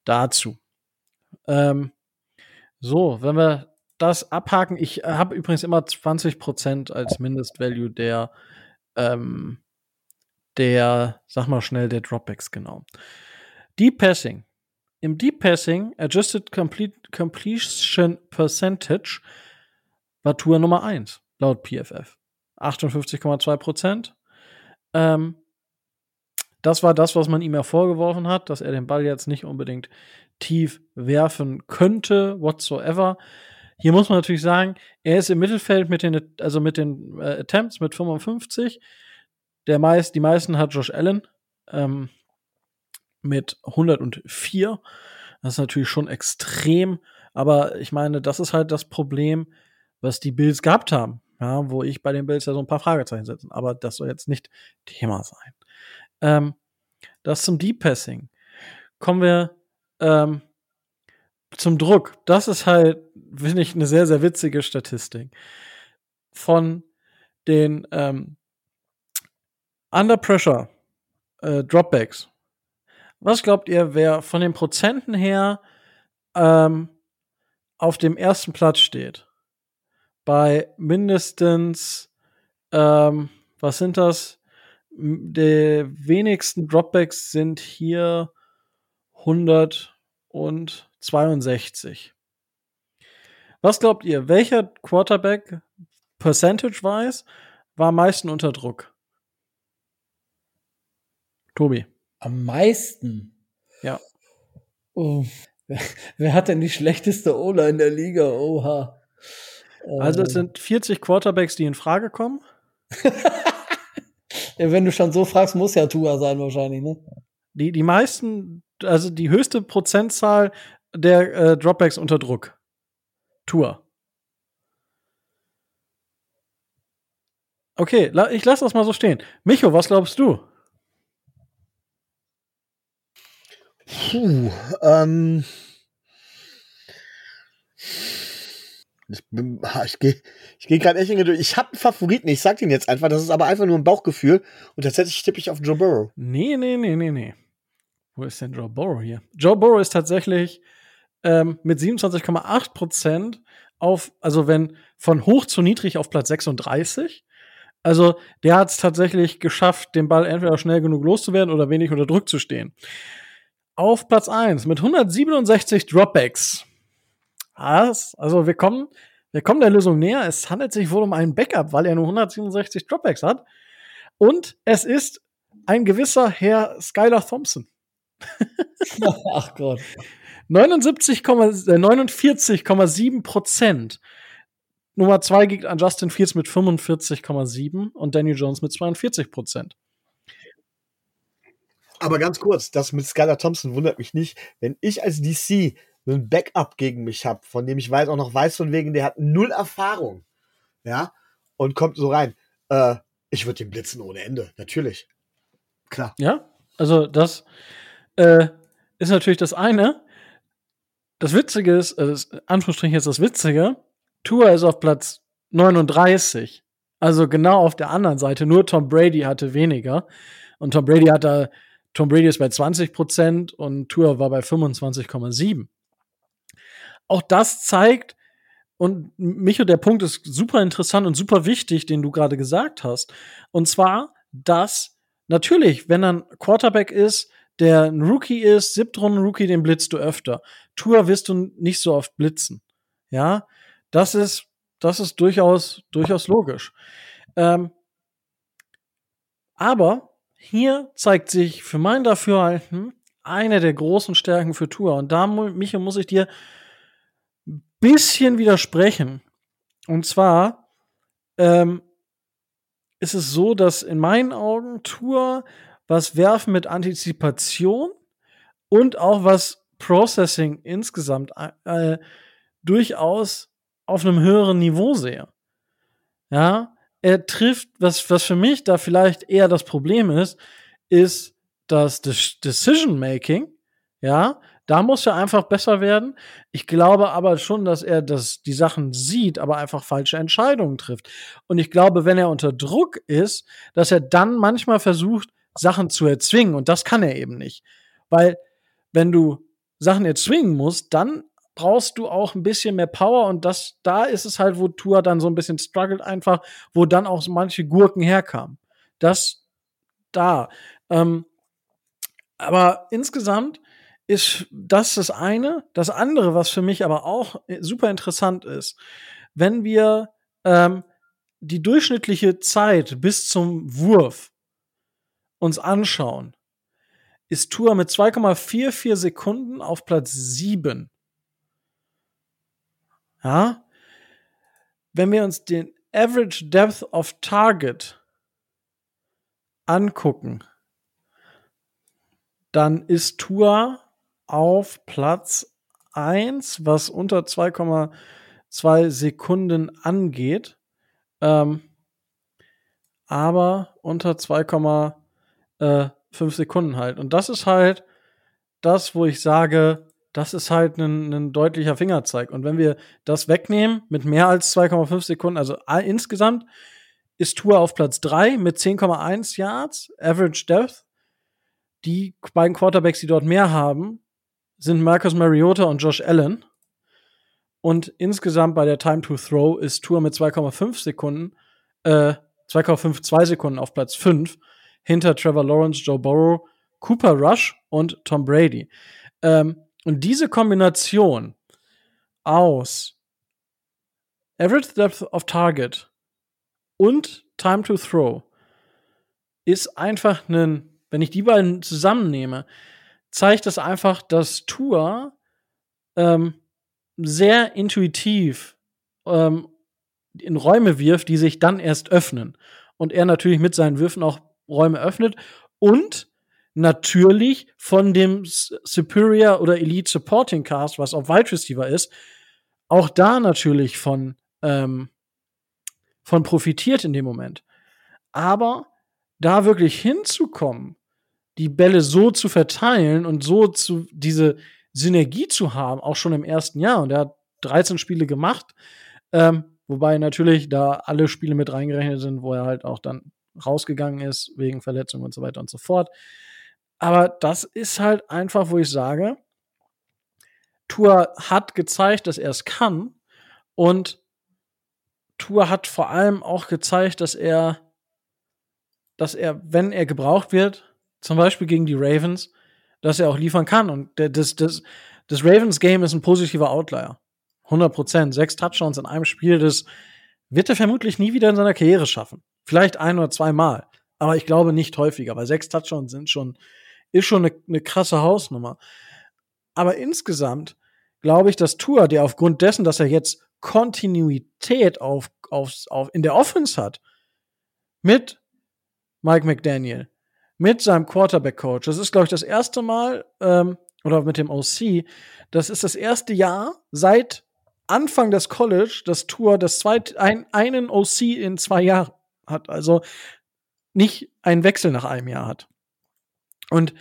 dazu. Ähm, so, wenn wir das abhaken, ich habe übrigens immer 20% als Mindestvalue der ähm, der, sag mal schnell, der Dropbacks, genau. Deep Passing. Im Deep Passing, Adjusted Complete, Completion Percentage, war Tour Nummer 1, laut PFF. 58,2 Prozent. Ähm, das war das, was man ihm ja vorgeworfen hat, dass er den Ball jetzt nicht unbedingt tief werfen könnte, whatsoever. Hier muss man natürlich sagen, er ist im Mittelfeld mit den, also mit den äh, Attempts mit 55. Der meist, die meisten hat Josh Allen ähm, mit 104. Das ist natürlich schon extrem, aber ich meine, das ist halt das Problem, was die Bills gehabt haben. Ja, wo ich bei den Bills ja so ein paar Fragezeichen setze. Aber das soll jetzt nicht Thema sein. Ähm, das zum Deep Passing. Kommen wir ähm, zum Druck. Das ist halt, finde ich, eine sehr, sehr witzige Statistik. Von den ähm, Under Pressure äh, Dropbacks. Was glaubt ihr, wer von den Prozenten her ähm, auf dem ersten Platz steht? Bei mindestens, ähm, was sind das? Die wenigsten Dropbacks sind hier 162. Was glaubt ihr, welcher Quarterback percentage-wise war am meisten unter Druck? Tobi. Am meisten? Ja. Oh. Wer, hat denn die schlechteste Ola in der Liga? Oha. Also es sind 40 Quarterbacks, die in Frage kommen. wenn du schon so fragst, muss ja Tua sein wahrscheinlich, ne? Die, die meisten, also die höchste Prozentzahl der äh, Dropbacks unter Druck. Tua. Okay, la ich lasse das mal so stehen. Micho, was glaubst du? Puh, ähm. Ich, bin- ich gehe ich geh gerade echt in Geduld. Ich habe einen Favoriten, ich sag den jetzt einfach, das ist aber einfach nur ein Bauchgefühl. Und tatsächlich tippe ich auf Joe Burrow. Nee, nee, nee, nee, nee. Wo ist denn Joe Burrow hier? Joe Burrow ist tatsächlich ähm, mit 27,8 Prozent auf, also wenn von hoch zu niedrig auf Platz 36. Also der hat es tatsächlich geschafft, den Ball entweder schnell genug loszuwerden oder wenig unter Druck zu stehen. Auf Platz 1 mit 167 Dropbacks. Was? Also wir kommen, wir kommen der Lösung näher. Es handelt sich wohl um einen Backup, weil er nur 167 Dropbacks hat. Und es ist ein gewisser Herr Skylar Thompson. Ach Gott. 79, äh, 49,7 Prozent. Nummer 2 geht an Justin Fields mit 45,7% und Daniel Jones mit 42 Prozent. Aber ganz kurz, das mit Skylar Thompson wundert mich nicht. Wenn ich als DC einen Backup gegen mich habe, von dem ich weiß, auch noch weiß von wegen, der hat null Erfahrung, ja, und kommt so rein, äh, ich würde den blitzen ohne Ende, natürlich. Klar. Ja, also das äh, ist natürlich das eine. Das Witzige ist, äh, das, Anführungsstrichen ist das Witzige, Tour ist auf Platz 39. Also genau auf der anderen Seite. Nur Tom Brady hatte weniger. Und Tom Brady hatte, Tom Brady ist bei 20 Prozent und Tour war bei 25,7. Auch das zeigt, und Micho, der Punkt ist super interessant und super wichtig, den du gerade gesagt hast. Und zwar, dass natürlich, wenn ein Quarterback ist, der ein Rookie ist, Siebtrunden-Rookie, den blitzt du öfter. Tour wirst du nicht so oft blitzen. Ja, das ist, das ist durchaus, durchaus logisch. Ähm, aber hier zeigt sich für mein Dafürhalten eine der großen Stärken für Tour. Und da, Micho, muss ich dir ein bisschen widersprechen. Und zwar ähm, ist es so, dass in meinen Augen Tour was Werfen mit Antizipation und auch was Processing insgesamt äh, durchaus auf einem höheren Niveau sehe. Ja, er trifft, was, was für mich da vielleicht eher das Problem ist, ist das Decision Making. Ja, da muss er einfach besser werden. Ich glaube aber schon, dass er das, die Sachen sieht, aber einfach falsche Entscheidungen trifft. Und ich glaube, wenn er unter Druck ist, dass er dann manchmal versucht, Sachen zu erzwingen. Und das kann er eben nicht. Weil, wenn du Sachen erzwingen musst, dann brauchst du auch ein bisschen mehr Power und das, da ist es halt, wo Tour dann so ein bisschen struggelt einfach, wo dann auch manche Gurken herkamen. Das da. Ähm, aber insgesamt ist das das eine. Das andere, was für mich aber auch super interessant ist, wenn wir ähm, die durchschnittliche Zeit bis zum Wurf uns anschauen, ist Tour mit 2,44 Sekunden auf Platz 7. Ja? Wenn wir uns den Average Depth of Target angucken, dann ist Tour auf Platz 1, was unter 2,2 Sekunden angeht. Ähm, aber unter 2,5 äh, Sekunden halt. Und das ist halt das, wo ich sage, das ist halt ein, ein deutlicher Fingerzeig. Und wenn wir das wegnehmen mit mehr als 2,5 Sekunden, also insgesamt ist Tour auf Platz 3 mit 10,1 Yards, Average Depth. Die beiden Quarterbacks, die dort mehr haben, sind Marcus Mariota und Josh Allen. Und insgesamt bei der Time to Throw ist Tour mit 2,5 Sekunden, äh, 2,52 Sekunden auf Platz 5 hinter Trevor Lawrence, Joe Burrow, Cooper Rush und Tom Brady. Ähm, und diese Kombination aus Average Depth of Target und Time to Throw ist einfach ein, wenn ich die beiden zusammennehme, zeigt das einfach, dass Tour ähm, sehr intuitiv ähm, in Räume wirft, die sich dann erst öffnen. Und er natürlich mit seinen Würfen auch Räume öffnet und natürlich von dem Superior oder Elite Supporting Cast, was auf Wide Receiver ist, auch da natürlich von, ähm, von profitiert in dem Moment. Aber da wirklich hinzukommen, die Bälle so zu verteilen und so zu diese Synergie zu haben, auch schon im ersten Jahr. Und er hat 13 Spiele gemacht, ähm, wobei natürlich da alle Spiele mit reingerechnet sind, wo er halt auch dann rausgegangen ist wegen Verletzung und so weiter und so fort. Aber das ist halt einfach, wo ich sage, Tour hat gezeigt, dass er es kann und Tour hat vor allem auch gezeigt, dass er, dass er, wenn er gebraucht wird, zum Beispiel gegen die Ravens, dass er auch liefern kann. Und das, das, das Ravens-Game ist ein positiver Outlier. 100 Prozent. Sechs Touchdowns in einem Spiel, das wird er vermutlich nie wieder in seiner Karriere schaffen. Vielleicht ein oder zwei Mal. Aber ich glaube nicht häufiger, weil sechs Touchdowns sind schon, ist schon eine, eine krasse Hausnummer. Aber insgesamt glaube ich, dass Tour, der aufgrund dessen, dass er jetzt Kontinuität auf, auf, auf, in der Offense hat, mit Mike McDaniel, mit seinem Quarterback-Coach, das ist, glaube ich, das erste Mal, ähm, oder mit dem OC, das ist das erste Jahr seit Anfang des College, das Tour, das zweit, ein, einen OC in zwei Jahren hat. Also nicht einen Wechsel nach einem Jahr hat. Und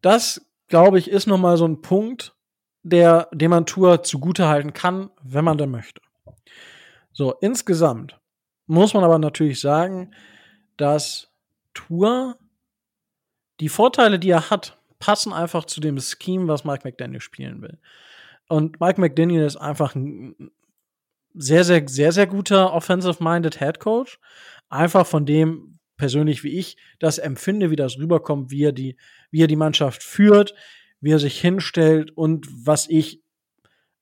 das, glaube ich, ist nochmal so ein Punkt, der, dem man Tour zugutehalten kann, wenn man denn möchte. So, insgesamt muss man aber natürlich sagen, dass Tour die Vorteile, die er hat, passen einfach zu dem Scheme, was Mike McDaniel spielen will. Und Mike McDaniel ist einfach ein sehr, sehr, sehr, sehr guter offensive-minded Head Coach. Einfach von dem, persönlich wie ich das empfinde, wie das rüberkommt, wie er die, wie er die Mannschaft führt, wie er sich hinstellt und was ich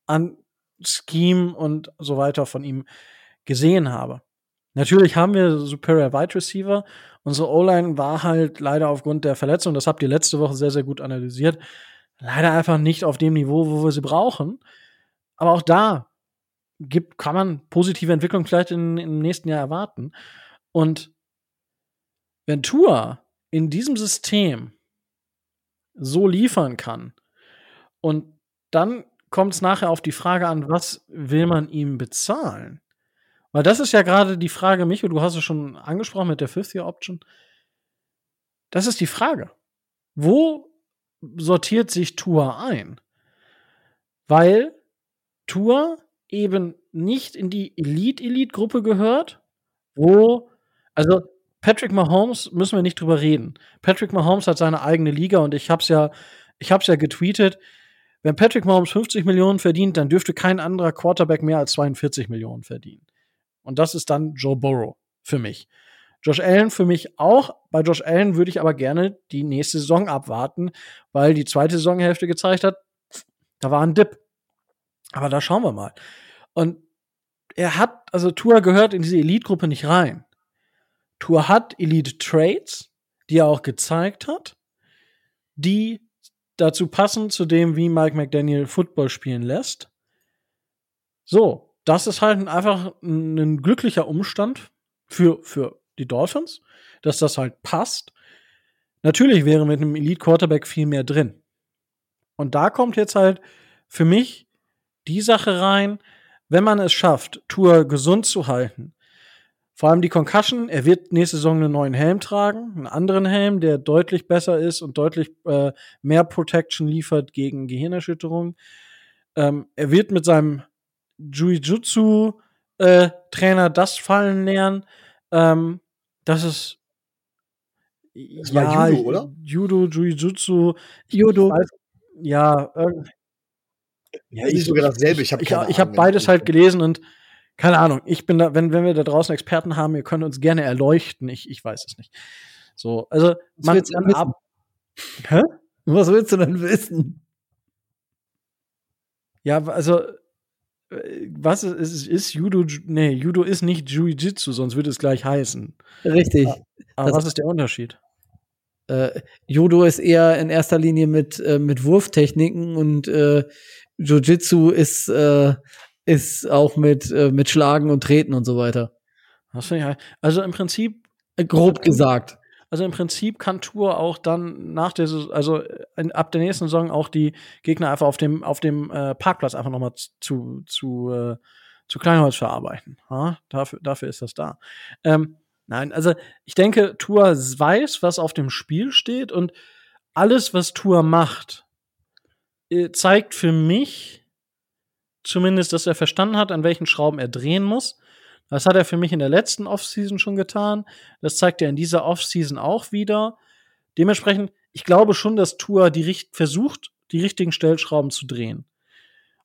an Scheme und so weiter von ihm gesehen habe. Natürlich haben wir Superior Wide Receiver. Unsere O-Line war halt leider aufgrund der Verletzung, das habt ihr letzte Woche sehr, sehr gut analysiert, leider einfach nicht auf dem Niveau, wo wir sie brauchen. Aber auch da gibt, kann man positive Entwicklung vielleicht in, im nächsten Jahr erwarten. Und wenn Tour in diesem System so liefern kann und dann kommt es nachher auf die Frage an, was will man ihm bezahlen? Weil das ist ja gerade die Frage, Micho, du hast es schon angesprochen mit der Fifth-Year-Option. Das ist die Frage. Wo sortiert sich Tour ein? Weil Tour eben nicht in die Elite-Elite-Gruppe gehört, wo, also Patrick Mahomes müssen wir nicht drüber reden. Patrick Mahomes hat seine eigene Liga und ich hab's ja, ich hab's ja getweetet. Wenn Patrick Mahomes 50 Millionen verdient, dann dürfte kein anderer Quarterback mehr als 42 Millionen verdienen. Und das ist dann Joe Burrow für mich. Josh Allen für mich auch. Bei Josh Allen würde ich aber gerne die nächste Saison abwarten, weil die zweite Saisonhälfte gezeigt hat, da war ein Dip. Aber da schauen wir mal. Und er hat, also Tour gehört in diese Elite-Gruppe nicht rein. Tour hat Elite Trades, die er auch gezeigt hat, die dazu passen zu dem, wie Mike McDaniel Football spielen lässt. So, das ist halt einfach ein glücklicher Umstand für, für die Dolphins, dass das halt passt. Natürlich wäre mit einem Elite Quarterback viel mehr drin. Und da kommt jetzt halt für mich die Sache rein, wenn man es schafft, Tour gesund zu halten, vor allem die Concussion. Er wird nächste Saison einen neuen Helm tragen, einen anderen Helm, der deutlich besser ist und deutlich äh, mehr Protection liefert gegen Gehirnerschütterung. Ähm, er wird mit seinem Jiu-Jitsu-Trainer äh, das fallen lernen. Ähm, das ist das ja, Judo, oder? Judo, Jiu-Jitsu, Judo. Weiß, ja, irgendwie. Ja, ich sogar dasselbe. Ich habe ich, ich hab beides halt gelesen und keine Ahnung, ich bin da, wenn, wenn wir da draußen Experten haben, ihr könnt uns gerne erleuchten. Ich, ich weiß es nicht. So, also man kann ab. Hä? Was willst du denn wissen? Ja, also äh, was ist, ist, ist Judo? Nee, Judo ist nicht Jiu-Jitsu, sonst würde es gleich heißen. Richtig. Aber was ist der Unterschied? Äh, Judo ist eher in erster Linie mit, äh, mit Wurftechniken und äh, Jiu-Jitsu ist äh, ist auch mit, äh, mit Schlagen und Treten und so weiter. Also im Prinzip. Äh, grob gesagt. Also im Prinzip kann Tour auch dann nach der, also äh, ab der nächsten Saison auch die Gegner einfach auf dem, auf dem äh, Parkplatz einfach nochmal zu, zu, äh, zu Kleinholz verarbeiten. Ja? Dafür, dafür ist das da. Ähm, nein, also ich denke, Tour weiß, was auf dem Spiel steht und alles, was Tour macht, äh, zeigt für mich, zumindest, dass er verstanden hat, an welchen Schrauben er drehen muss. Das hat er für mich in der letzten Offseason schon getan. Das zeigt er in dieser Offseason auch wieder. Dementsprechend, ich glaube schon, dass Tour die versucht, die richtigen Stellschrauben zu drehen.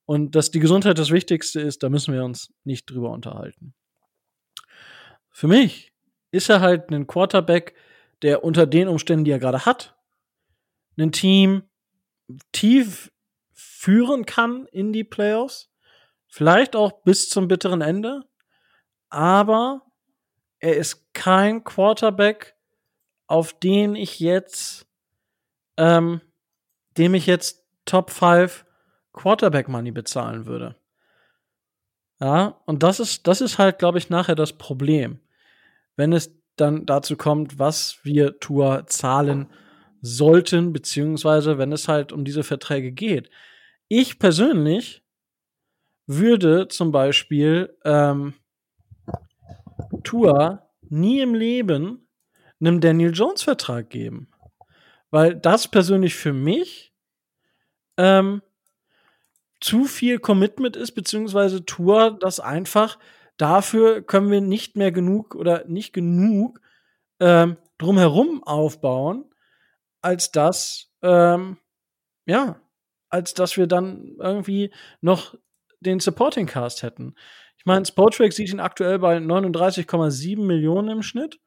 Und dass die Gesundheit das Wichtigste ist, da müssen wir uns nicht drüber unterhalten. Für mich ist er halt ein Quarterback, der unter den Umständen, die er gerade hat, ein Team tief führen kann in die Playoffs Vielleicht auch bis zum bitteren Ende. Aber er ist kein Quarterback, auf den ich jetzt, ähm, dem ich jetzt Top 5 Quarterback Money bezahlen würde. Ja, und das ist, das ist halt, glaube ich, nachher das Problem. Wenn es dann dazu kommt, was wir Tour zahlen sollten, beziehungsweise wenn es halt um diese Verträge geht. Ich persönlich würde zum Beispiel ähm, Tour nie im Leben einem Daniel Jones Vertrag geben. Weil das persönlich für mich ähm, zu viel Commitment ist, beziehungsweise Tour das einfach, dafür können wir nicht mehr genug oder nicht genug ähm, drumherum aufbauen, als dass, ähm, ja, als dass wir dann irgendwie noch den Supporting Cast hätten. Ich meine, Spotrack sieht ihn aktuell bei 39,7 Millionen im Schnitt.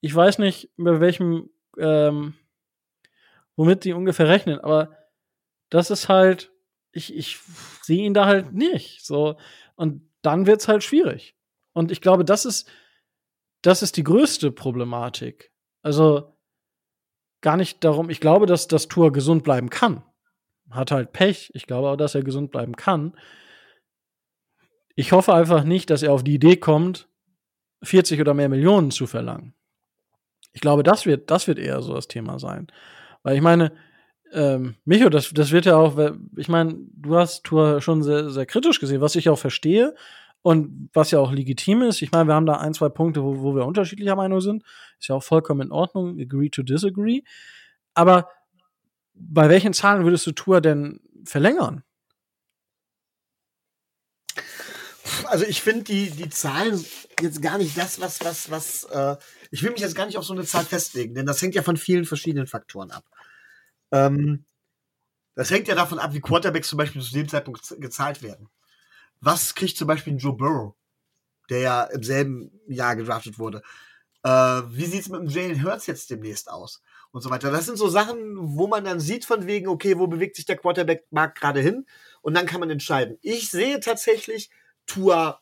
Ich weiß nicht, bei welchem, ähm, womit die ungefähr rechnen, aber das ist halt, ich, ich sehe ihn da halt nicht. So. Und dann wird es halt schwierig. Und ich glaube, das ist, das ist die größte Problematik. Also gar nicht darum, ich glaube, dass das Tour gesund bleiben kann. Hat halt Pech. Ich glaube auch, dass er gesund bleiben kann. Ich hoffe einfach nicht, dass er auf die Idee kommt, 40 oder mehr Millionen zu verlangen. Ich glaube, das wird, das wird eher so das Thema sein. Weil ich meine, ähm, Micho, das, das wird ja auch, ich meine, du hast Tour schon sehr, sehr kritisch gesehen, was ich auch verstehe und was ja auch legitim ist. Ich meine, wir haben da ein, zwei Punkte, wo, wo wir unterschiedlicher Meinung sind. Ist ja auch vollkommen in Ordnung. Agree to disagree. Aber bei welchen Zahlen würdest du Tour denn verlängern? Also ich finde die, die Zahlen jetzt gar nicht das, was, was, was, äh, ich will mich jetzt gar nicht auf so eine Zahl festlegen, denn das hängt ja von vielen verschiedenen Faktoren ab. Ähm, das hängt ja davon ab, wie Quarterbacks zum Beispiel zu dem Zeitpunkt gezahlt werden. Was kriegt zum Beispiel Joe Burrow, der ja im selben Jahr gedraftet wurde? Äh, wie sieht's mit dem Jalen Hurts jetzt demnächst aus? Und so weiter. Das sind so Sachen, wo man dann sieht von wegen, okay, wo bewegt sich der Quarterback-Markt gerade hin? Und dann kann man entscheiden. Ich sehe tatsächlich Tua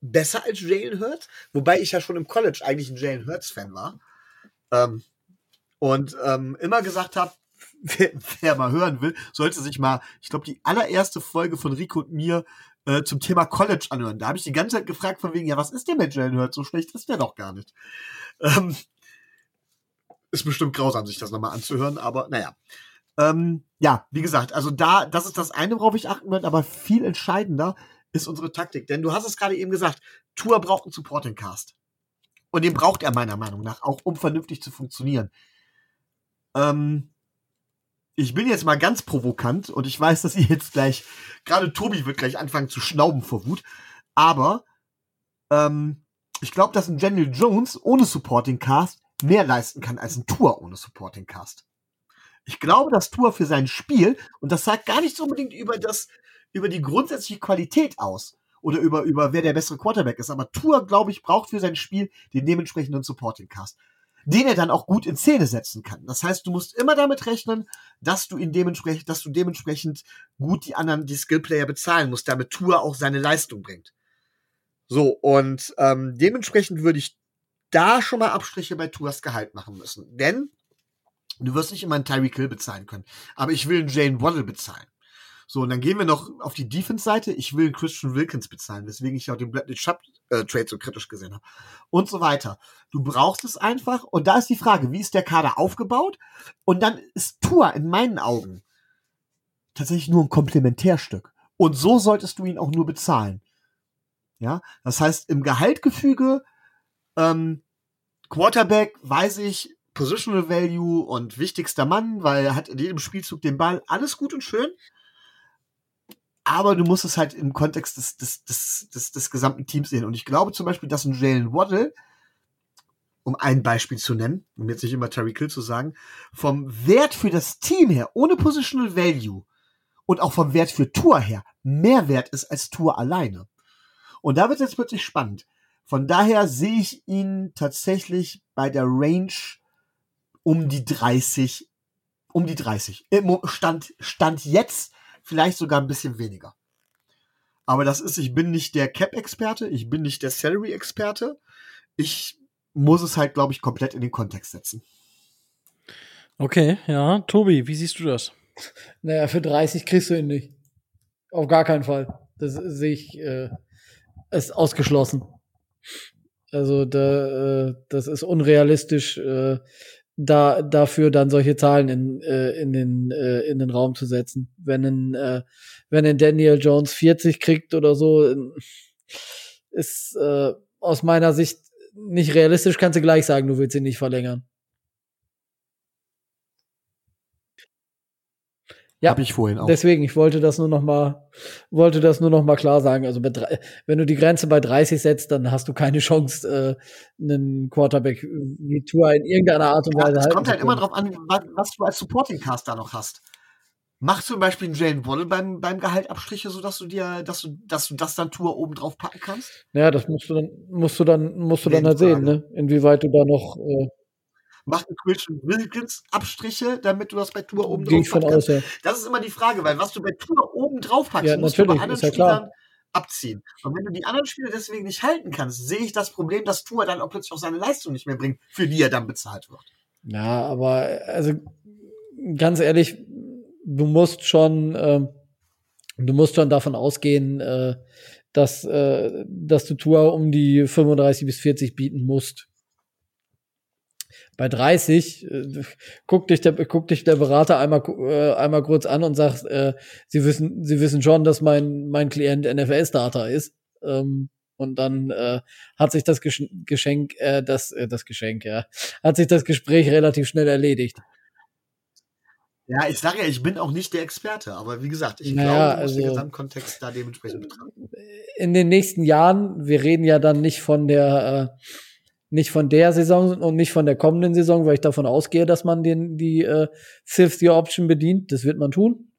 besser als Jalen Hurts, wobei ich ja schon im College eigentlich ein Jalen Hurts-Fan war. Ähm, und ähm, immer gesagt habe, wer, wer mal hören will, sollte sich mal, ich glaube, die allererste Folge von Rico und mir äh, zum Thema College anhören. Da habe ich die ganze Zeit gefragt von wegen, ja, was ist denn mit Jalen Hurts? So schlecht ist der doch gar nicht. Ähm, ist bestimmt grausam, sich das nochmal anzuhören, aber naja. Ähm, ja, wie gesagt, also da, das ist das eine, worauf ich achten werde, aber viel entscheidender ist unsere Taktik. Denn du hast es gerade eben gesagt, Tour braucht einen Supporting Cast. Und den braucht er meiner Meinung nach, auch um vernünftig zu funktionieren. Ähm, ich bin jetzt mal ganz provokant und ich weiß, dass ihr jetzt gleich, gerade Tobi wird gleich anfangen zu schnauben vor Wut, aber ähm, ich glaube, dass ein Daniel Jones ohne Supporting Cast mehr leisten kann als ein Tour ohne Supporting Cast. Ich glaube, dass Tour für sein Spiel, und das sagt gar nichts unbedingt über das, über die grundsätzliche Qualität aus oder über, über wer der bessere Quarterback ist, aber Tour, glaube ich, braucht für sein Spiel den dementsprechenden Supporting Cast den er dann auch gut in Szene setzen kann. Das heißt, du musst immer damit rechnen, dass du ihn dementsprechend, dass du dementsprechend gut die anderen, die Skillplayer bezahlen musst, damit Tour auch seine Leistung bringt. So, und ähm, dementsprechend würde ich da schon mal Abstriche bei Tours Gehalt machen müssen. Denn du wirst nicht immer einen Tyreek Hill bezahlen können. Aber ich will einen Jane Waddle bezahlen. So, und dann gehen wir noch auf die Defense-Seite. Ich will Christian Wilkins bezahlen, weswegen ich auch den Bradley Chubb äh, so kritisch gesehen habe. Und so weiter. Du brauchst es einfach. Und da ist die Frage, wie ist der Kader aufgebaut? Und dann ist Tour in meinen Augen tatsächlich nur ein Komplementärstück. Und so solltest du ihn auch nur bezahlen. Ja, das heißt, im Gehaltgefüge, ähm, Quarterback, weiß ich, Positional Value und wichtigster Mann, weil er hat in jedem Spielzug den Ball, alles gut und schön aber du musst es halt im Kontext des, des, des, des, des gesamten Teams sehen. Und ich glaube zum Beispiel, dass ein Jalen Waddle, um ein Beispiel zu nennen, um jetzt nicht immer Terry Kill zu sagen, vom Wert für das Team her, ohne Positional Value und auch vom Wert für Tour her, mehr wert ist als Tour alleine. Und da wird es jetzt plötzlich spannend. Von daher sehe ich ihn tatsächlich bei der Range um die 30, um die 30. Stand, Stand jetzt vielleicht sogar ein bisschen weniger. Aber das ist, ich bin nicht der Cap-Experte, ich bin nicht der Salary-Experte. Ich muss es halt, glaube ich, komplett in den Kontext setzen. Okay, ja. Tobi, wie siehst du das? Naja, für 30 kriegst du ihn nicht. Auf gar keinen Fall. Das sehe ich, äh, ist ausgeschlossen. Also da, äh, das ist unrealistisch. Äh, da dafür dann solche Zahlen in, äh, in, den, äh, in den Raum zu setzen. Wenn ein, äh, wenn ein Daniel Jones 40 kriegt oder so, ist äh, aus meiner Sicht nicht realistisch, kannst du gleich sagen, du willst ihn nicht verlängern. Ja, habe ich vorhin auch. Deswegen, ich wollte das nur noch mal, wollte das nur noch mal klar sagen. Also wenn du die Grenze bei 30 setzt, dann hast du keine Chance, äh, einen Quarterback wie Tour in irgendeiner Art und Weise ja, Es kommt halt immer darauf an, was, was, du als Supporting Cast da noch hast. Mach zum Beispiel einen Jane Waddle beim, beim Gehaltabstriche, so dass du dir, dass du, dass du das dann Tour oben drauf packen kannst? Ja, das musst du dann, musst du dann, musst du dann halt sehen, ne? Inwieweit du da noch, äh, macht Christian Wilkins Abstriche, damit du das bei Tour oben drauf packst. Ja. Das ist immer die Frage, weil was du bei Tour oben drauf packst, ja, musst du bei anderen ja Spielern abziehen. Und wenn du die anderen Spieler deswegen nicht halten kannst, sehe ich das Problem, dass Tour dann auch plötzlich auch seine Leistung nicht mehr bringt, für die er dann bezahlt wird. Ja, aber also ganz ehrlich, du musst schon, äh, du musst schon davon ausgehen, äh, dass, äh, dass du Tour um die 35 bis 40 bieten musst bei 30 äh, guckt dich der guckt dich der Berater einmal äh, einmal kurz an und sagt, äh, sie wissen sie wissen schon, dass mein mein Klient NFS Data ist. Ähm, und dann äh, hat sich das Geschenk, äh, das, äh, das Geschenk, ja, hat sich das Gespräch relativ schnell erledigt. Ja, ich sage ja, ich bin auch nicht der Experte, aber wie gesagt, ich naja, glaube, du musst also, den Gesamtkontext da dementsprechend betrachten. In den nächsten Jahren, wir reden ja dann nicht von der äh, nicht von der Saison und nicht von der kommenden Saison, weil ich davon ausgehe, dass man den, die äh, Fifth Year Option bedient. Das wird man tun.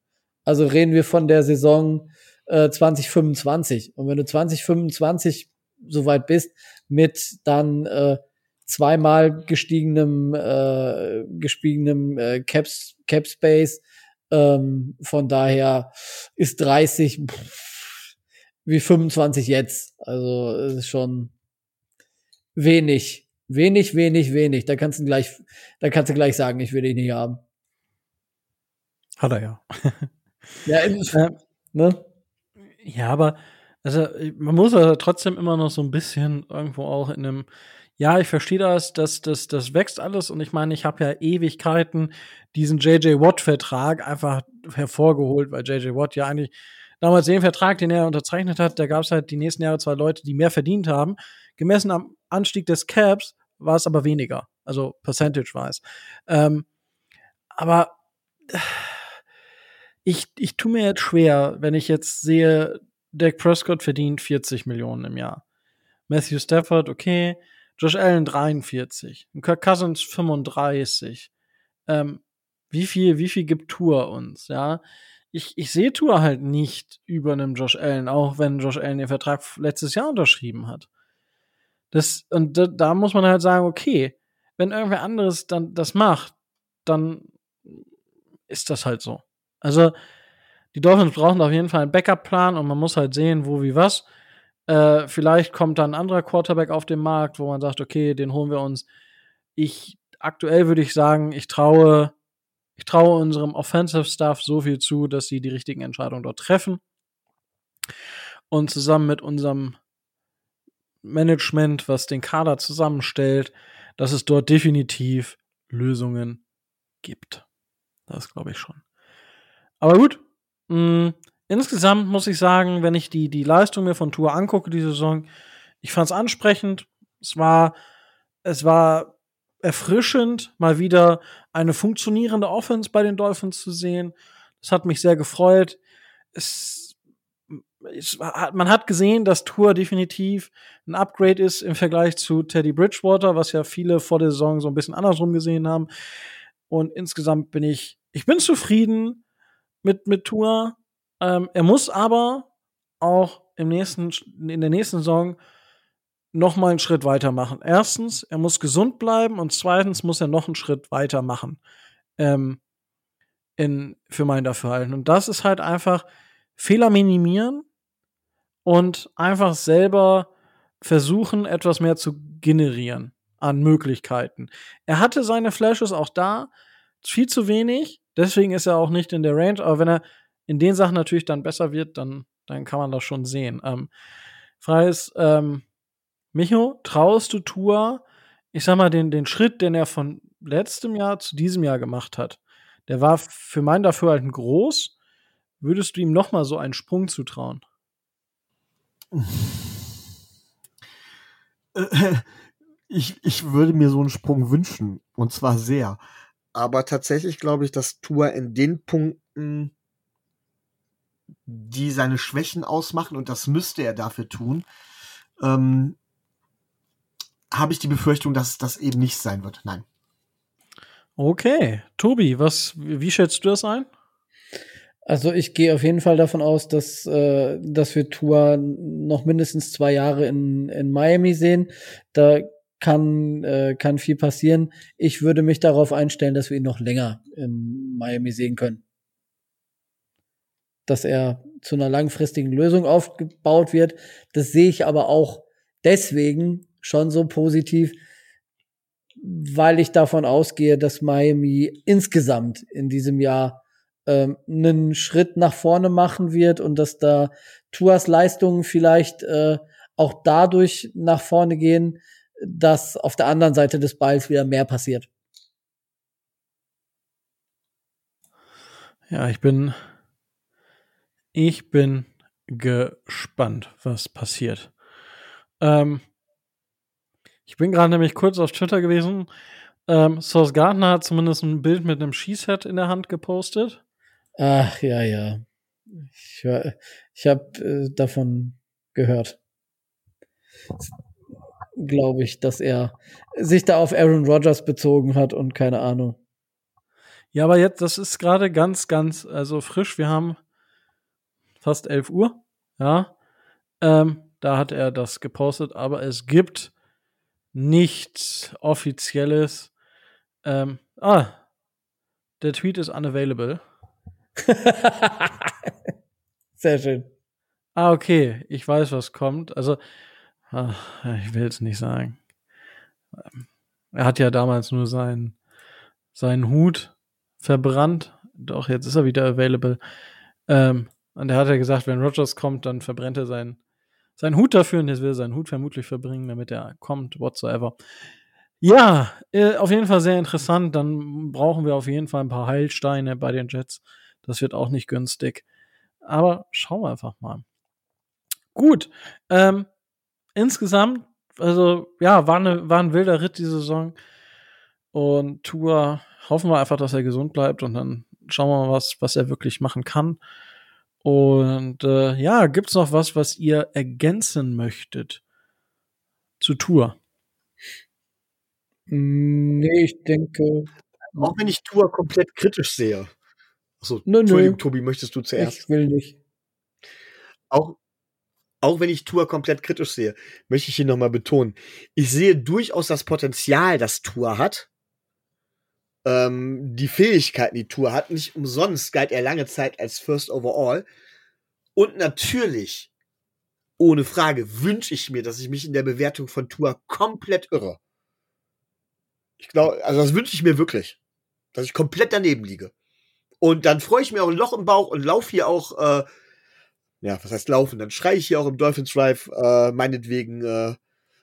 Also reden wir von der Saison äh, 2025. Und wenn du 2025 soweit bist, mit dann äh, zweimal gestiegenem, äh, gestiegenem äh, Cap, Cap Space. Ähm, von daher ist 30 pff, wie 25 jetzt. Also es ist schon wenig. Wenig, wenig, wenig. Da kannst du gleich, da kannst du gleich sagen, ich will dich nicht haben. Hat er ja. Ja, äh, ne? Ja, aber also man muss also trotzdem immer noch so ein bisschen irgendwo auch in einem ja, ich verstehe das, das, das, das wächst alles und ich meine, ich habe ja Ewigkeiten diesen JJ Watt-Vertrag einfach hervorgeholt, weil JJ Watt ja eigentlich damals den Vertrag, den er unterzeichnet hat, da gab es halt die nächsten Jahre zwei Leute, die mehr verdient haben. Gemessen am Anstieg des Caps war es aber weniger, also percentage-wise. Ähm, aber ich, ich tue mir jetzt schwer, wenn ich jetzt sehe, Dak Prescott verdient 40 Millionen im Jahr. Matthew Stafford, okay, Josh Allen 43, Kirk Cousins 35. Ähm, wie viel, wie viel gibt Tour uns, ja? Ich, ich sehe Tour halt nicht über einem Josh Allen, auch wenn Josh Allen den Vertrag letztes Jahr unterschrieben hat. Das, und da, da muss man halt sagen, okay, wenn irgendwer anderes dann das macht, dann ist das halt so. Also, die Dolphins brauchen auf jeden Fall einen Backup-Plan und man muss halt sehen, wo wie was. Äh, vielleicht kommt dann ein anderer Quarterback auf den Markt, wo man sagt, okay, den holen wir uns. Ich aktuell würde ich sagen, ich traue, ich traue unserem Offensive Staff so viel zu, dass sie die richtigen Entscheidungen dort treffen. Und zusammen mit unserem Management, was den Kader zusammenstellt, dass es dort definitiv Lösungen gibt. Das glaube ich schon. Aber gut, mh, mm, insgesamt muss ich sagen, wenn ich die, die Leistung mir von Tour angucke, die Saison, ich fand es ansprechend. Es war, es war erfrischend, mal wieder eine funktionierende Offense bei den Dolphins zu sehen. Das hat mich sehr gefreut. Es, es, man hat gesehen, dass Tour definitiv ein Upgrade ist im Vergleich zu Teddy Bridgewater, was ja viele vor der Saison so ein bisschen andersrum gesehen haben. Und insgesamt bin ich, ich bin zufrieden mit, mit Tour. Ähm, er muss aber auch im nächsten, in der nächsten Saison noch mal einen Schritt weitermachen. Erstens, er muss gesund bleiben und zweitens muss er noch einen Schritt weitermachen ähm, in, für mein Dafürhalten. Und das ist halt einfach Fehler minimieren und einfach selber versuchen, etwas mehr zu generieren an Möglichkeiten. Er hatte seine Flashes auch da, viel zu wenig, deswegen ist er auch nicht in der Range, aber wenn er in den Sachen natürlich dann besser wird, dann, dann kann man das schon sehen. Ähm, Frage ist, ähm, Micho, traust du Tour, ich sag mal, den, den Schritt, den er von letztem Jahr zu diesem Jahr gemacht hat, der war für mein Dafürhalten groß. Würdest du ihm noch mal so einen Sprung zutrauen? Ich, ich würde mir so einen Sprung wünschen. Und zwar sehr. Aber tatsächlich glaube ich, dass Tour in den Punkten die seine Schwächen ausmachen, und das müsste er dafür tun, ähm, habe ich die Befürchtung, dass das eben nicht sein wird. Nein. Okay. Tobi, was, wie schätzt du das ein? Also ich gehe auf jeden Fall davon aus, dass, äh, dass wir Tour noch mindestens zwei Jahre in, in Miami sehen. Da kann, äh, kann viel passieren. Ich würde mich darauf einstellen, dass wir ihn noch länger in Miami sehen können dass er zu einer langfristigen Lösung aufgebaut wird. Das sehe ich aber auch deswegen schon so positiv, weil ich davon ausgehe, dass Miami insgesamt in diesem Jahr ähm, einen Schritt nach vorne machen wird und dass da Tuas Leistungen vielleicht äh, auch dadurch nach vorne gehen, dass auf der anderen Seite des Balls wieder mehr passiert. Ja, ich bin ich bin gespannt, was passiert. Ähm, ich bin gerade nämlich kurz auf Twitter gewesen. Ähm, Source Gardner hat zumindest ein Bild mit einem Skiset in der Hand gepostet. Ach, ja, ja. Ich, ich habe äh, davon gehört. Glaube ich, dass er sich da auf Aaron Rodgers bezogen hat und keine Ahnung. Ja, aber jetzt, das ist gerade ganz, ganz, also frisch. Wir haben fast 11 Uhr. Ja, ähm, da hat er das gepostet, aber es gibt nichts Offizielles. Ähm, ah, der Tweet ist unavailable. Sehr schön. Ah, okay. Ich weiß, was kommt. Also, ach, ich will es nicht sagen. Er hat ja damals nur seinen, seinen Hut verbrannt. Doch, jetzt ist er wieder available. Ähm, und er hat ja gesagt, wenn Rogers kommt, dann verbrennt er seinen, seinen Hut dafür und jetzt will er seinen Hut vermutlich verbringen, damit er kommt, whatsoever. Ja, äh, auf jeden Fall sehr interessant. Dann brauchen wir auf jeden Fall ein paar Heilsteine bei den Jets. Das wird auch nicht günstig. Aber schauen wir einfach mal. Gut. Ähm, insgesamt, also ja, war, eine, war ein wilder Ritt die Saison. Und Tour hoffen wir einfach, dass er gesund bleibt und dann schauen wir mal, was, was er wirklich machen kann. Und äh, ja, gibt's noch was, was ihr ergänzen möchtet zu Tour? Nee, ich denke. Auch wenn ich Tour komplett kritisch sehe. Achso, Nö, nö. Entschuldigung, Tobi, möchtest du zuerst? Ich will nicht. Auch, auch wenn ich Tour komplett kritisch sehe, möchte ich hier nochmal betonen. Ich sehe durchaus das Potenzial, das Tour hat. Ähm, die Fähigkeiten, die Tour hat. Nicht umsonst galt er lange Zeit als First Overall. Und natürlich, ohne Frage, wünsche ich mir, dass ich mich in der Bewertung von Tour komplett irre. Ich glaube, also das wünsche ich mir wirklich. Dass ich komplett daneben liege. Und dann freue ich mir auch ein Loch im Bauch und laufe hier auch, äh, ja, was heißt laufen? Dann schreie ich hier auch im Dolphins Drive, äh, meinetwegen, äh,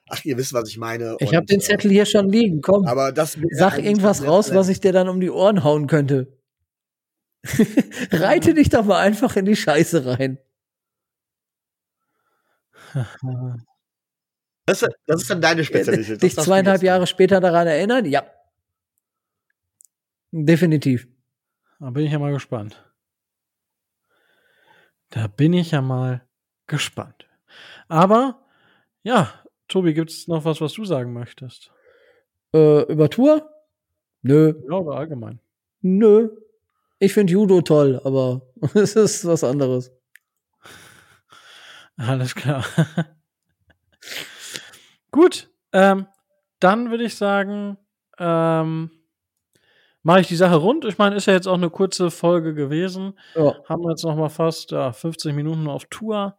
ach, ihr wisst, was ich meine. Ich habe den Zettel hier schon liegen. Komm, Äh, aber das sag irgendwas raus, was ich dir dann um die Ohren hauen könnte. Reite dich doch mal einfach in die Scheiße rein. Das, ist- das ist dann deine Spezialität. Das Dich zweieinhalb Jahre später daran erinnern? Ja. Definitiv. Da bin ich ja mal gespannt. Da bin ich ja mal gespannt. Aber ja, Tobi, gibt es noch was, was du sagen möchtest? Äh, über Tour? Nö. Ja, oder allgemein. Nö. Ich finde Judo toll, aber es ist was anderes. Alles klar. Gut, ähm, dann würde ich sagen, ähm, mache ich die Sache rund. Ich meine, ist ja jetzt auch eine kurze Folge gewesen. Ja. Haben wir jetzt noch mal fast ja, 50 Minuten auf Tour.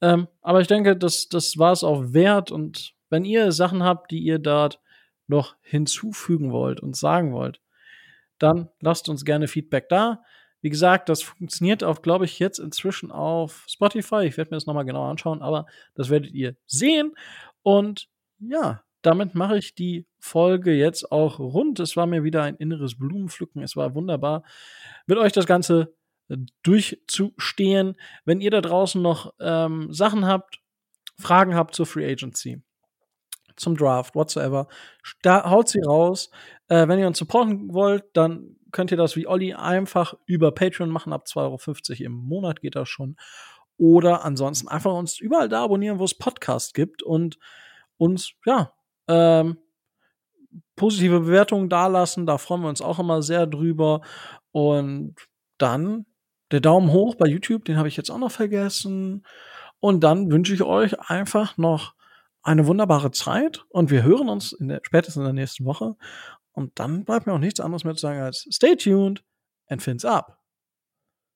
Ähm, aber ich denke, das, das war es auch wert. Und wenn ihr Sachen habt, die ihr dort noch hinzufügen wollt und sagen wollt, dann lasst uns gerne Feedback da. Wie gesagt, das funktioniert auch, glaube ich, jetzt inzwischen auf Spotify. Ich werde mir das nochmal genauer anschauen, aber das werdet ihr sehen. Und ja, damit mache ich die Folge jetzt auch rund. Es war mir wieder ein inneres Blumenpflücken. Es war wunderbar, mit euch das Ganze äh, durchzustehen. Wenn ihr da draußen noch ähm, Sachen habt, Fragen habt zur Free Agency, zum Draft, whatsoever, da, haut sie raus. Äh, wenn ihr uns supporten wollt, dann könnt ihr das wie Olli einfach über Patreon machen. Ab 2,50 Euro im Monat geht das schon. Oder ansonsten einfach uns überall da abonnieren, wo es Podcasts gibt und uns, ja, ähm, positive Bewertungen dalassen. Da freuen wir uns auch immer sehr drüber. Und dann der Daumen hoch bei YouTube, den habe ich jetzt auch noch vergessen. Und dann wünsche ich euch einfach noch eine wunderbare Zeit und wir hören uns in der, spätestens in der nächsten Woche. Und dann bleibt mir auch nichts anderes mehr zu sagen als stay tuned and fins up.